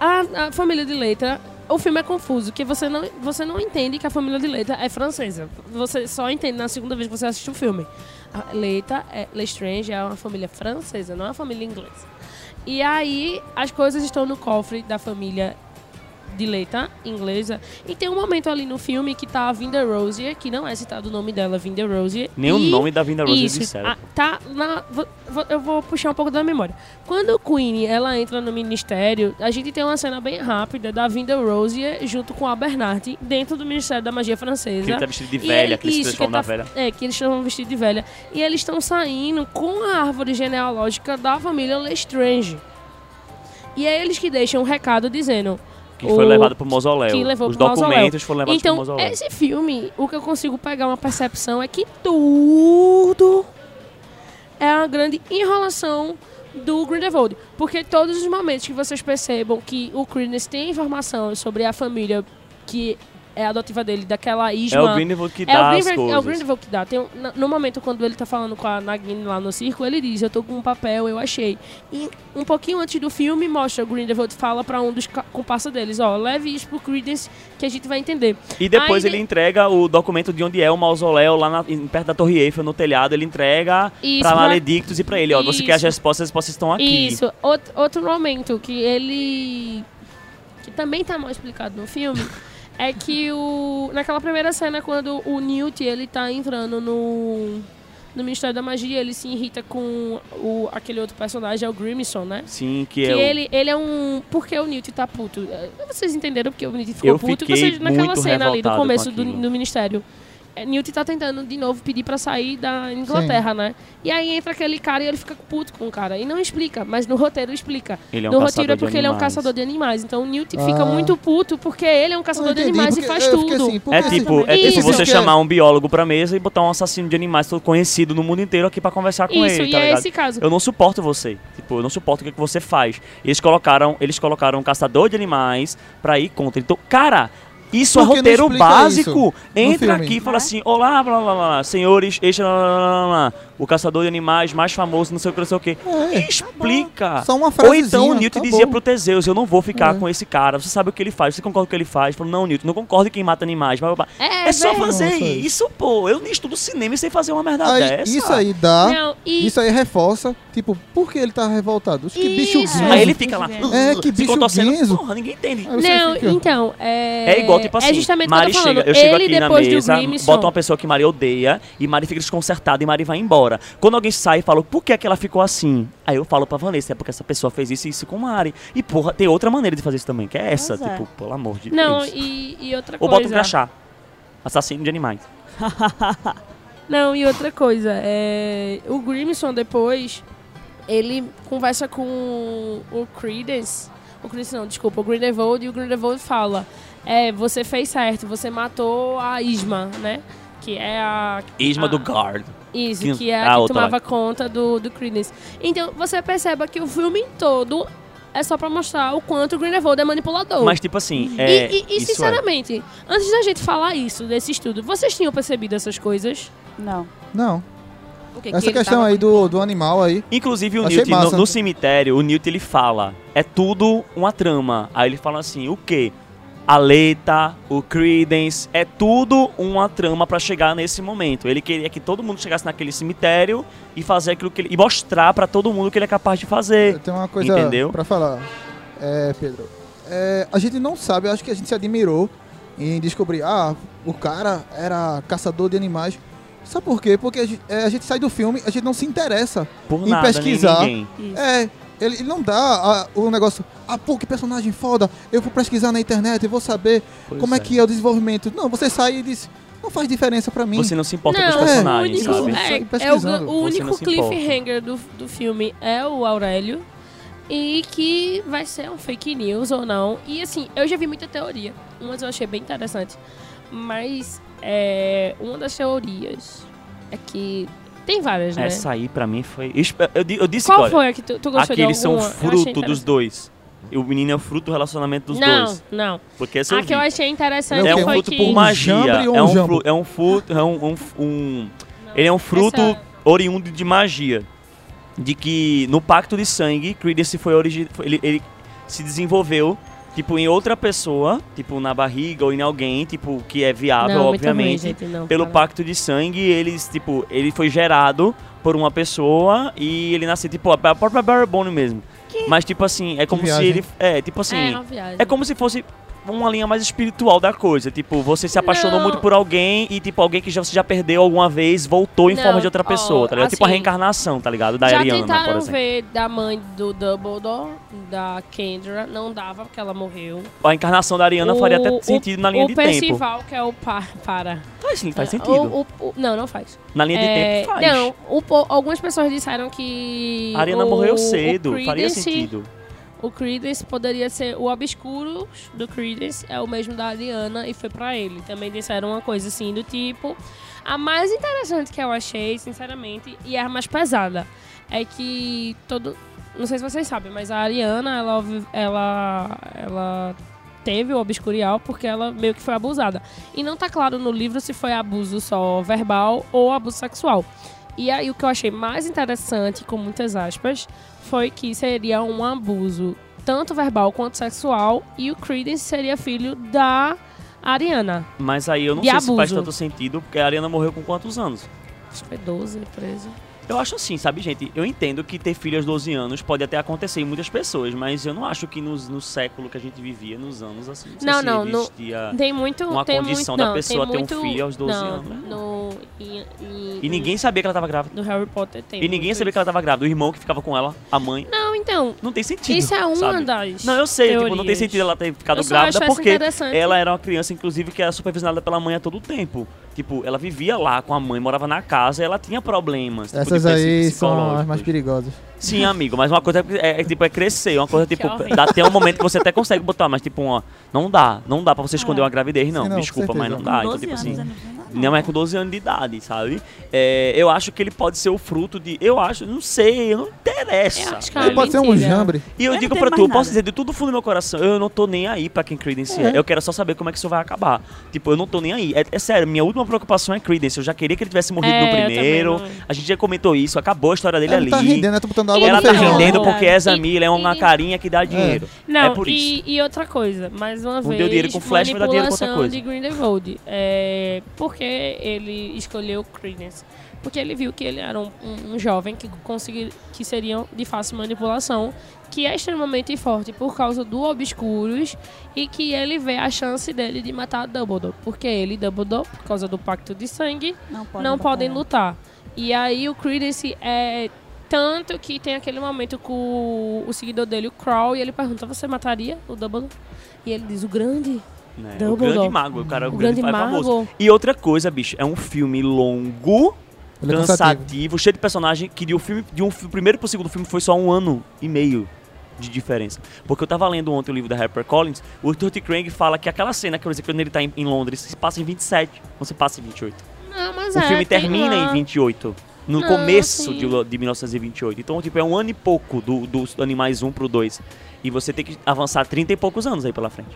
Speaker 4: a, a família de letra, o filme é confuso, que você não, você não entende que a família de letra é francesa. Você só entende na segunda vez que você assiste o filme. A Leita, é, Lestrange é uma família francesa, não é uma família inglesa. E aí, as coisas estão no cofre da família de letra inglesa. E tem um momento ali no filme que tá a Vinda Rosier, que não é citado o nome dela, Vinda Rosier.
Speaker 5: Nem o
Speaker 4: e-
Speaker 5: nome da Vinda Rose
Speaker 4: Isso,
Speaker 5: disseram.
Speaker 4: a- tá na, vou- eu vou puxar um pouco da memória. Quando Queen ela entra no ministério, a gente tem uma cena bem rápida da Vinda Rosier junto com a Bernard dentro do Ministério da Magia Francesa.
Speaker 5: Que ele tá vestido de velha,
Speaker 4: ele-
Speaker 5: que ele se
Speaker 4: isso,
Speaker 5: transforma na
Speaker 4: ele
Speaker 5: velha.
Speaker 4: tá- É, que eles estão vestidos de velha. E eles estão saindo com a árvore genealógica da família Lestrange. E é eles que deixam um recado dizendo...
Speaker 5: Que foi
Speaker 4: o-
Speaker 5: levado pro mausoléu.
Speaker 4: que levou
Speaker 5: Os
Speaker 4: pro mausoléu.
Speaker 5: documentos foram levados
Speaker 4: Então,
Speaker 5: pro mausoléu.
Speaker 4: esse filme, o que eu consigo pegar uma percepção é que tudo é uma grande enrolação do Grindelwald. Porque todos os momentos que vocês percebam que o Credence tem informação sobre a família que é adotiva dele, daquela
Speaker 5: É
Speaker 4: Isma...
Speaker 5: o Grindelwald que
Speaker 4: É
Speaker 5: dá
Speaker 4: o,
Speaker 5: as
Speaker 4: Grindelwald,
Speaker 5: coisas.
Speaker 4: é o Grindelwald que dá. Tem um- no momento quando ele tá falando com a Nagini lá no circo, ele diz, eu tô com um papel, eu achei. E um pouquinho antes do filme, mostra o Grindelwald fala pra um dos comparsa deles, ó, leve isso pro Credence que a gente vai entender.
Speaker 5: E depois
Speaker 4: Aí
Speaker 5: ele entrega o documento de onde é o mausoléu, lá na- em- perto da Torre Eiffel, no telhado. Ele entrega
Speaker 4: Isso,
Speaker 5: pra Maledictus e pra ele, ó. Você quer as
Speaker 4: Isso.
Speaker 5: respostas, as respostas estão aqui.
Speaker 4: Isso, outro, outro momento que ele. que também tá mal explicado no filme. É que o. Naquela primeira cena, quando o Newt ele tá entrando no. No Ministério da Magia, ele se irrita com o, aquele outro personagem, é o Grimson, né?
Speaker 5: Sim, que,
Speaker 4: Que
Speaker 5: é
Speaker 4: ele, ele é um. Por que o Newt tá puto? Vocês entenderam porque o Newt ficou
Speaker 5: Eu
Speaker 4: puto? Vocês, naquela cena ali do começo
Speaker 5: com
Speaker 4: do, do ministério. É, Newt tá tentando de novo pedir pra sair da Inglaterra, né? E aí entra aquele cara e ele fica puto com o cara. E não explica, mas no roteiro explica.
Speaker 5: Ele é um
Speaker 4: no roteiro é
Speaker 5: de
Speaker 4: porque ele é um caçador de animais. Então o Newt
Speaker 2: Ah.
Speaker 4: fica muito puto porque ele é um caçador de
Speaker 2: entendi,
Speaker 4: animais e faz
Speaker 2: fiquei
Speaker 4: tudo.
Speaker 2: assim,
Speaker 5: É tipo, é
Speaker 4: Isso.
Speaker 5: tipo você chamar um biólogo pra mesa e botar um assassino de animais todo conhecido no mundo inteiro aqui pra conversar com
Speaker 4: Isso,
Speaker 5: ele,
Speaker 4: e
Speaker 5: tá
Speaker 4: é
Speaker 5: ligado?
Speaker 4: esse caso.
Speaker 5: Eu não suporto você. Tipo, eu não suporto o que, que você faz. Eles colocaram, eles colocaram um caçador de animais pra ir contra. Então, cara, isso
Speaker 2: Por
Speaker 5: é roteiro básico. Entra aqui e fala assim: Olá, blá blá blá, senhores, este, blá, blá, blá, blá, o caçador de animais mais famoso, não sei o que, não sei o que.
Speaker 2: É,
Speaker 5: Explica.
Speaker 2: Só uma
Speaker 5: Ou então o Newt
Speaker 2: tá
Speaker 5: dizia pro Teseus: Eu não vou ficar
Speaker 2: É.
Speaker 5: com esse cara. Você sabe o que ele faz, você concorda com o que ele faz? Falou: Não, Newt, não concordo em quem mata animais. blá, blá, blá.
Speaker 4: É,
Speaker 5: É só fazer
Speaker 2: Nossa.
Speaker 5: isso, pô. Eu nem estudo cinema e sei fazer uma merda
Speaker 2: Aí,
Speaker 5: dessa.
Speaker 2: isso aí dá.
Speaker 4: Não, e
Speaker 2: Isso aí reforça, tipo, por que ele tá revoltado? Que bicho
Speaker 4: Isso.
Speaker 2: guinso.
Speaker 5: Aí ele fica lá.
Speaker 2: É, que
Speaker 5: se
Speaker 2: bicho guinso.
Speaker 5: Porra, ninguém entende.
Speaker 4: Não,
Speaker 2: fica-
Speaker 4: então, é...
Speaker 5: É igual, tipo assim,
Speaker 4: É justamente eu
Speaker 5: Mari
Speaker 4: falando.
Speaker 5: chega, eu chego
Speaker 4: Ele,
Speaker 5: aqui na
Speaker 4: depois
Speaker 5: mesa, bota uma pessoa que Mari odeia e Mari fica desconcertada e Mari vai embora. Quando alguém sai e fala, por que, é que ela ficou assim? Aí eu falo pra Vanessa, é porque essa pessoa fez isso e isso com Mari. E porra, tem outra maneira de fazer isso também, que é essa,
Speaker 3: é.
Speaker 5: tipo, pelo amor de
Speaker 4: Não,
Speaker 5: Deus.
Speaker 4: e, e outra
Speaker 5: Ou
Speaker 4: coisa...
Speaker 5: bota um crachá. Assassino de animais.
Speaker 4: Não, e outra coisa, é... o Grimson depois, ele conversa com o Credence, o Credence não, desculpa, o Grindelwald, e o Grindelwald fala, é, você fez certo, você matou a Isma, né? Que é a...
Speaker 5: Isma
Speaker 4: a-
Speaker 5: do Guard.
Speaker 4: Isso,
Speaker 5: Que-
Speaker 4: que é
Speaker 5: a
Speaker 4: a que
Speaker 5: outra
Speaker 4: tomava
Speaker 5: lá.
Speaker 4: conta do, do Credence. Então, você percebe que o filme todo é só pra mostrar o quanto o Grindelwald é manipulador.
Speaker 5: Mas tipo assim,
Speaker 4: E-
Speaker 5: é,
Speaker 4: e, e,
Speaker 5: isso é.
Speaker 4: sinceramente, antes da gente falar isso, desse estudo, vocês tinham percebido essas coisas?
Speaker 3: Não.
Speaker 2: Não.
Speaker 8: O que,
Speaker 2: Essa questão aí do, do animal aí.
Speaker 5: Inclusive o
Speaker 2: Achei
Speaker 5: Newt, no,
Speaker 2: massa.
Speaker 5: no cemitério, o Newt ele fala, é tudo uma trama. Aí ele fala assim, o quê? A Leta, o Credence, é tudo uma trama pra chegar nesse momento. Ele queria que todo mundo chegasse naquele cemitério e fazer aquilo que ele, e mostrar pra todo mundo que ele é capaz de fazer.
Speaker 2: Tem uma coisa
Speaker 5: Entendeu?
Speaker 2: pra falar. É, Pedro. É, a gente não sabe, eu acho que a gente se admirou em descobrir, ah, o cara era caçador de animais. Sabe por quê? Porque a gente, é, a gente sai do filme, a gente não se interessa
Speaker 5: Por
Speaker 2: em
Speaker 5: nada,
Speaker 2: pesquisar.
Speaker 5: nem ninguém.
Speaker 2: É, ele, ele não dá ah, o negócio, ah, pô, que personagem foda, eu vou pesquisar na internet e vou saber
Speaker 5: Pois
Speaker 2: como é. que é o desenvolvimento. Não, você sai e diz, não faz diferença pra mim.
Speaker 5: Você não se importa
Speaker 4: não,
Speaker 5: com os personagens,
Speaker 4: o único,
Speaker 2: sabe?
Speaker 4: é, é o, o único cliffhanger do, do filme é o Aurélio. E que vai ser um fake news ou não. E assim, eu já vi muita teoria. Umas eu achei bem interessante. Mas é, uma das teorias é que. Tem várias, né?
Speaker 5: Essa aí pra mim foi. Eu, eu, di- eu disse
Speaker 4: Qual
Speaker 5: olha,
Speaker 4: foi a que tu, tu gostou de
Speaker 5: aqueles são?
Speaker 4: Eu
Speaker 5: fruto dos dois. E o menino é o fruto do relacionamento dos
Speaker 4: não,
Speaker 5: dois.
Speaker 4: não.
Speaker 5: Porque esse eu
Speaker 4: A que
Speaker 5: vi.
Speaker 4: eu achei interessante
Speaker 2: É
Speaker 5: É
Speaker 2: o
Speaker 5: um fruto
Speaker 4: que...
Speaker 5: por magia.
Speaker 2: ou
Speaker 5: É
Speaker 2: um
Speaker 5: um, fru- é um fruto. É um, um, um- ele é um fruto
Speaker 4: Essa-
Speaker 5: oriundo de magia. De que no pacto de sangue, Credence foi origi ele, ele se desenvolveu, tipo, em outra pessoa, tipo, na barriga ou em alguém, tipo, que é viável,
Speaker 4: não, ruim,
Speaker 5: obviamente.
Speaker 4: gente, não,
Speaker 5: pelo pacto de sangue, eles, tipo, ele foi gerado por uma pessoa e ele nasceu, tipo, a própria Barry Bone mesmo. Mas, tipo assim, é como se ele. É, tipo assim.
Speaker 4: É, uma viagem.
Speaker 5: É como se fosse. Uma linha mais espiritual da coisa. Tipo, você se apaixonou
Speaker 4: Não.
Speaker 5: muito por alguém e, tipo, alguém que já, você já perdeu alguma vez voltou em
Speaker 4: Não,
Speaker 5: forma de outra
Speaker 4: ó,
Speaker 5: pessoa, tá ligado? tipo a
Speaker 4: assim,
Speaker 5: reencarnação, tá ligado? Da
Speaker 4: Já
Speaker 5: Ariana, por
Speaker 4: tentaram
Speaker 5: exemplo.
Speaker 4: ver da mãe do Dumbledore, da Kendra, não dava porque ela morreu.
Speaker 5: A encarnação da Ariana faria até
Speaker 4: O-
Speaker 5: sentido na
Speaker 4: o,
Speaker 5: linha
Speaker 4: o
Speaker 5: de tempo.
Speaker 4: Percival, que é o pa, para.
Speaker 5: Faz sim, faz
Speaker 4: É,
Speaker 5: sentido.
Speaker 4: o- o- o- não, não faz.
Speaker 5: Na linha de
Speaker 4: É,
Speaker 5: tempo faz.
Speaker 4: Não, o algumas pessoas disseram que.
Speaker 5: a Ariana
Speaker 4: o-
Speaker 5: morreu cedo,
Speaker 4: o
Speaker 5: faria sentido.
Speaker 4: O Creedence poderia ser. O Obscuros do Creedence é o mesmo da Ariana e foi pra ele. Também disseram uma coisa assim do tipo. A mais interessante que eu achei, sinceramente, e a mais pesada, é que todo. Não sei se vocês sabem, mas a Ariana, ela, ela, ela teve o obscurial porque ela meio que foi abusada. E não tá claro no livro se foi abuso só verbal ou abuso sexual. E aí o que eu achei mais interessante, com muitas aspas, foi que seria um abuso tanto verbal quanto sexual e o Creedence seria filho da Ariana.
Speaker 5: Mas aí eu não sei se faz
Speaker 4: abuso.
Speaker 5: tanto sentido, porque a Ariana morreu com quantos anos?
Speaker 4: Acho que foi 12, 13.
Speaker 5: Eu acho assim, sabe, gente? Eu entendo que ter filho aos 12 anos pode até acontecer em muitas pessoas, mas eu não acho que nos- no século que a gente vivia, nos anos assim, não sei
Speaker 4: Não,
Speaker 5: se
Speaker 4: não, no-
Speaker 5: existia...
Speaker 4: Tem muito.
Speaker 5: Uma
Speaker 4: tem
Speaker 5: condição
Speaker 4: muito,
Speaker 5: da
Speaker 4: não,
Speaker 5: pessoa ter um
Speaker 4: muito-
Speaker 5: filho aos 12
Speaker 4: não,
Speaker 5: anos, né?
Speaker 4: No, em- em-
Speaker 5: E ninguém sabia que ela tava grávida.
Speaker 4: No Harry Potter tem.
Speaker 5: E ninguém sabia que ela tava grávida. O irmão que ficava com ela, a mãe.
Speaker 4: Não, então.
Speaker 5: Não tem sentido.
Speaker 4: Isso é uma
Speaker 5: sabe?
Speaker 4: das.
Speaker 5: Não, eu sei, tipo, não tem sentido ela ter ficado
Speaker 4: Eu só
Speaker 5: grávida
Speaker 4: acho essa
Speaker 5: porque ela era uma criança, inclusive, que era supervisionada pela mãe a todo tempo. Tipo, ela vivia lá com a mãe, morava na casa, e ela tinha problemas. tipo,
Speaker 2: Essas
Speaker 5: de
Speaker 2: aí são as mais perigosas.
Speaker 5: Sim, amigo, mas uma coisa é, é, tipo, é crescer, uma coisa, tipo, dá até um momento que você até consegue botar, mas tipo, ó, não dá, não dá pra você esconder
Speaker 3: É.
Speaker 5: uma gravidez, não.
Speaker 2: Sim, não,
Speaker 5: Desculpa, mas não dá. Então,
Speaker 3: 12
Speaker 5: tipo
Speaker 3: anos,
Speaker 5: assim.
Speaker 3: é
Speaker 5: Não é com 12 anos de idade, sabe? É, eu acho que ele pode ser o fruto de. Eu acho, não sei, não interessa.
Speaker 4: Eu acho que é
Speaker 2: Pode ser um jambre.
Speaker 5: E eu
Speaker 3: Eu
Speaker 5: digo pra tu, eu posso dizer de tudo fundo do meu coração, eu não tô nem aí pra quem Creedence é. Eu quero só saber como é que isso vai acabar. Tipo, eu não tô nem aí. É, é sério, minha última preocupação é Creedence. Eu já queria que ele tivesse morrido
Speaker 4: É,
Speaker 5: no primeiro. A gente já comentou isso, acabou a história dele
Speaker 2: Ela
Speaker 5: ali.
Speaker 2: tá rendendo, né? Tô botando água
Speaker 5: Ela tá
Speaker 2: feijão.
Speaker 5: rendendo porque essa
Speaker 4: E-
Speaker 5: Mila é uma
Speaker 4: e-
Speaker 5: carinha que dá dinheiro.
Speaker 4: Não,
Speaker 5: é por
Speaker 4: e,
Speaker 5: isso.
Speaker 4: e outra coisa, mais uma
Speaker 5: Não
Speaker 4: vez,
Speaker 5: deu dinheiro com Flash, vai dar dinheiro com outra
Speaker 4: manipulação
Speaker 5: coisa.
Speaker 4: de Grindelwald. É, por que ele escolheu Credence? Porque ele viu que ele era um, um- um jovem que, consegui, que seria de fácil manipulação, que é extremamente forte por causa do Obscuros e que ele vê a chance dele de matar Dumbledore. Porque ele e Dumbledore, por causa do pacto de sangue,
Speaker 3: Não, pode
Speaker 4: não podem lutar. E aí o Credence é tanto que tem aquele momento com o, o seguidor dele, o Crow, e ele pergunta: "Você mataria o Dumbledore?" E ele diz: "O grande,
Speaker 5: né? O grande mago, o cara, o,
Speaker 4: o
Speaker 5: grande,
Speaker 4: grande
Speaker 5: pai famoso.
Speaker 4: mago."
Speaker 5: E outra coisa, bicho, é um filme longo,
Speaker 2: Ele é
Speaker 5: cansativo,
Speaker 2: cansativo.
Speaker 5: cheio de personagem, que de um filme, de um primeiro pro segundo filme foi só um ano e meio de diferença. Porque eu tava lendo ontem o livro da Harper Collins, o Arthur T. Fala que aquela cena, que quando ele tá em, em Londres, se passa em 27, não se passa em 28.
Speaker 4: Não, mas
Speaker 5: O
Speaker 4: é,
Speaker 5: filme termina
Speaker 4: lá.
Speaker 5: em 28. No
Speaker 4: Não,
Speaker 5: começo de, de 1928. Então, tipo, é um ano e pouco do, dos Animais 1 pro 2. E você tem que avançar 30 e poucos anos aí pela frente.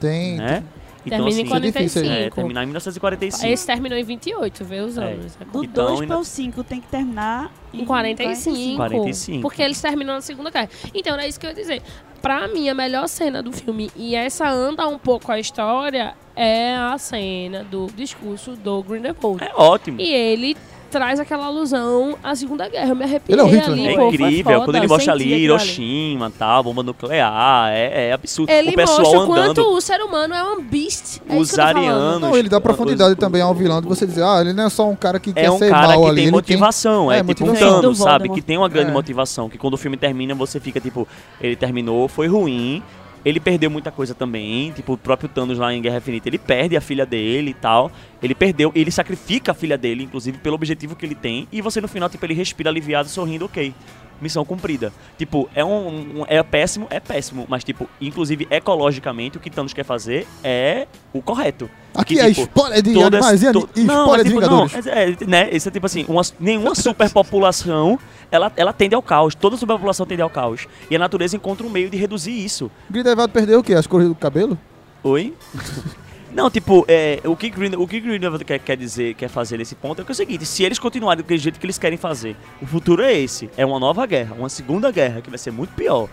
Speaker 2: Tem.
Speaker 5: Né? Então,
Speaker 4: Termina em
Speaker 5: assim,
Speaker 2: difícil,
Speaker 4: 45.
Speaker 5: é, terminar em 1945.
Speaker 4: Esse terminou em 28, vê os
Speaker 5: É.
Speaker 4: anos. É.
Speaker 3: Do
Speaker 5: Então,
Speaker 3: 2
Speaker 5: ainda-
Speaker 3: para o 5 tem que terminar
Speaker 4: Em 45.
Speaker 5: 45.
Speaker 4: Porque eles terminam na Segunda Guerra. Então, era isso que eu ia dizer. Pra mim, a melhor cena do filme, e essa anda um pouco a história, é a cena do discurso do Grindelwald.
Speaker 5: É ótimo.
Speaker 4: E ele traz aquela alusão à Segunda Guerra. Eu me arrepiei
Speaker 2: Ele é Hitler.
Speaker 4: ali,
Speaker 5: É
Speaker 4: pô, foi
Speaker 5: incrível,
Speaker 4: foda.
Speaker 5: quando ele mostra ali. Hiroshima, tal, bomba nuclear, é, é absurdo.
Speaker 4: Ele
Speaker 5: o pessoal
Speaker 4: mostra o quanto o ser humano é um beast. É
Speaker 5: os arianos...
Speaker 2: Não, ele dá profundidade
Speaker 5: os-
Speaker 2: também ao vilão de você dizer, ah, ele não é só um cara que
Speaker 5: É
Speaker 2: quer
Speaker 5: um
Speaker 2: ser
Speaker 5: cara
Speaker 2: mal
Speaker 5: que
Speaker 2: ali.
Speaker 5: tem
Speaker 2: ele
Speaker 5: motivação, é,
Speaker 2: é,
Speaker 5: tipo um. Thanos, sabe? Que tem uma grande
Speaker 2: É.
Speaker 5: motivação, que quando o filme termina você fica tipo, ele terminou, foi ruim, ele perdeu muita coisa também, tipo o próprio Thanos lá em Guerra Infinita, ele perde a filha dele e tal, ele perdeu, ele sacrifica a filha dele, inclusive pelo objetivo que ele tem, e você no final, tipo, ele respira aliviado, sorrindo, ok. Missão cumprida. Tipo, é um, um- É péssimo, é péssimo. Mas, tipo, inclusive, ecologicamente, o que Thanos quer fazer é o correto.
Speaker 2: Aqui
Speaker 5: Que,
Speaker 2: é
Speaker 5: tipo,
Speaker 2: spoiler de
Speaker 5: todas-
Speaker 2: animais e,
Speaker 5: to-
Speaker 2: e
Speaker 5: não, é
Speaker 2: de
Speaker 5: tipo, não, é, é, né? Isso é tipo assim, uma, nenhuma superpopulação ela, ela tende ao caos. Toda superpopulação tende ao caos. E a natureza encontra um meio de reduzir isso.
Speaker 2: Grindelwald perdeu o quê? As cores do cabelo?
Speaker 5: Oi? Não, tipo, é, o que Green, o que Greenwood quer, quer dizer, quer fazer nesse ponto é, que é o seguinte: se eles continuarem do jeito que eles querem fazer, o futuro é esse. É uma nova guerra, uma segunda guerra, que vai ser muito pior.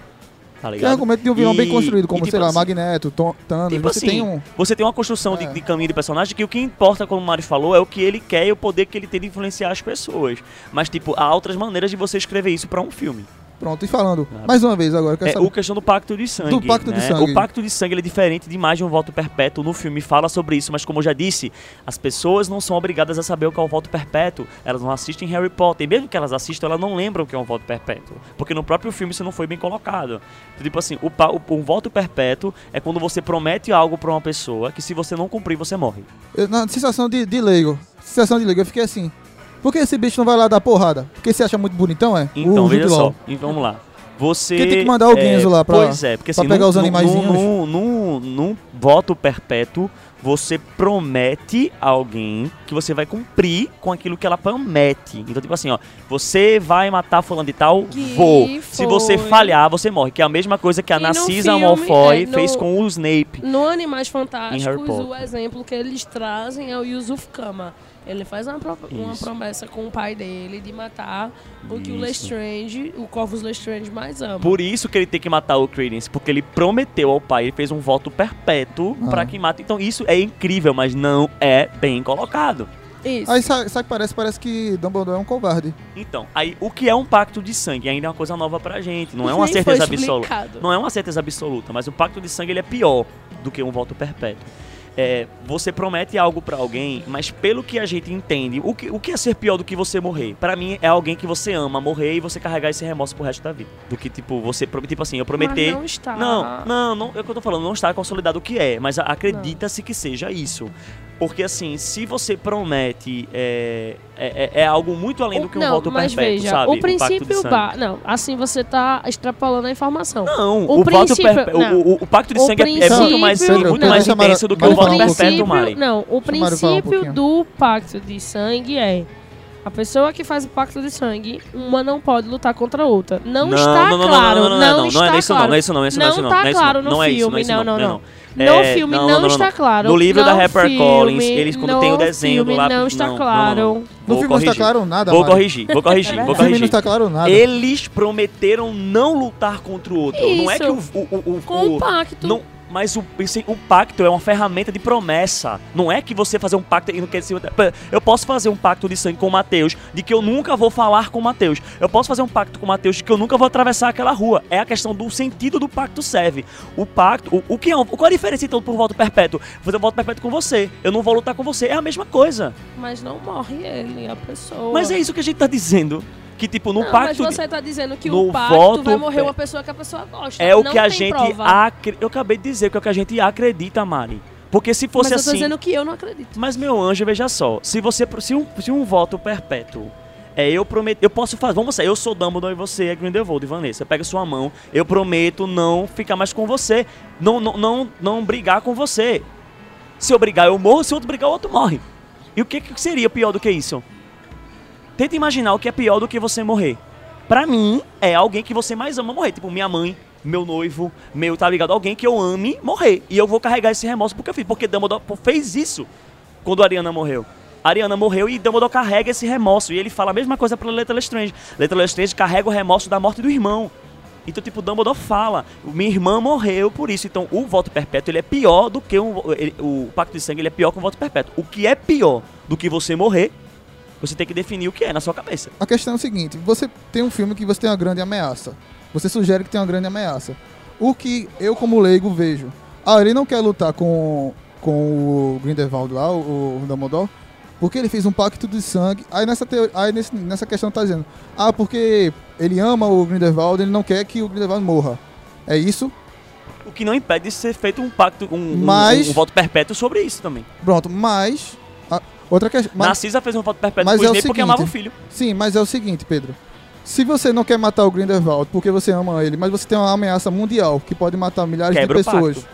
Speaker 5: Tá ligado?
Speaker 2: argumento de um vilão bem
Speaker 5: E-
Speaker 2: construído, como,
Speaker 5: e, tipo
Speaker 2: sei lá,
Speaker 5: assim,
Speaker 2: Magneto, Tom- Thanos.
Speaker 5: Tipo
Speaker 2: você
Speaker 5: assim,
Speaker 2: tem um.
Speaker 5: você tem uma construção
Speaker 2: É.
Speaker 5: de, de caminho de personagem que o que importa, como o Mário falou, é o que ele quer e o poder que ele tem de influenciar as pessoas. Mas, tipo, há outras maneiras de você escrever isso pra um filme.
Speaker 2: Pronto, e falando
Speaker 5: Ah.
Speaker 2: mais uma vez agora, eu quero
Speaker 5: É,
Speaker 2: saber.
Speaker 5: o questão do pacto de sangue.
Speaker 2: Do pacto de
Speaker 5: né?
Speaker 2: sangue.
Speaker 5: O pacto de sangue é diferente de mais de um voto perpétuo. No filme fala sobre isso, mas como eu já disse, as pessoas não são obrigadas a saber o que é o voto perpétuo. Elas não assistem Harry Potter. E mesmo que elas assistam, elas não lembram o que é um voto perpétuo. Porque no próprio filme isso não foi bem colocado. Tipo assim, o, o- um voto perpétuo é quando você promete algo pra uma pessoa que se você não cumprir, você morre.
Speaker 2: Eu- na sensação de, de leigo, sensação de leigo, eu fiquei assim. Por que esse bicho não vai lá dar porrada? Porque você acha muito bonitão, é?
Speaker 5: Então,
Speaker 2: O
Speaker 5: veja
Speaker 2: Jude
Speaker 5: só. Então, vamos lá. Você.
Speaker 2: Porque tem que mandar o Genzo lá pra-
Speaker 5: Pois é, porque
Speaker 2: pra
Speaker 5: assim.
Speaker 2: pegar
Speaker 5: num-
Speaker 2: os
Speaker 5: num-
Speaker 2: animaizinhos.
Speaker 5: Num, num, num voto perpétuo, você promete a alguém que você vai cumprir com aquilo que ela promete. Então, tipo assim, ó. Você vai matar fulano de tal?
Speaker 4: Que
Speaker 5: Vou. Se você
Speaker 4: foi.
Speaker 5: falhar, você morre. Que é a mesma coisa que a
Speaker 4: no
Speaker 5: Narcisa
Speaker 4: filme,
Speaker 5: Malfoy
Speaker 4: é, no-
Speaker 5: fez com o Snape.
Speaker 4: No Animais Fantásticos, o exemplo que eles trazem é o Yusuf Kama. Ele faz uma, pro- uma
Speaker 5: Isso.
Speaker 4: promessa com o pai dele de matar o que o
Speaker 5: Isso.
Speaker 4: Lestrange, o Corvus Lestrange mais ama.
Speaker 5: Por isso que ele tem que matar o Credence, porque ele prometeu ao pai, ele fez um voto perpétuo
Speaker 2: Ah.
Speaker 5: pra que mate. Então isso é incrível, mas não é bem colocado.
Speaker 4: Isso.
Speaker 2: Aí sabe, sabe que parece? Parece que Dumbledore é um covarde.
Speaker 5: Então, aí o que é um pacto de sangue ainda é uma coisa nova pra gente, não é uma
Speaker 4: Nem
Speaker 5: certeza absoluta. Não é uma certeza absoluta, mas o pacto de sangue ele é pior do que um voto perpétuo. É, você promete algo pra alguém, mas pelo que a gente entende, o que, o que é ser pior do que você morrer? Pra mim é alguém que você ama morrer e você carregar esse remorso pro resto da vida. Do que tipo você tipo assim, eu prometer
Speaker 4: Mas não está.
Speaker 5: Não, não, não, é o que eu tô falando, não está consolidado o que é, mas acredita-se que seja isso. Porque assim, se você promete, é, é, é- é algo muito além do que um
Speaker 4: não,
Speaker 5: voto
Speaker 4: mas
Speaker 5: perpétuo,
Speaker 4: veja,
Speaker 5: sabe?
Speaker 4: o
Speaker 5: Um pacto de
Speaker 4: princípio ba... Não, assim você tá extrapolando a informação.
Speaker 5: Não,
Speaker 4: O
Speaker 5: o, voto
Speaker 4: não.
Speaker 5: o, o- o pacto de
Speaker 4: O
Speaker 5: sangue é- é, muito mais,
Speaker 4: princípio-
Speaker 5: muito
Speaker 4: não.
Speaker 5: mais intenso do que
Speaker 2: Mara
Speaker 5: o voto
Speaker 2: um pouquinho.
Speaker 5: Mari.
Speaker 4: Não, o
Speaker 2: um
Speaker 4: princípio
Speaker 2: pouquinho.
Speaker 4: do pacto de sangue é a pessoa que faz o pacto de sangue, uma não pode lutar contra a outra. Não, está
Speaker 5: não, não,
Speaker 4: claro,
Speaker 5: não, não, não, não,
Speaker 4: está
Speaker 5: não é isso não,
Speaker 4: claro.
Speaker 5: não é isso não, não é isso não, é isso não,
Speaker 4: está
Speaker 5: não é isso
Speaker 4: claro
Speaker 5: não,
Speaker 4: no
Speaker 5: não é isso,
Speaker 4: filme,
Speaker 5: não é isso
Speaker 4: não,
Speaker 5: não,
Speaker 4: não,
Speaker 5: não,
Speaker 4: não.
Speaker 5: É, não,
Speaker 4: não,
Speaker 5: não, não,
Speaker 4: está
Speaker 5: não. o
Speaker 4: não está
Speaker 5: não, não, não, não.
Speaker 2: No
Speaker 5: Vou
Speaker 2: filme não está
Speaker 5: corrigir.
Speaker 2: claro nada,
Speaker 5: Vou corrigir, vou corrigir, vou
Speaker 2: No filme não
Speaker 5: corrigir.
Speaker 2: está claro nada.
Speaker 5: Eles prometeram não lutar contra o outro. Não é que o,
Speaker 4: Isso.
Speaker 5: o, o, o,
Speaker 4: Com o
Speaker 5: o-
Speaker 4: pacto.
Speaker 5: não, mas o, esse- o pacto é uma ferramenta de promessa. Não é que você fazer um pacto e não quer dizer. Eu posso fazer um pacto de sangue com o Mateus de que eu nunca vou falar com o Mateus. Eu posso fazer um pacto com o Mateus de que eu nunca vou atravessar aquela rua. É a questão do sentido do pacto serve. O pacto. O, o que é, qual é a diferença então por voto perpétuo? Vou fazer um voto perpétuo com você. Eu não vou lutar com você. É a mesma coisa.
Speaker 4: Mas não morre ele, a pessoa.
Speaker 5: Mas é isso que a gente tá dizendo. Que tipo, no
Speaker 4: não,
Speaker 5: pacto.
Speaker 4: mas você tá dizendo que
Speaker 5: no
Speaker 4: o pacto
Speaker 5: voto
Speaker 4: vai morrer
Speaker 5: pe-
Speaker 4: uma pessoa que a pessoa gosta.
Speaker 5: É o
Speaker 4: Não
Speaker 5: que a gente acre... Eu acabei de dizer que é o que a gente acredita, Mari. Porque se fosse
Speaker 4: Mas eu tô
Speaker 5: assim.
Speaker 4: dizendo que eu não acredito.
Speaker 5: Mas meu anjo, veja só, se você se um, se um voto perpétuo é eu prometo, eu posso fazer, vamos sair, eu sou Dumbledore e você é Grindelwald, Vanessa, pega sua mão, eu prometo não ficar mais com você, não não não, não brigar com você. Se eu brigar eu morro, se outro brigar o outro morre. E o que, que seria pior do que isso? Tenta imaginar o que é pior do que você morrer. Pra mim, é alguém que você mais ama morrer, tipo minha mãe, meu noivo, meu, tá ligado? Alguém que eu ame morrer. E eu vou carregar esse remorso porque eu fiz, porque Dumbledore fez isso quando a Ariana morreu. A Ariana morreu e Dumbledore carrega esse remorso. E ele fala a mesma coisa pra Letra Lestrange. Letra Lestrange carrega o remorso da morte do irmão. Então, tipo, Dumbledore fala, minha irmã morreu por isso. Então, o voto perpétuo, ele é pior do que um, ele- o pacto de sangue, ele é pior que um voto perpétuo. O que é pior do que você morrer, você tem que definir o que é na sua cabeça.
Speaker 2: A questão é o seguinte: você tem um filme que você tem uma grande ameaça. Você sugere que tem uma grande ameaça. O que eu, como leigo, vejo. Ah, ele não quer lutar com, com o Grindelwald lá, o, o Dumbledore, porque ele fez um pacto de sangue. Aí nessa, teo- aí nesse- nessa questão tá dizendo: Ah, porque ele ama o Grindelwald, ele não quer que o Grindelwald morra. É isso?
Speaker 5: O que não impede de ser feito um pacto, um, um-
Speaker 2: Mas-
Speaker 5: um voto perpétuo sobre isso também.
Speaker 2: Pronto, mas. Outra questão. mas-
Speaker 5: Narcisa fez um voto perpétuo
Speaker 2: mas é o
Speaker 5: Snape porque
Speaker 2: seguinte-
Speaker 5: amava o filho.
Speaker 2: Sim, mas é o seguinte, Pedro. Se você não quer matar o Grindelwald porque você ama ele, mas você tem uma ameaça mundial que pode matar milhares
Speaker 5: Quebra o
Speaker 2: de pessoas.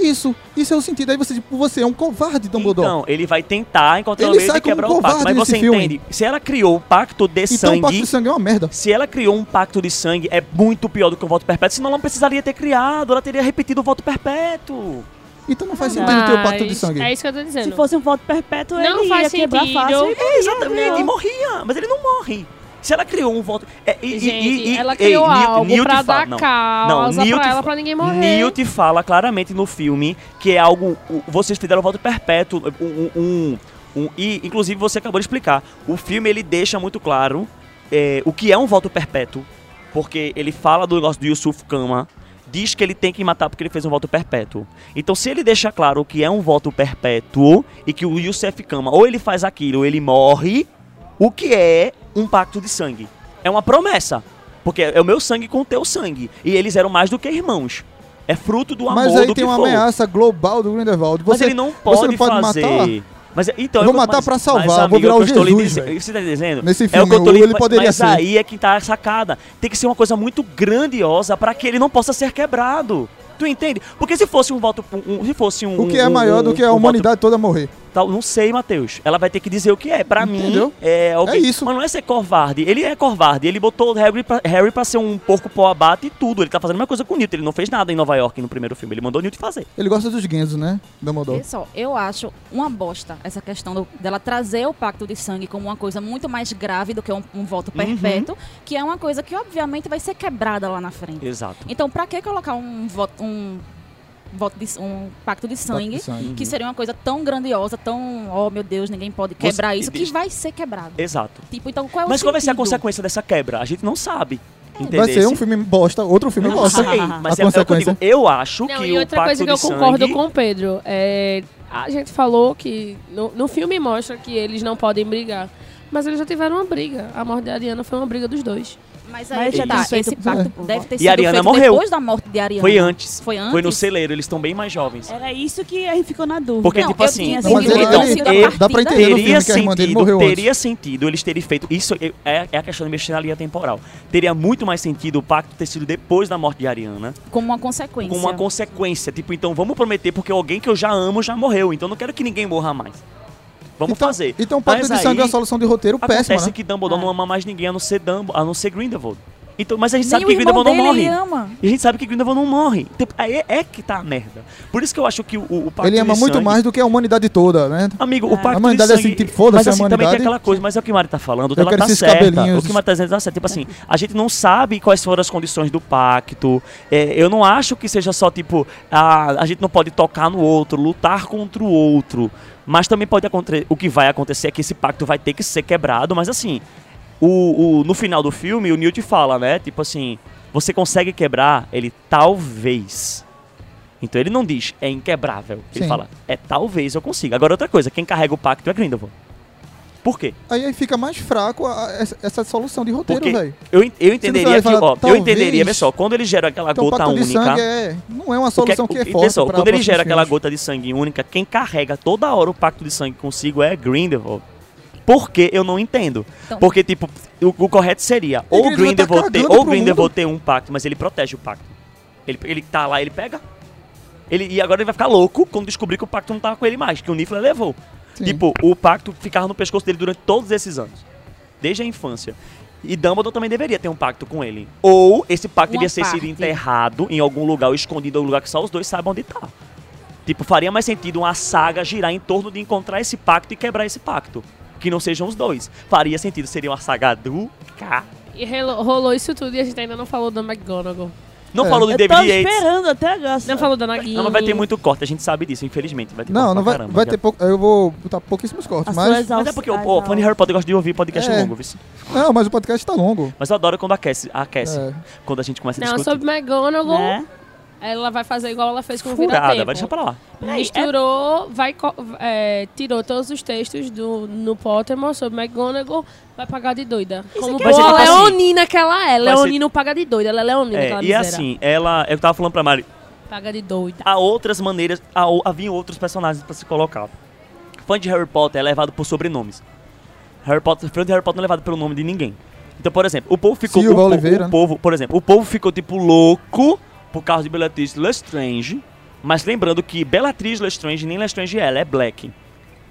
Speaker 2: Isso, isso é o sentido. Aí você, tipo, você é um covarde, Dumbledore.
Speaker 5: Então, ele vai tentar encontrar
Speaker 2: Ele
Speaker 5: um meio de quebrar o
Speaker 2: covarde
Speaker 5: pacto. Mas você
Speaker 2: filme.
Speaker 5: entende? Se ela criou o pacto de
Speaker 2: então
Speaker 5: sangue.
Speaker 2: o pacto de sangue é uma merda.
Speaker 5: Se ela criou um pacto de sangue, é muito pior do que o voto perpétuo, senão ela não precisaria ter criado, ela teria repetido o voto perpétuo.
Speaker 2: Então não faz sentido ter o pacto de sangue.
Speaker 4: É isso que eu tô dizendo.
Speaker 3: Se fosse um voto perpétuo,
Speaker 4: Não
Speaker 3: ele
Speaker 4: faz
Speaker 3: ia quebrar
Speaker 4: sentido.
Speaker 3: fácil.
Speaker 5: É, exatamente, e morria, mas ele não morre. Se ela criou um voto. É, e,
Speaker 4: Gente,
Speaker 5: e- e-
Speaker 4: ela
Speaker 5: ei,
Speaker 4: criou
Speaker 5: Newt-
Speaker 4: algo
Speaker 5: Newt
Speaker 4: pra
Speaker 5: fala-
Speaker 4: dar
Speaker 5: não.
Speaker 4: causa
Speaker 5: Newt
Speaker 4: pra ela, pra ninguém morrer.
Speaker 5: Newt fala claramente no filme que é algo. Vocês fizeram o voto perpétuo. Um, um- um- e, inclusive, você acabou de explicar. O filme ele deixa muito claro é, o que é um voto perpétuo. Porque ele fala do negócio do Yusuf Kama, diz que ele tem que matar porque ele fez um voto perpétuo. Então, se ele deixa claro que é um voto perpétuo e que o Yusuf Kama ou ele faz aquilo ou ele morre, o que é um pacto de sangue? É uma promessa. Porque é o meu sangue com o teu sangue. E eles eram mais do que irmãos. É fruto do amor
Speaker 2: Mas aí
Speaker 5: do
Speaker 2: tem uma
Speaker 5: for.
Speaker 2: ameaça global do Grindelwald.
Speaker 5: Mas
Speaker 2: Você,
Speaker 5: ele não pode,
Speaker 2: você não pode
Speaker 5: fazer.
Speaker 2: matar?
Speaker 5: Mas, então,
Speaker 2: Eu vou
Speaker 5: mas-
Speaker 2: matar pra salvar,
Speaker 5: mas,
Speaker 2: vou
Speaker 5: amigo,
Speaker 2: virar
Speaker 5: é o eu
Speaker 2: Jesus,
Speaker 5: que você tá dizendo?
Speaker 2: Nesse
Speaker 5: é o
Speaker 2: filme,
Speaker 5: que eu tô lhe-
Speaker 2: ele poderia
Speaker 5: Mas
Speaker 2: ser.
Speaker 5: aí é que tá a sacada. Tem que ser uma coisa muito grandiosa pra que ele não possa ser quebrado. Tu entende? Porque se fosse um voto. Um, se fosse um.
Speaker 2: O que é
Speaker 5: um-
Speaker 2: maior do que a
Speaker 5: um voto
Speaker 2: humanidade toda morrer.
Speaker 5: Tal, não sei, Matheus. Ela vai ter que dizer o que é. Pra
Speaker 2: Entendeu?
Speaker 5: mim, é alguém.
Speaker 2: É isso.
Speaker 5: Mas não é ser covarde. Ele é covarde. Ele botou o Harry pra, Harry pra ser um porco pó abate e tudo. Ele tá fazendo a mesma coisa com o Newt. Ele não fez nada em Nova York no primeiro filme. Ele mandou o Newt fazer.
Speaker 2: Ele gosta dos Genzos, né? Dumbledore.
Speaker 8: Só, eu acho uma bosta essa questão do- dela trazer o pacto de sangue como uma coisa muito mais grave do que um, um voto
Speaker 5: Uhum.
Speaker 8: perpétuo, que é uma coisa que obviamente vai ser quebrada lá na frente.
Speaker 5: Exato.
Speaker 8: Então, pra que colocar um voto, um voto de, um pacto de sangue,
Speaker 2: de sangue.
Speaker 8: que seria uma coisa tão grandiosa, tão, oh meu Deus, ninguém pode quebrar
Speaker 5: Você-
Speaker 8: isso, que vai ser quebrado.
Speaker 5: Exato.
Speaker 8: Tipo, então qual é o
Speaker 5: Mas qual vai ser a consequência dessa quebra? A gente não sabe.
Speaker 2: Vai ser um filme bosta, outro filme bosta.
Speaker 5: sei,
Speaker 2: a
Speaker 5: mas é, é o que eu
Speaker 2: consequência.
Speaker 5: digo. Eu acho
Speaker 4: Não,
Speaker 5: que
Speaker 4: e
Speaker 5: o
Speaker 4: outra
Speaker 5: pacto
Speaker 4: coisa que eu concordo
Speaker 5: sangue-
Speaker 4: com o Pedro é. A gente falou que. No, no filme mostra que eles não podem brigar. Mas eles já tiveram uma briga. A morte de Ariana foi uma briga dos dois.
Speaker 8: Mas
Speaker 3: Mas
Speaker 8: aí
Speaker 3: já
Speaker 8: tá, esse pacto deve ter
Speaker 5: E
Speaker 8: sido
Speaker 5: a Ariana
Speaker 8: feito
Speaker 5: morreu.
Speaker 8: depois da morte de Ariana.
Speaker 5: Foi antes.
Speaker 8: Foi antes?
Speaker 5: Foi no celeiro, eles estão bem mais jovens.
Speaker 3: Era isso que a gente ficou na dúvida.
Speaker 5: Porque,
Speaker 8: Não,
Speaker 5: tipo assim,
Speaker 8: tinha
Speaker 2: Mas ele,
Speaker 5: então,
Speaker 2: ele-
Speaker 8: a
Speaker 2: dá pra entender no
Speaker 5: teria
Speaker 2: filme que a irmã dele
Speaker 5: sentido,
Speaker 2: morreu antes.
Speaker 5: teria sentido eles terem feito. Isso é, é a questão de mexer na linha temporal. Teria muito mais sentido o pacto ter sido depois da morte de Ariana,
Speaker 8: como uma consequência.
Speaker 5: com uma consequência. Tipo, então vamos prometer, porque alguém que eu já amo já morreu. Então não quero que ninguém morra mais. Vamos
Speaker 2: então,
Speaker 5: fazer.
Speaker 2: Então, o pacto
Speaker 5: Mas
Speaker 2: de sangue é uma solução de roteiro péssima,
Speaker 5: Acontece
Speaker 2: né?
Speaker 5: que Dumbledore
Speaker 3: Ah.
Speaker 5: não ama mais ninguém a não ser Dumbo, a não ser Grindelwald. Então, mas a gente
Speaker 8: Nem
Speaker 5: sabe que Grindelwald não morre. E a gente sabe que Grindelwald não morre. Aí é, é que tá a merda. Por isso que eu acho que o, o pacto
Speaker 2: Ele ama
Speaker 5: de
Speaker 2: muito
Speaker 5: sangue-
Speaker 2: mais do que a humanidade toda, né?
Speaker 5: Amigo, o pacto
Speaker 2: A
Speaker 5: de
Speaker 2: humanidade é
Speaker 5: sangue...
Speaker 2: assim, tipo, foda-se
Speaker 5: mas
Speaker 2: a
Speaker 5: assim, também tem
Speaker 2: humanidade.
Speaker 5: aquela coisa, mas é o que o Mari tá falando,
Speaker 2: Eu
Speaker 5: ela
Speaker 2: quero
Speaker 5: tá
Speaker 2: esses
Speaker 5: certa.
Speaker 2: cabelinhos.
Speaker 5: O que o Mari tá dizendo tá certo. Tipo assim, a gente não sabe quais foram as condições do pacto. É, eu não acho que seja só, tipo, a, a gente não pode tocar no outro, lutar contra o outro. Mas também pode acontecer, o que vai acontecer é que esse pacto vai ter que ser quebrado, mas assim, o, o- no final do filme, o Newt fala, né? Tipo assim, você consegue quebrar? Ele, talvez. Então ele não diz, é inquebrável. Ele
Speaker 2: Sim.
Speaker 5: fala, é talvez eu consiga. Agora outra coisa, quem carrega o pacto é Grindelwald. Por quê?
Speaker 2: Aí aí fica mais fraco a- essa, essa solução de roteiro, velho.
Speaker 5: eu, eu entenderia que,
Speaker 2: falar,
Speaker 5: ó, eu entenderia, vê só, quando ele gera aquela
Speaker 2: Então,
Speaker 5: gota única,
Speaker 2: é, não é uma
Speaker 5: o que
Speaker 2: solução
Speaker 5: o
Speaker 2: que é forte pra
Speaker 5: quando ele gera aquela
Speaker 2: filmes.
Speaker 5: gota de sangue única, quem carrega toda hora o pacto de sangue consigo é Grindelwald. Por que eu não entendo?
Speaker 8: Então-
Speaker 5: Porque, tipo, o, o correto seria ou
Speaker 2: Grindelwald tá
Speaker 5: ter, ou Grindelwald ter um pacto, mas ele protege o pacto. Ele, ele tá lá, ele pega. Ele, e agora ele vai ficar louco quando descobrir que o pacto não tava com ele mais, que o Niffler levou.
Speaker 2: Sim.
Speaker 5: Tipo, o pacto ficava no pescoço dele durante todos esses anos. Desde a infância. E Dumbledore também deveria ter um pacto com ele. Ou esse pacto
Speaker 8: Uma
Speaker 5: devia ter sido enterrado em algum lugar, ou escondido em algum lugar que só os dois saibam onde tá. Tipo, faria mais sentido uma saga girar em torno de encontrar esse pacto e quebrar esse pacto. Que não sejam os dois. Faria sentido, seria uma saga do K.
Speaker 4: E rolou isso tudo e a gente ainda não falou da McGonagall.
Speaker 5: Não
Speaker 2: É.
Speaker 5: falou do
Speaker 3: Eu tô
Speaker 5: David Yates.
Speaker 3: esperando até agora.
Speaker 4: Não falou da Nagini.
Speaker 5: Não, mas vai ter muito corte, a gente sabe disso, infelizmente. Vai ter
Speaker 2: Não, não vai,
Speaker 5: caramba,
Speaker 2: vai ter pouco. Eu vou botar pouquíssimos cortes,
Speaker 3: As
Speaker 2: mas.
Speaker 5: Mas é porque o fã de Harry Potter gosta de ouvir podcast
Speaker 2: É.
Speaker 5: longo, viu?
Speaker 2: Não, mas o podcast tá longo.
Speaker 5: Mas eu adoro quando aquece, aquece
Speaker 2: É.
Speaker 5: quando a gente começa a
Speaker 4: Não,
Speaker 5: discutir.
Speaker 4: sobre McGonagall,
Speaker 3: Né?
Speaker 4: Ela vai fazer igual ela fez com o
Speaker 5: Furada,
Speaker 4: Vira-Tempo.
Speaker 5: vai deixar pra lá.
Speaker 4: Misturou, vai, é, tirou todos os textos do, no Pottermore sobre McGonagall, vai pagar de doida. Como
Speaker 5: aqui é
Speaker 4: boa
Speaker 5: tipo assim,
Speaker 4: leonina que ela é.
Speaker 5: vai ser-
Speaker 4: Leonina paga de doida, ela é leonina,
Speaker 5: É, e
Speaker 4: miséria.
Speaker 5: assim, ela. Eu tava falando pra Mari,
Speaker 4: Paga de doida.
Speaker 5: há outras maneiras, há, o- havia outros personagens pra se colocar. Fã de Harry Potter é levado por sobrenomes. Harry Potter, fã de Harry Potter não é levado pelo nome de ninguém. Então, por exemplo, o povo ficou.
Speaker 2: Silva
Speaker 5: o,
Speaker 2: Oliveira,
Speaker 5: o
Speaker 2: né?
Speaker 5: povo, por exemplo, o povo ficou tipo louco por causa de Bellatrix Lestrange. Mas lembrando que Bellatrix Lestrange nem Lestrange é, ela é Black.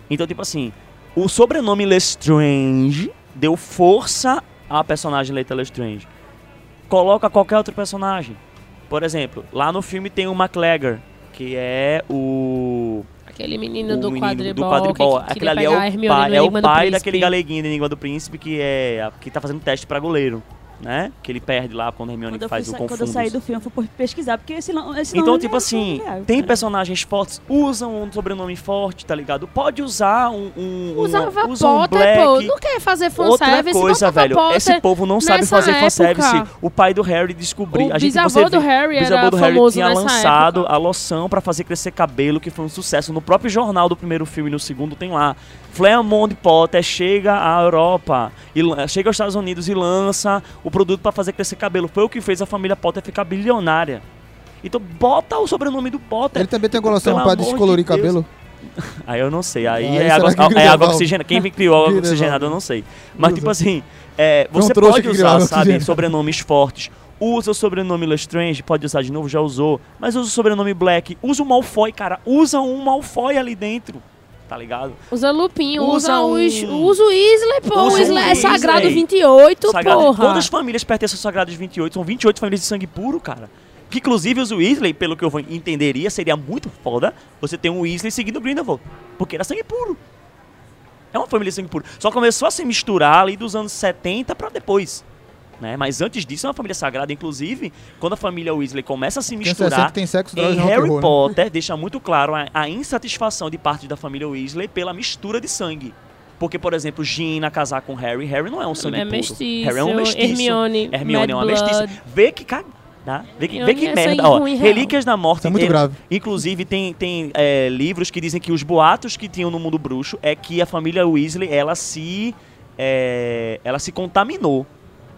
Speaker 5: Então, tipo assim, o sobrenome Lestrange deu força à personagem Leita Lestrange. Coloca qualquer outro personagem. Por exemplo, lá no filme tem o McLagger, que é o
Speaker 4: Aquele menino
Speaker 5: o
Speaker 4: do
Speaker 5: menino
Speaker 4: quadribol,
Speaker 5: do quadribol.
Speaker 4: que, que
Speaker 5: Aquele ali é o pai, é o pai daquele galeguinho de Enigma do Príncipe que é que tá fazendo teste pra goleiro. Né? Que ele perde lá quando a Hermione
Speaker 3: Quando
Speaker 5: faz
Speaker 3: fui
Speaker 5: o
Speaker 3: sa- quando eu
Speaker 5: confundo.
Speaker 3: saí do filme, eu fui pesquisar, porque esse, não- esse
Speaker 5: Então,
Speaker 3: nome
Speaker 5: tipo
Speaker 3: é
Speaker 5: assim,
Speaker 3: familiar,
Speaker 5: tem
Speaker 3: cara.
Speaker 5: personagens fortes, usam um sobrenome forte, tá ligado? Pode usar um. um
Speaker 4: Usava
Speaker 5: um, usa um
Speaker 4: Potter,
Speaker 5: black.
Speaker 4: pô. Não quer fazer
Speaker 5: Outra
Speaker 4: fanservice,
Speaker 5: coisa,
Speaker 4: botava
Speaker 5: velho,
Speaker 4: Potter
Speaker 5: esse povo não sabe fazer
Speaker 4: época.
Speaker 5: fanservice. O pai do Harry descobriu.
Speaker 4: O
Speaker 5: a gente,
Speaker 4: bisavô
Speaker 5: você
Speaker 4: do
Speaker 5: vê-
Speaker 4: Harry
Speaker 5: o bisavô
Speaker 4: era
Speaker 5: do Harry tinha lançado
Speaker 4: época.
Speaker 5: a loção pra fazer crescer cabelo, que foi um sucesso. No próprio jornal do primeiro filme e no segundo tem lá. Claremont Potter chega à Europa, e, chega aos Estados Unidos e lança o produto pra fazer crescer cabelo. Foi o que fez a família Potter ficar bilionária. Então bota o sobrenome do Potter.
Speaker 2: Ele também tem
Speaker 5: amor de
Speaker 2: descolorir
Speaker 5: Deus.
Speaker 2: cabelo.
Speaker 5: Aí eu não sei. Aí
Speaker 2: Aí
Speaker 5: é água,
Speaker 2: que
Speaker 5: é água oxigenada. Quem criou água oxigenada eu não sei. Mas, tipo assim, é, você pode usar, sabe, sobrenomes fortes. Usa o sobrenome Lestrange, pode usar de novo, já usou. Mas usa o sobrenome Black. Usa o Malfoy, cara. Usa um Malfoy ali dentro. Tá ligado?
Speaker 4: Usa Lupin,
Speaker 5: Usa
Speaker 4: usa, os,
Speaker 5: um-
Speaker 4: usa o Weasley, pô.
Speaker 5: Usa
Speaker 4: o Weasley é. Sagrado 28,
Speaker 5: Sagrado-
Speaker 4: porra.
Speaker 5: Todas as famílias pertencem ao Sagrados 28. São 28 famílias de sangue puro, cara. Que inclusive os Weasley, pelo que eu entenderia, seria muito foda você ter um Weasley seguindo o Grindelwald. Porque era sangue puro. É uma família de sangue puro. Só começou a se misturar ali dos anos 70 pra depois. Né? Mas antes disso é uma família sagrada. Inclusive, quando a família Weasley começa a se misturar,
Speaker 2: 60 tem sexo,
Speaker 5: em
Speaker 2: e
Speaker 5: Harry
Speaker 2: roll, né?
Speaker 5: Potter deixa muito claro a, a insatisfação de parte da família Weasley pela mistura de sangue. Porque, por exemplo, Gina casar com Harry, Harry não é um sangue
Speaker 4: É
Speaker 5: puro.
Speaker 4: mestiço,
Speaker 5: Harry é um mestiço.
Speaker 4: Hermione,
Speaker 5: Hermione é uma mestiça. Vê que tá? Vê que, vê que
Speaker 4: é
Speaker 5: merda. Ó. Relíquias da Morte.
Speaker 2: Isso é muito grave.
Speaker 5: Inclusive, tem, tem é, livros que dizem que os boatos que tinham no mundo bruxo é que a família Weasley, ela se... é, ela se contaminou.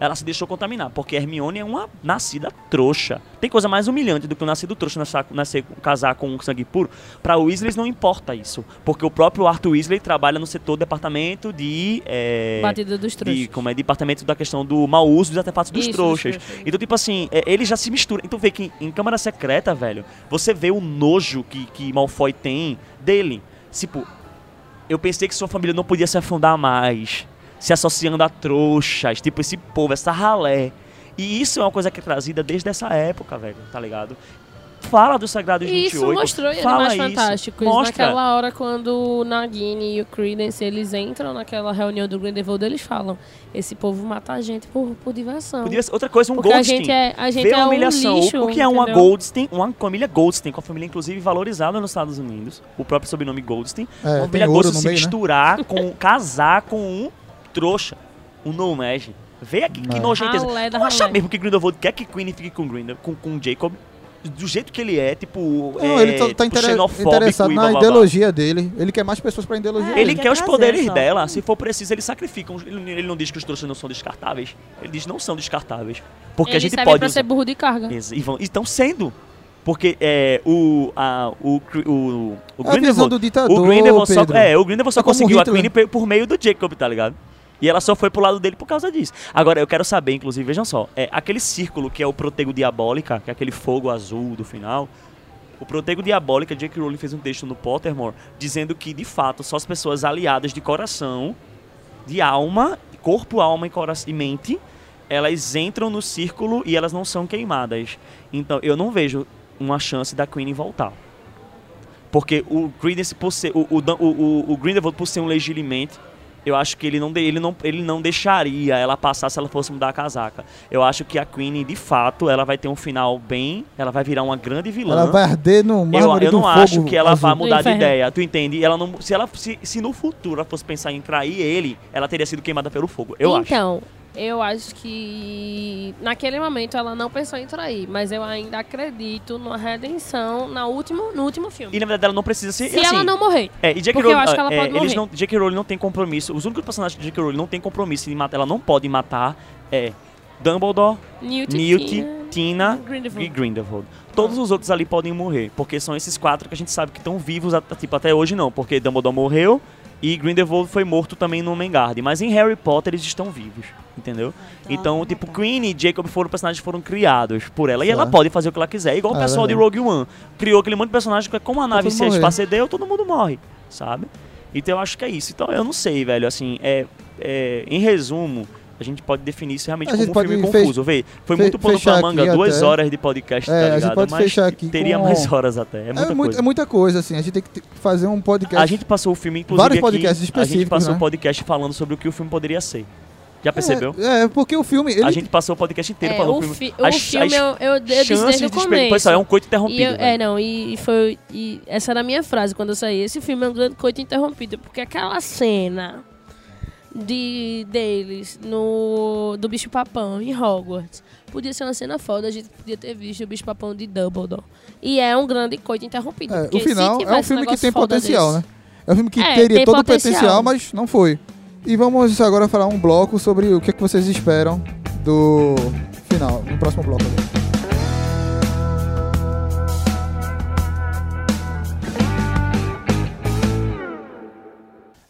Speaker 5: Ela se deixou contaminar, porque Hermione é uma nascida trouxa. Tem coisa mais humilhante do que um nascido trouxa nascer, nascer casar com um sangue puro. Para Weasleys não importa isso, porque o próprio Arthur Weasley trabalha no setor departamento de é,
Speaker 4: Batida dos trouxas.
Speaker 5: de, como é, departamento da questão do mau uso dos artefatos dos
Speaker 4: Isso, dos
Speaker 5: trouxas.
Speaker 4: trouxas.
Speaker 5: Então, tipo assim, é, ele já se mistura. Então, vê que em Câmara Secreta, velho, você vê o nojo que, que Malfoy tem dele. Tipo, eu pensei que sua família não podia se afundar mais, se associando a trouxas, tipo esse povo, essa ralé. E isso é uma coisa que é trazida desde essa época, velho, tá ligado? Fala dos Sagrados
Speaker 4: E isso
Speaker 5: 28.
Speaker 4: mostrou em
Speaker 5: fala
Speaker 4: Animais
Speaker 5: isso,
Speaker 4: Fantásticos.
Speaker 5: Mostra.
Speaker 4: Naquela hora, quando o Nagini e o Credence, eles entram naquela reunião do Grindelwald, eles falam, esse povo mata a gente por, por diversão.
Speaker 5: Podia ser outra coisa, um
Speaker 4: Porque a
Speaker 5: Goldstein.
Speaker 4: gente é, a gente
Speaker 5: Vê
Speaker 4: é
Speaker 5: a
Speaker 4: um
Speaker 5: humilhação. O-
Speaker 4: lixo,
Speaker 5: o que é uma
Speaker 4: entendeu?
Speaker 5: Goldstein? Uma família Goldstein, com a família inclusive valorizada nos Estados Unidos. O próprio sobrenome Goldstein.
Speaker 2: É,
Speaker 5: uma família Goldstein se
Speaker 2: meio, né?
Speaker 5: misturar com casar com um trouxa, um nomage. Vê aqui que
Speaker 2: É.
Speaker 5: nojenteza.
Speaker 4: Ralé da
Speaker 5: Tu acha
Speaker 4: ralé.
Speaker 5: mesmo que Grindelwald quer que Queen fique com Grindel, com, com Jacob? Do jeito que ele é, tipo,
Speaker 2: Não,
Speaker 5: é,
Speaker 2: ele tá, tá
Speaker 5: tipo,
Speaker 2: intere-
Speaker 5: xenofóbico
Speaker 2: interessado
Speaker 5: e
Speaker 2: na
Speaker 5: bababá.
Speaker 2: ideologia dele. Ele quer mais pessoas pra ideologia
Speaker 3: É,
Speaker 2: dele.
Speaker 5: Ele
Speaker 3: Ele
Speaker 5: quer
Speaker 3: quer
Speaker 5: os
Speaker 3: trazer
Speaker 5: poderes
Speaker 3: só.
Speaker 5: dela. Se for preciso, ele sacrifica. Ele, ele não diz que os trouxas não são descartáveis. Ele diz que não são descartáveis. Porque a
Speaker 4: Eles
Speaker 5: gente
Speaker 4: servem
Speaker 5: pode
Speaker 4: pra
Speaker 5: usar.
Speaker 4: ser burro de carga.
Speaker 5: Ex- E vão- e estão sendo. Porque é, o, a, o, Cri- o, o
Speaker 2: É a visão do ditador,
Speaker 5: o Grindelwald só,
Speaker 2: Pedro.
Speaker 5: é, o Grindelwald só
Speaker 2: É como
Speaker 5: conseguiu a
Speaker 2: Hitler.
Speaker 5: Queen pe- por meio do Jacob, tá ligado? E ela só foi pro lado dele por causa disso. Agora, eu quero saber, inclusive, vejam só, é, aquele círculo que é o Protego Diabólica, que é aquele fogo azul do final, o Protego Diabólica, J.K. Rowling fez um texto no Pottermore dizendo que, de fato, só as pessoas aliadas de coração, de alma, corpo, alma e, cora- e mente, elas entram no círculo e elas não são queimadas. Então, eu não vejo uma chance da Queen voltar. Porque o Credence, por ser, o, o, o, o, Grindelwald, por ser um legilimento, eu acho que ele não, ele, não, ele não deixaria ela passar se ela fosse mudar a casaca. Eu acho que a Queen, de fato, ela vai ter um final bem... Ela vai virar uma grande vilã.
Speaker 2: Ela vai arder no
Speaker 5: Eu,
Speaker 2: mármore
Speaker 5: eu
Speaker 2: do
Speaker 5: não
Speaker 2: fogo
Speaker 5: acho que ela vá mudar de ideia, tu entende? Ela não, se, ela, se, se no futuro ela fosse pensar em trair ele, ela teria sido queimada pelo fogo. Eu acho.
Speaker 4: então, eu acho que naquele momento ela não pensou em trair, mas eu ainda acredito numa redenção na último, no último filme.
Speaker 5: E na verdade ela não precisa ser.
Speaker 4: Se
Speaker 5: assim,
Speaker 4: ela não morrer.
Speaker 5: É, e J.K.
Speaker 4: Porque eu
Speaker 5: Rowling,
Speaker 4: acho que ela
Speaker 5: é,
Speaker 4: pode
Speaker 5: eles
Speaker 4: morrer.
Speaker 5: não, J.K. Rowling não tem compromisso. Os únicos personagens de J.K. Rowling não tem compromisso em matar. Ela não pode matar é Dumbledore,
Speaker 4: Newt,
Speaker 5: Newt,
Speaker 4: Tina,
Speaker 5: Tina
Speaker 4: Grindelwald.
Speaker 5: e Grindelwald. Todos os outros ali podem morrer, porque são esses quatro que a gente sabe que estão vivos, tipo, até hoje não, porque Dumbledore morreu e Grindelwald foi morto também no Mengard. Mas em Harry Potter eles estão vivos, entendeu? Então, tipo, Queen e Jacob foram personagens que foram criados por ela. E ela pode fazer o que ela quiser, igual o
Speaker 2: É
Speaker 5: pessoal de. Rogue One. Criou aquele monte de personagem que é como a nave se
Speaker 2: morrer.
Speaker 5: esfacedeu, todo mundo morre, sabe? Então eu acho que é isso. Então eu não sei, velho, assim, é, é em resumo, a gente pode definir isso realmente
Speaker 2: A
Speaker 5: como um
Speaker 2: pode
Speaker 5: filme confuso. Vê, foi
Speaker 2: fe-
Speaker 5: muito pano pra manga, duas
Speaker 2: até.
Speaker 5: horas de podcast,
Speaker 2: É,
Speaker 5: tá
Speaker 2: a gente
Speaker 5: ligado?
Speaker 2: pode
Speaker 5: Mas
Speaker 2: fechar aqui
Speaker 5: teria
Speaker 2: com-
Speaker 5: mais horas até, é muita
Speaker 2: é, muito-
Speaker 5: coisa.
Speaker 2: é muita coisa, assim. A gente tem que fazer um podcast.
Speaker 5: A gente passou o filme, inclusive,
Speaker 2: Vários
Speaker 5: aqui,
Speaker 2: podcasts
Speaker 5: a gente
Speaker 2: específicos,
Speaker 5: passou
Speaker 2: né?
Speaker 5: um podcast falando sobre o que o filme poderia ser. Já percebeu?
Speaker 2: É, é, porque o filme. Ele...
Speaker 5: A gente passou o podcast inteiro
Speaker 4: É,
Speaker 5: falando
Speaker 4: o, fi- o
Speaker 5: As-
Speaker 4: filme
Speaker 5: as
Speaker 4: eu, eu, eu disse desde o
Speaker 5: de despe-
Speaker 4: começo.
Speaker 5: Pois é, é um coito interrompido.
Speaker 4: eu- é,
Speaker 5: velho.
Speaker 4: não, e, e foi. E essa era a minha frase quando eu saí. Esse filme é um grande coito interrompido, porque aquela cena de deles no do bicho papão em Hogwarts podia ser uma cena foda, a gente podia ter visto o bicho papão de Dumbledore. E é um grande coito interrompido.
Speaker 2: É, o
Speaker 4: se
Speaker 2: final é um filme que tem potencial,
Speaker 4: desse-
Speaker 2: né? É um filme que
Speaker 4: É,
Speaker 2: teria todo o
Speaker 4: potencial.
Speaker 2: potencial, mas não foi. E vamos agora falar um bloco sobre o que, é que vocês esperam do final, no próximo bloco.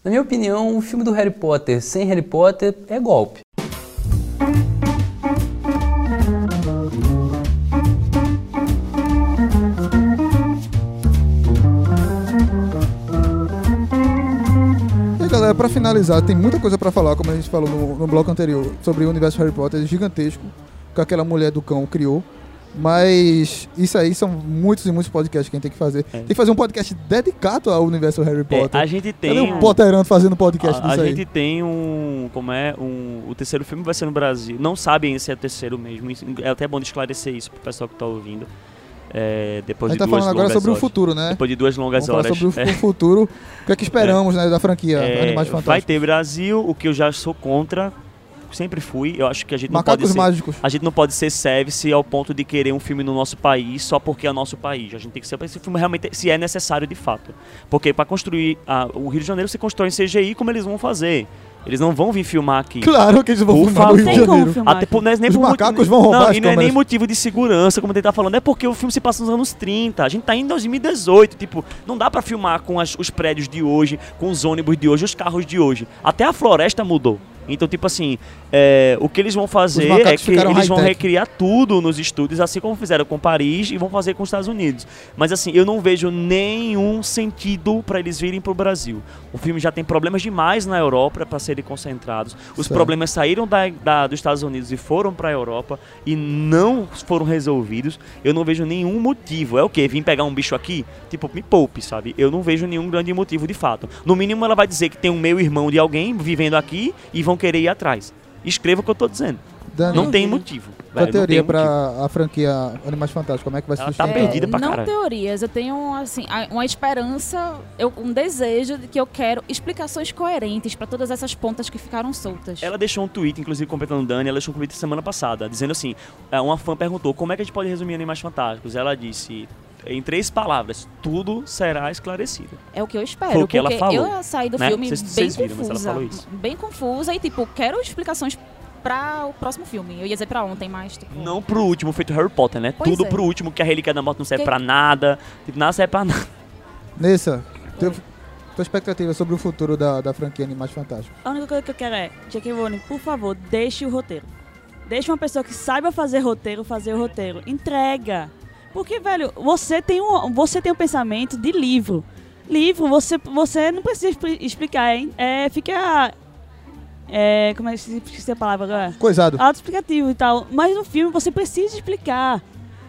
Speaker 9: Na minha opinião, o filme do Harry Potter sem Harry Potter é golpe.
Speaker 2: Galera, pra finalizar, tem muita coisa pra falar, como a gente falou no, no bloco anterior, sobre o universo Harry Potter gigantesco, que aquela mulher do cão criou. Mas isso aí são muitos e muitos podcasts que a gente tem que fazer.
Speaker 5: É.
Speaker 2: Tem que fazer um podcast dedicado ao universo Harry
Speaker 5: É,
Speaker 2: Potter.
Speaker 5: a gente tem.
Speaker 2: Cadê
Speaker 5: um-
Speaker 2: Potterando fazendo podcast
Speaker 5: a, a
Speaker 2: disso aí?
Speaker 5: gente tem um. Como é? Um, o terceiro filme vai ser no Brasil. Não sabem se é o terceiro mesmo. É até bom esclarecer isso pro pessoal que tá ouvindo. É, depois
Speaker 2: A
Speaker 5: de
Speaker 2: gente tá
Speaker 5: duas
Speaker 2: falando agora sobre o
Speaker 5: horas.
Speaker 2: futuro, né?
Speaker 5: Depois de duas longas
Speaker 2: Vamos
Speaker 5: horas.
Speaker 2: sobre o,
Speaker 5: É.
Speaker 2: o futuro. O que é que esperamos né, da franquia
Speaker 5: É,
Speaker 2: Animais
Speaker 5: vai
Speaker 2: Fantásticos?
Speaker 5: ter Brasil, o que eu já sou contra. Sempre fui. Eu acho que a gente não pode
Speaker 2: Macacos
Speaker 5: ser.
Speaker 2: mágicos.
Speaker 5: A gente não pode ser service ao ponto de querer um filme no nosso país só porque é nosso país. A gente tem que ser esse filme realmente se é necessário de fato. Porque para construir a- o Rio de Janeiro se constrói em CGI como eles vão fazer. Eles não vão vir filmar aqui.
Speaker 2: Claro que eles vão
Speaker 5: Por
Speaker 2: filmar no Rio de Janeiro.
Speaker 3: filmar
Speaker 5: Até
Speaker 3: aqui.
Speaker 5: por, não é nem
Speaker 2: Os
Speaker 5: por
Speaker 2: macacos vão roubar
Speaker 5: não,
Speaker 2: as
Speaker 5: e não é nem motivo de segurança, como ele tá falando, é porque o filme se passa nos anos 30. A gente tá em 2018, tipo, não dá pra filmar com as- os prédios de hoje, com os ônibus de hoje, os carros de hoje. Até a floresta mudou. Então, tipo assim, é, o que eles vão fazer é que eles vão recriar tudo nos estúdios, assim como fizeram com Paris e vão fazer com os Estados Unidos. Mas assim, eu não vejo nenhum sentido pra eles virem pro Brasil. O filme já tem problemas demais na Europa para serem concentrados. Os
Speaker 2: Certo.
Speaker 5: problemas saíram da, da- dos Estados Unidos e foram pra Europa e não foram resolvidos. Eu não vejo nenhum motivo. É o quê? Vim pegar um bicho aqui? Tipo, me poupe, sabe? Eu não vejo nenhum grande motivo de fato. No mínimo, ela vai dizer que tem um meio irmão de alguém vivendo aqui e vão querer ir atrás. Escreva o que eu tô dizendo.
Speaker 2: Dani,
Speaker 5: Não tem motivo.
Speaker 2: qual a
Speaker 5: velho, não
Speaker 2: teoria pra a franquia Animais Fantásticos? Como é que vai se
Speaker 5: Ela tá
Speaker 2: sustentar?
Speaker 5: perdida pra
Speaker 8: não
Speaker 5: caralho.
Speaker 8: teorias, eu tenho assim, uma esperança, eu- um desejo de que eu quero explicações coerentes para todas essas pontas que ficaram soltas.
Speaker 5: Ela deixou um tweet, inclusive completando Dani, ela deixou um tweet semana passada, dizendo assim: é, uma fã perguntou como é que a gente pode resumir Animais Fantásticos. Ela disse, em três palavras, tudo será esclarecido.
Speaker 8: É o que eu espero,
Speaker 5: Foi o que ela
Speaker 8: porque
Speaker 5: falou,
Speaker 8: eu saí do
Speaker 5: né?
Speaker 8: filme
Speaker 5: Vocês-
Speaker 8: bem
Speaker 5: vocês viram, mas ela
Speaker 8: confusa,
Speaker 5: falou isso.
Speaker 8: bem confusa e tipo, quero explicações para o próximo filme. Eu ia dizer pra ontem, mas tipo,
Speaker 5: Não pro último feito Harry Potter, né?
Speaker 8: Pois
Speaker 5: tudo
Speaker 8: é.
Speaker 5: pro último, que a Relíquia da Morte não serve
Speaker 8: Que-
Speaker 5: pra nada. Tipo, nada serve pra nada.
Speaker 2: Nessa, teu- tua expectativa sobre o futuro da, da franquia Animais Fantásticos?
Speaker 3: A única coisa que eu quero é, J.K. Rowling, por favor, deixe o roteiro. Deixe uma pessoa que saiba fazer roteiro fazer o roteiro. Entrega. Porque, velho, você tem um, você tem um pensamento de livro. Livro, você, você não precisa expli- explicar, hein? É, fica. É, como é que se esqueci a palavra agora?
Speaker 2: Coisado.
Speaker 3: Autoexplicativo e tal. Mas no filme você precisa explicar.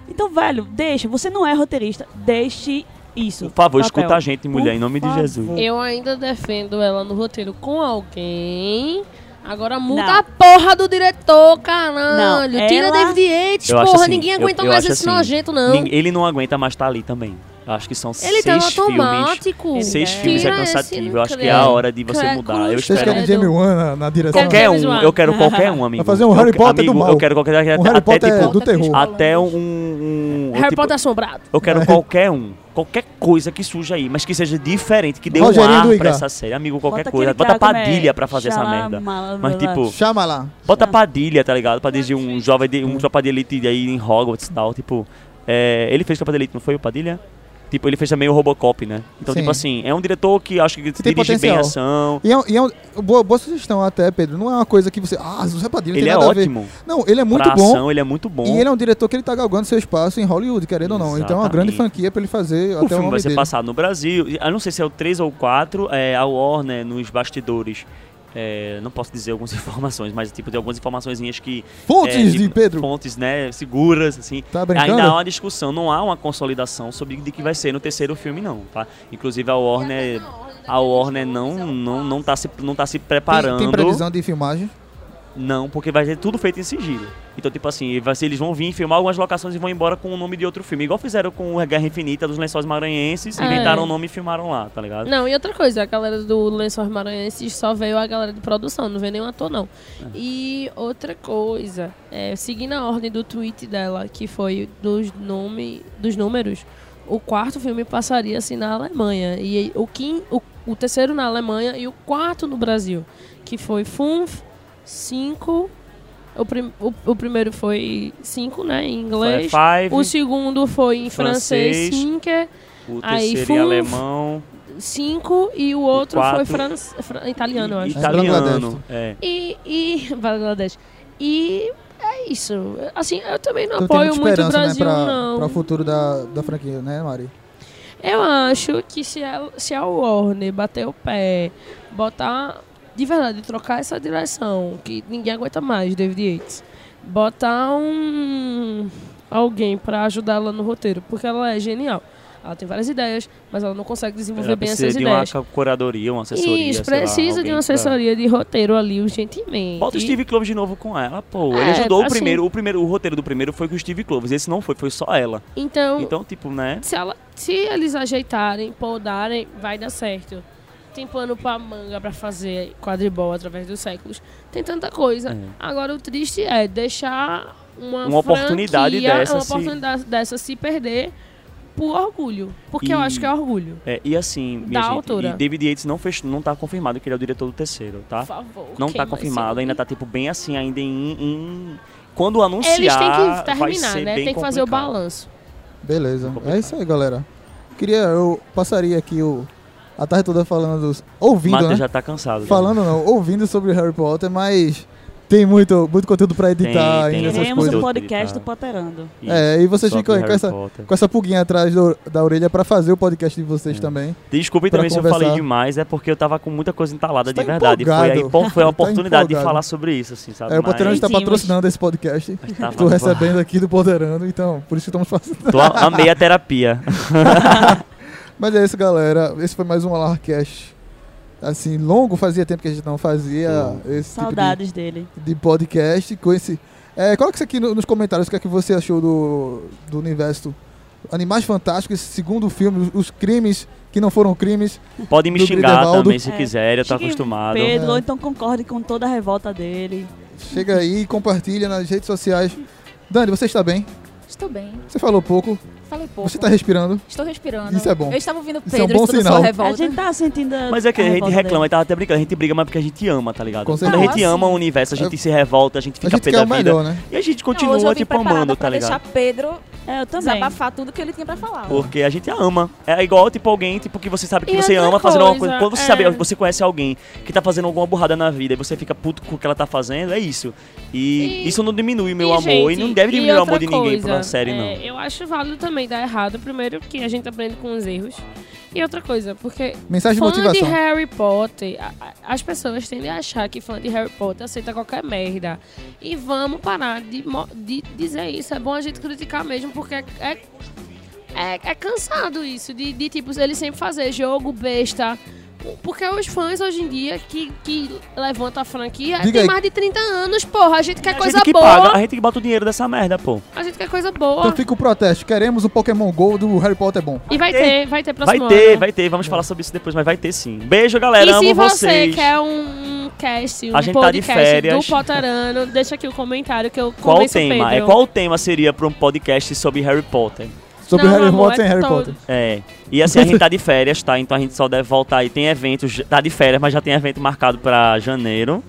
Speaker 3: Então, velho, deixa. Você não é roteirista. Deixe isso.
Speaker 5: Por favor,
Speaker 3: Papel.
Speaker 5: escuta a gente, mulher,
Speaker 3: Por
Speaker 5: em nome de
Speaker 3: favor.
Speaker 5: Jesus.
Speaker 4: Eu ainda defendo ela no roteiro com alguém. Agora muda
Speaker 3: Não.
Speaker 4: a porra do diretor, caralho.
Speaker 3: Não,
Speaker 4: Tira
Speaker 3: ela-
Speaker 4: David Yates,
Speaker 5: Eu
Speaker 4: porra.
Speaker 5: assim,
Speaker 4: Ninguém
Speaker 5: eu-
Speaker 4: aguenta
Speaker 5: eu
Speaker 4: mais
Speaker 5: acho
Speaker 4: esse
Speaker 5: assim,
Speaker 4: nojento, não.
Speaker 5: Ele não aguenta mais estar ali também. Eu acho que são
Speaker 4: Ele tá
Speaker 5: seis filmes.
Speaker 4: automático.
Speaker 5: Seis
Speaker 3: Tira
Speaker 5: filmes é
Speaker 4: esse
Speaker 5: cansativo. Eu acho que é a hora de você mudar. Eu
Speaker 4: cruz
Speaker 2: Vocês
Speaker 5: espero.
Speaker 2: querem. Jamie Wan na, na direção?
Speaker 5: Qualquer um, eu quero qualquer um, amigo.
Speaker 2: Vai fazer um
Speaker 5: Eu
Speaker 2: Harry Potter do
Speaker 5: amigo,
Speaker 2: mal.
Speaker 5: Eu quero qualquer
Speaker 2: Um
Speaker 5: até,
Speaker 2: Harry
Speaker 5: até,
Speaker 2: Potter
Speaker 5: tipo,
Speaker 2: do terror.
Speaker 5: Até um. um
Speaker 4: Harry
Speaker 5: tipo,
Speaker 4: Potter assombrado.
Speaker 5: Eu quero qualquer um. Qualquer coisa que surja aí, mas que seja diferente, que dê um
Speaker 2: Rogerinho do
Speaker 5: ar pra essa série. Amigo, qualquer
Speaker 3: Bota
Speaker 5: coisa. Bota
Speaker 3: como é
Speaker 5: Padilha pra fazer essa merda. Mas tipo,
Speaker 2: Chama lá.
Speaker 5: bota Padilha, tá ligado? Pra dirigir um jovem de, um tropa de elite aí em Hogwarts e tal. Tipo, é, ele fez tropa de elite, não foi o Padilha? Tipo, ele fez também o Robocop, né? Então,
Speaker 2: Sim.
Speaker 5: tipo assim, é um diretor que acho que
Speaker 2: tem
Speaker 5: dirige bem a
Speaker 2: potencial.
Speaker 5: ação.
Speaker 2: E é, e é um- boa, boa sugestão até, Pedro. Não é uma coisa que você. Ah, José Padilha
Speaker 5: Ele é ótimo.
Speaker 2: Não, ele é muito
Speaker 5: pra
Speaker 2: bom.
Speaker 5: ação, ele é muito bom.
Speaker 2: E ele é um diretor que ele tá galgando seu espaço em Hollywood, querendo ou não. Então é uma grande
Speaker 5: Exatamente.
Speaker 2: franquia pra ele fazer
Speaker 5: O
Speaker 2: até o
Speaker 5: filme vai ser
Speaker 2: dele.
Speaker 5: passado no Brasil. Eu não sei se é o 3 ou o 4. É, a Warner, nos bastidores. É, não posso dizer algumas informações, mas tipo, de algumas informações que.
Speaker 2: Fontes
Speaker 5: é,
Speaker 2: de Pedro.
Speaker 5: Fontes, né? Seguras, assim.
Speaker 2: Tá brincando?
Speaker 5: Ainda há uma discussão, não há uma consolidação sobre de que vai ser no terceiro filme, não, tá? Inclusive a Warner. A Warner não, não, não, tá, se, não tá se
Speaker 2: Tem,
Speaker 5: preparando.
Speaker 2: tem previsão de filmagem?
Speaker 5: Não, porque vai ser tudo feito em sigilo. Então, tipo assim, vai ser, eles vão vir filmar algumas locações e vão embora com o nome de outro filme. Igual fizeram com a Guerra Infinita dos Lençóis Maranhenses,
Speaker 4: É.
Speaker 5: inventaram o nome e filmaram lá, tá ligado?
Speaker 4: Não, e outra coisa, a galera do Lençóis Maranhenses só veio a galera de produção, não veio nenhum ator, não. E outra coisa, é, seguindo a ordem do tweet dela, que foi dos, nome, dos números, o quarto filme passaria assim na Alemanha. E o, quin, o, o terceiro na Alemanha e o quarto no Brasil, que foi Funf 5. O, prim, o, o primeiro foi 5, né, em inglês.
Speaker 5: Five,
Speaker 4: O segundo foi em francês,
Speaker 5: francês.
Speaker 4: Cinque.
Speaker 5: o
Speaker 4: aí
Speaker 5: terceiro em
Speaker 4: Funf,
Speaker 5: alemão,
Speaker 4: 5 e o outro
Speaker 5: quatro-
Speaker 4: foi fran fran- italiano, eu acho.
Speaker 5: italiano. É.
Speaker 4: E, e Bangladesh. E é isso. Assim, eu também não
Speaker 2: Então
Speaker 4: apoio muito o
Speaker 2: esperança, né,
Speaker 4: Brasil,
Speaker 2: pra,
Speaker 4: não.
Speaker 2: pra o futuro da, da franquia, né, Mari?
Speaker 4: Eu acho que se a, se a Warner bater o pé, botar. De verdade, trocar essa direção, que ninguém aguenta mais, David Yates. Botar um. alguém pra ajudar ela no roteiro, porque ela é genial. Ela tem várias ideias, mas ela não consegue desenvolver
Speaker 5: Ela
Speaker 4: bem
Speaker 5: precisa
Speaker 4: essas
Speaker 5: de
Speaker 4: ideias.
Speaker 5: uma curadoria, uma assessoria.
Speaker 4: Isso,
Speaker 5: sei lá,
Speaker 4: precisa de uma
Speaker 5: pra-
Speaker 4: assessoria de roteiro ali urgentemente.
Speaker 5: Bota o Steve Cloves de novo com ela, pô. Ele
Speaker 4: É,
Speaker 5: ajudou o
Speaker 4: assim-
Speaker 5: primeiro, o primeiro, o roteiro do primeiro foi com o Steve Cloves, esse não foi, foi só ela.
Speaker 4: Então,
Speaker 5: Então, tipo, né?
Speaker 4: se, ela, se eles ajeitarem, podarem, vai dar certo. Tem plano pra manga pra fazer quadribol através dos séculos. Tem tanta coisa.
Speaker 5: É.
Speaker 4: Agora, o triste é deixar uma,
Speaker 5: Uma oportunidade dessa
Speaker 4: uma
Speaker 5: se-
Speaker 4: oportunidade dessa se perder por orgulho. Porque eu
Speaker 5: E-
Speaker 4: acho que é orgulho.
Speaker 5: É, e assim, minha
Speaker 4: Da
Speaker 5: gente,
Speaker 4: autora.
Speaker 5: e David Yates não, fech... não tá confirmado que ele é o diretor do terceiro, tá?
Speaker 4: Por favor.
Speaker 5: Não tá confirmado, ainda tá tipo bem assim, ainda em. em- Quando anunciar.
Speaker 4: Eles têm que
Speaker 5: vai
Speaker 4: terminar,
Speaker 5: ser
Speaker 4: né?
Speaker 5: bem
Speaker 4: Tem que fazer o
Speaker 5: complicado.
Speaker 4: balanço.
Speaker 2: Beleza.
Speaker 5: Complicado.
Speaker 2: É isso aí, galera. Queria, eu passaria aqui o, a tarde toda falando, dos, ouvindo,
Speaker 5: Matheus
Speaker 2: né?
Speaker 5: já tá cansado.
Speaker 2: Falando não, ouvindo sobre Harry Potter, mas tem muito, muito conteúdo pra editar
Speaker 5: Tem, tem.
Speaker 2: ainda, essas
Speaker 3: Queremos
Speaker 2: coisas.
Speaker 3: o
Speaker 5: Deus
Speaker 3: podcast do Poterando.
Speaker 5: Isso,
Speaker 2: É, e vocês
Speaker 5: sobre
Speaker 2: ficam aí com essa,
Speaker 5: Potter.
Speaker 2: com essa pulguinha atrás do- da orelha pra fazer o podcast de vocês
Speaker 5: É.
Speaker 2: também.
Speaker 5: Desculpe
Speaker 2: pra
Speaker 5: também se eu
Speaker 2: conversar.
Speaker 5: falei demais, é porque eu tava com muita coisa entalada
Speaker 2: Você
Speaker 5: de
Speaker 2: tá
Speaker 5: verdade. Foi a,
Speaker 2: empolgado.
Speaker 5: impo- foi a
Speaker 2: Tá
Speaker 5: oportunidade de
Speaker 2: empolgado.
Speaker 5: falar sobre isso, assim, sabe?
Speaker 2: É, o Poterando está patrocinando esse podcast.
Speaker 5: Tava-
Speaker 2: Estou recebendo aqui do Poderando, então por isso que estamos fazendo.
Speaker 5: Tô, amei a terapia.
Speaker 2: Mas é isso, galera. Esse foi mais um Alarcast. Assim, longo, fazia tempo que a gente não fazia esse
Speaker 3: Saudades dele.
Speaker 2: tipo de, de podcast com esse. É, coloca isso aqui no- nos comentários o que é que você achou do, do universo Animais Fantásticos, esse segundo filme, os, os crimes que não foram crimes.
Speaker 5: Podem me xingar
Speaker 2: Gridevaldo.
Speaker 5: também se
Speaker 3: É,
Speaker 5: quiserem, eu tô acostumado.
Speaker 3: Pedro,
Speaker 2: É.
Speaker 3: então concorde com toda a revolta dele.
Speaker 2: Chega aí, compartilha nas redes sociais. Dani, você está bem?
Speaker 8: Estou bem.
Speaker 2: Você falou pouco.
Speaker 8: Falei pouco.
Speaker 2: Você está respirando.
Speaker 8: Estou respirando.
Speaker 2: Isso é bom.
Speaker 8: Eu estava ouvindo
Speaker 2: Isso é um
Speaker 8: Pedro
Speaker 2: bom sinal.
Speaker 8: sua
Speaker 3: A
Speaker 8: revolta.
Speaker 3: gente tá sentindo.
Speaker 5: Mas é que a, gente
Speaker 3: revolta
Speaker 5: reclama,
Speaker 3: dele.
Speaker 5: e tava até brincando, a gente briga mais porque a gente ama, tá ligado?
Speaker 2: Com
Speaker 5: Quando a gente
Speaker 8: Não,
Speaker 5: ama o universo, a gente
Speaker 2: É-
Speaker 5: se revolta, a gente
Speaker 2: A
Speaker 5: fica
Speaker 2: gente
Speaker 5: pé
Speaker 2: quer
Speaker 5: da
Speaker 2: o
Speaker 5: vida.
Speaker 2: melhor, né?
Speaker 5: E a gente
Speaker 8: Não, hoje
Speaker 5: continua,
Speaker 8: eu vim
Speaker 5: tipo, amando,
Speaker 8: pra
Speaker 5: tá ligado?
Speaker 8: deixar Pedro
Speaker 3: É, eu também.
Speaker 8: desabafar tudo que ele tinha pra falar.
Speaker 5: Porque a gente ama. É igual, tipo, alguém tipo, que você sabe que
Speaker 4: E
Speaker 5: você ama fazendo uma
Speaker 4: coisa,
Speaker 5: coisa. Quando você
Speaker 4: é.
Speaker 5: sabe, você conhece alguém que tá fazendo alguma burrada na vida e você fica puto com o que ela tá fazendo, é isso. E,
Speaker 4: E-
Speaker 5: isso não diminui meu
Speaker 4: E,
Speaker 5: amor
Speaker 4: gente,
Speaker 5: e não deve diminuir o amor de ninguém
Speaker 4: coisa,
Speaker 5: por uma série,
Speaker 4: é,
Speaker 5: não.
Speaker 4: Eu acho válido também dar errado. Primeiro que a gente aprende com os erros. E outra coisa, porque
Speaker 2: Mensagem de
Speaker 4: fã de
Speaker 2: motivação.
Speaker 4: Harry Potter, a- a- as pessoas tendem a achar que fã de Harry Potter aceita qualquer merda. E vamos parar de, de dizer isso. É bom a gente criticar mesmo, porque é, é, é- é cansado isso. De, de, tipo, ele sempre fazer jogo besta. Porque os fãs hoje em dia que, que levantam a franquia
Speaker 2: Diga
Speaker 4: tem
Speaker 2: aí.
Speaker 4: mais de 30 anos, porra. A gente quer
Speaker 5: a
Speaker 4: coisa
Speaker 5: gente que
Speaker 4: boa.
Speaker 5: paga, a gente que bota o dinheiro dessa merda, pô.
Speaker 4: A gente quer coisa boa.
Speaker 2: Então fica o protesto. Queremos o Pokémon GO do Harry Potter bom.
Speaker 4: E vai
Speaker 5: ter.
Speaker 4: ter, vai ter
Speaker 5: Vai
Speaker 4: próximo
Speaker 5: ter,
Speaker 4: ano.
Speaker 5: vai ter, vamos falar sobre isso depois, mas vai ter sim. Beijo, galera,
Speaker 4: E
Speaker 5: amo
Speaker 4: se você
Speaker 5: vocês.
Speaker 4: quer um, um cast, um
Speaker 5: A gente tá de
Speaker 4: podcast
Speaker 5: férias.
Speaker 4: do Potterano, deixa aqui o comentário que eu
Speaker 5: Qual o tema?
Speaker 4: Pedro.
Speaker 5: É, qual o tema seria pra um podcast sobre Harry Potter?
Speaker 2: Sobre
Speaker 4: Não,
Speaker 2: Harry
Speaker 4: amor,
Speaker 2: Potter
Speaker 4: é
Speaker 2: Harry
Speaker 4: todo.
Speaker 2: Potter.
Speaker 5: É. E assim, a gente tá de férias, tá? Então a gente só deve voltar aí. Tem eventos, tá de férias, mas já tem evento marcado pra janeiro.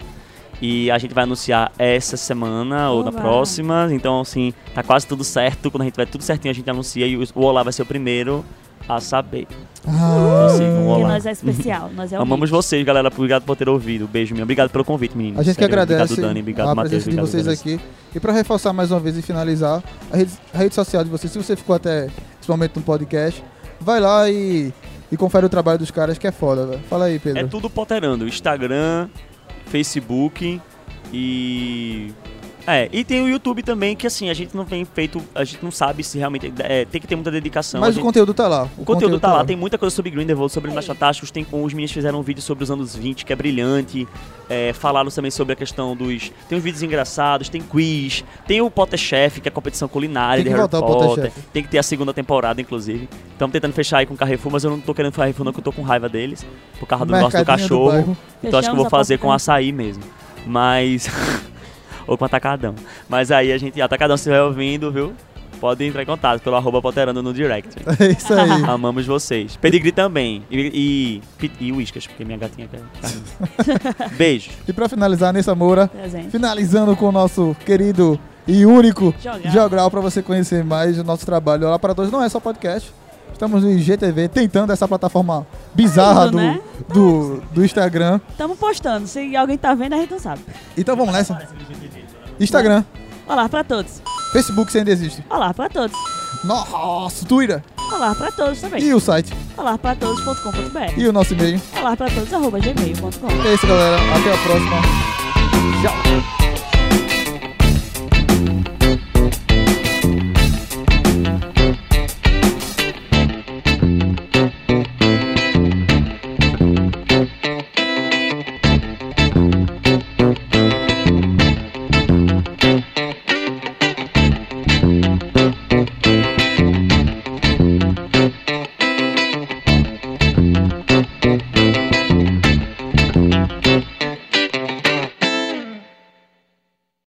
Speaker 5: E a gente vai anunciar essa semana ou na próxima. Então, assim, tá quase tudo certo. Quando a gente tiver tudo certinho, a gente anuncia. E o Olá vai ser o primeiro a saber.
Speaker 2: Ah,
Speaker 5: Olá.
Speaker 3: nós é especial. Nós é
Speaker 5: Amamos vocês, galera. Obrigado por ter ouvido. Beijo, meu. Obrigado pelo convite, meninos.
Speaker 2: a gente que agradece
Speaker 5: Obrigado, Dani. Obrigado,
Speaker 2: a
Speaker 5: Matheus.
Speaker 2: presença de
Speaker 5: Obrigado,
Speaker 2: vocês
Speaker 5: Vanessa.
Speaker 2: aqui. E pra reforçar mais uma vez e finalizar, a rede, a rede social de vocês, se você ficou até esse momento no podcast, vai lá e, e confere o trabalho dos caras que é foda, velho. Fala aí, Pedro.
Speaker 5: É tudo Potterando. Instagram, Facebook e É, e tem o YouTube também, que assim, a gente não tem feito, a gente não sabe se realmente. é, tem que ter muita dedicação.
Speaker 2: Mas
Speaker 5: a
Speaker 2: o
Speaker 5: gente-
Speaker 2: conteúdo tá lá.
Speaker 5: O conteúdo tá lá, tem muita coisa sobre Grindelwald, sobre Animais Fantásticos, tem os meninos fizeram um vídeo sobre os anos 20, que é brilhante. É, falaram também sobre a questão dos. Tem uns vídeos engraçados, tem quiz, tem o Potter Chef, que é a competição culinária
Speaker 2: Tem que
Speaker 5: de Harry
Speaker 2: voltar o Potter.
Speaker 5: Tem que ter a segunda temporada, inclusive. Estamos tentando fechar aí com o Carrefour, mas eu não tô querendo Carrefour, não, que eu tô com raiva deles. Por causa do negócio do
Speaker 2: do
Speaker 5: cachorro.
Speaker 2: bairro.
Speaker 5: então acho que eu vou fazer com açaí mesmo. Mas. Ou com atacadão. Mas aí a gente. Atacadão, se estiver ouvindo, viu? Pode entrar em contato pelo arroba Potterando no direct.
Speaker 2: É isso aí.
Speaker 5: Amamos vocês. Pedigree também. E, e, e whiskas, porque minha gatinha quer. Beijo.
Speaker 2: E pra finalizar, Nessa Moura,
Speaker 3: Presente.
Speaker 2: finalizando com o nosso querido e único
Speaker 3: Jogral.
Speaker 2: Jogral para você conhecer mais o nosso trabalho. Olá para todos, não é só podcast. Estamos no IGTV tentando essa plataforma bizarra do,
Speaker 3: né?
Speaker 2: do, do Instagram.
Speaker 3: Estamos postando. Se alguém tá vendo, a gente não sabe.
Speaker 2: Então vamos nessa. Instagram,
Speaker 3: Olá pra todos.
Speaker 2: Facebook se ainda existe.
Speaker 3: Olá pra todos.
Speaker 2: Nossa, Twitter
Speaker 3: Olá pra todos também.
Speaker 2: e o site
Speaker 3: Olá pra todos.com.br.
Speaker 2: e o nosso e-mail.
Speaker 3: Olá pra todos, arroba gmail.com.
Speaker 2: É isso, galera. Até a próxima.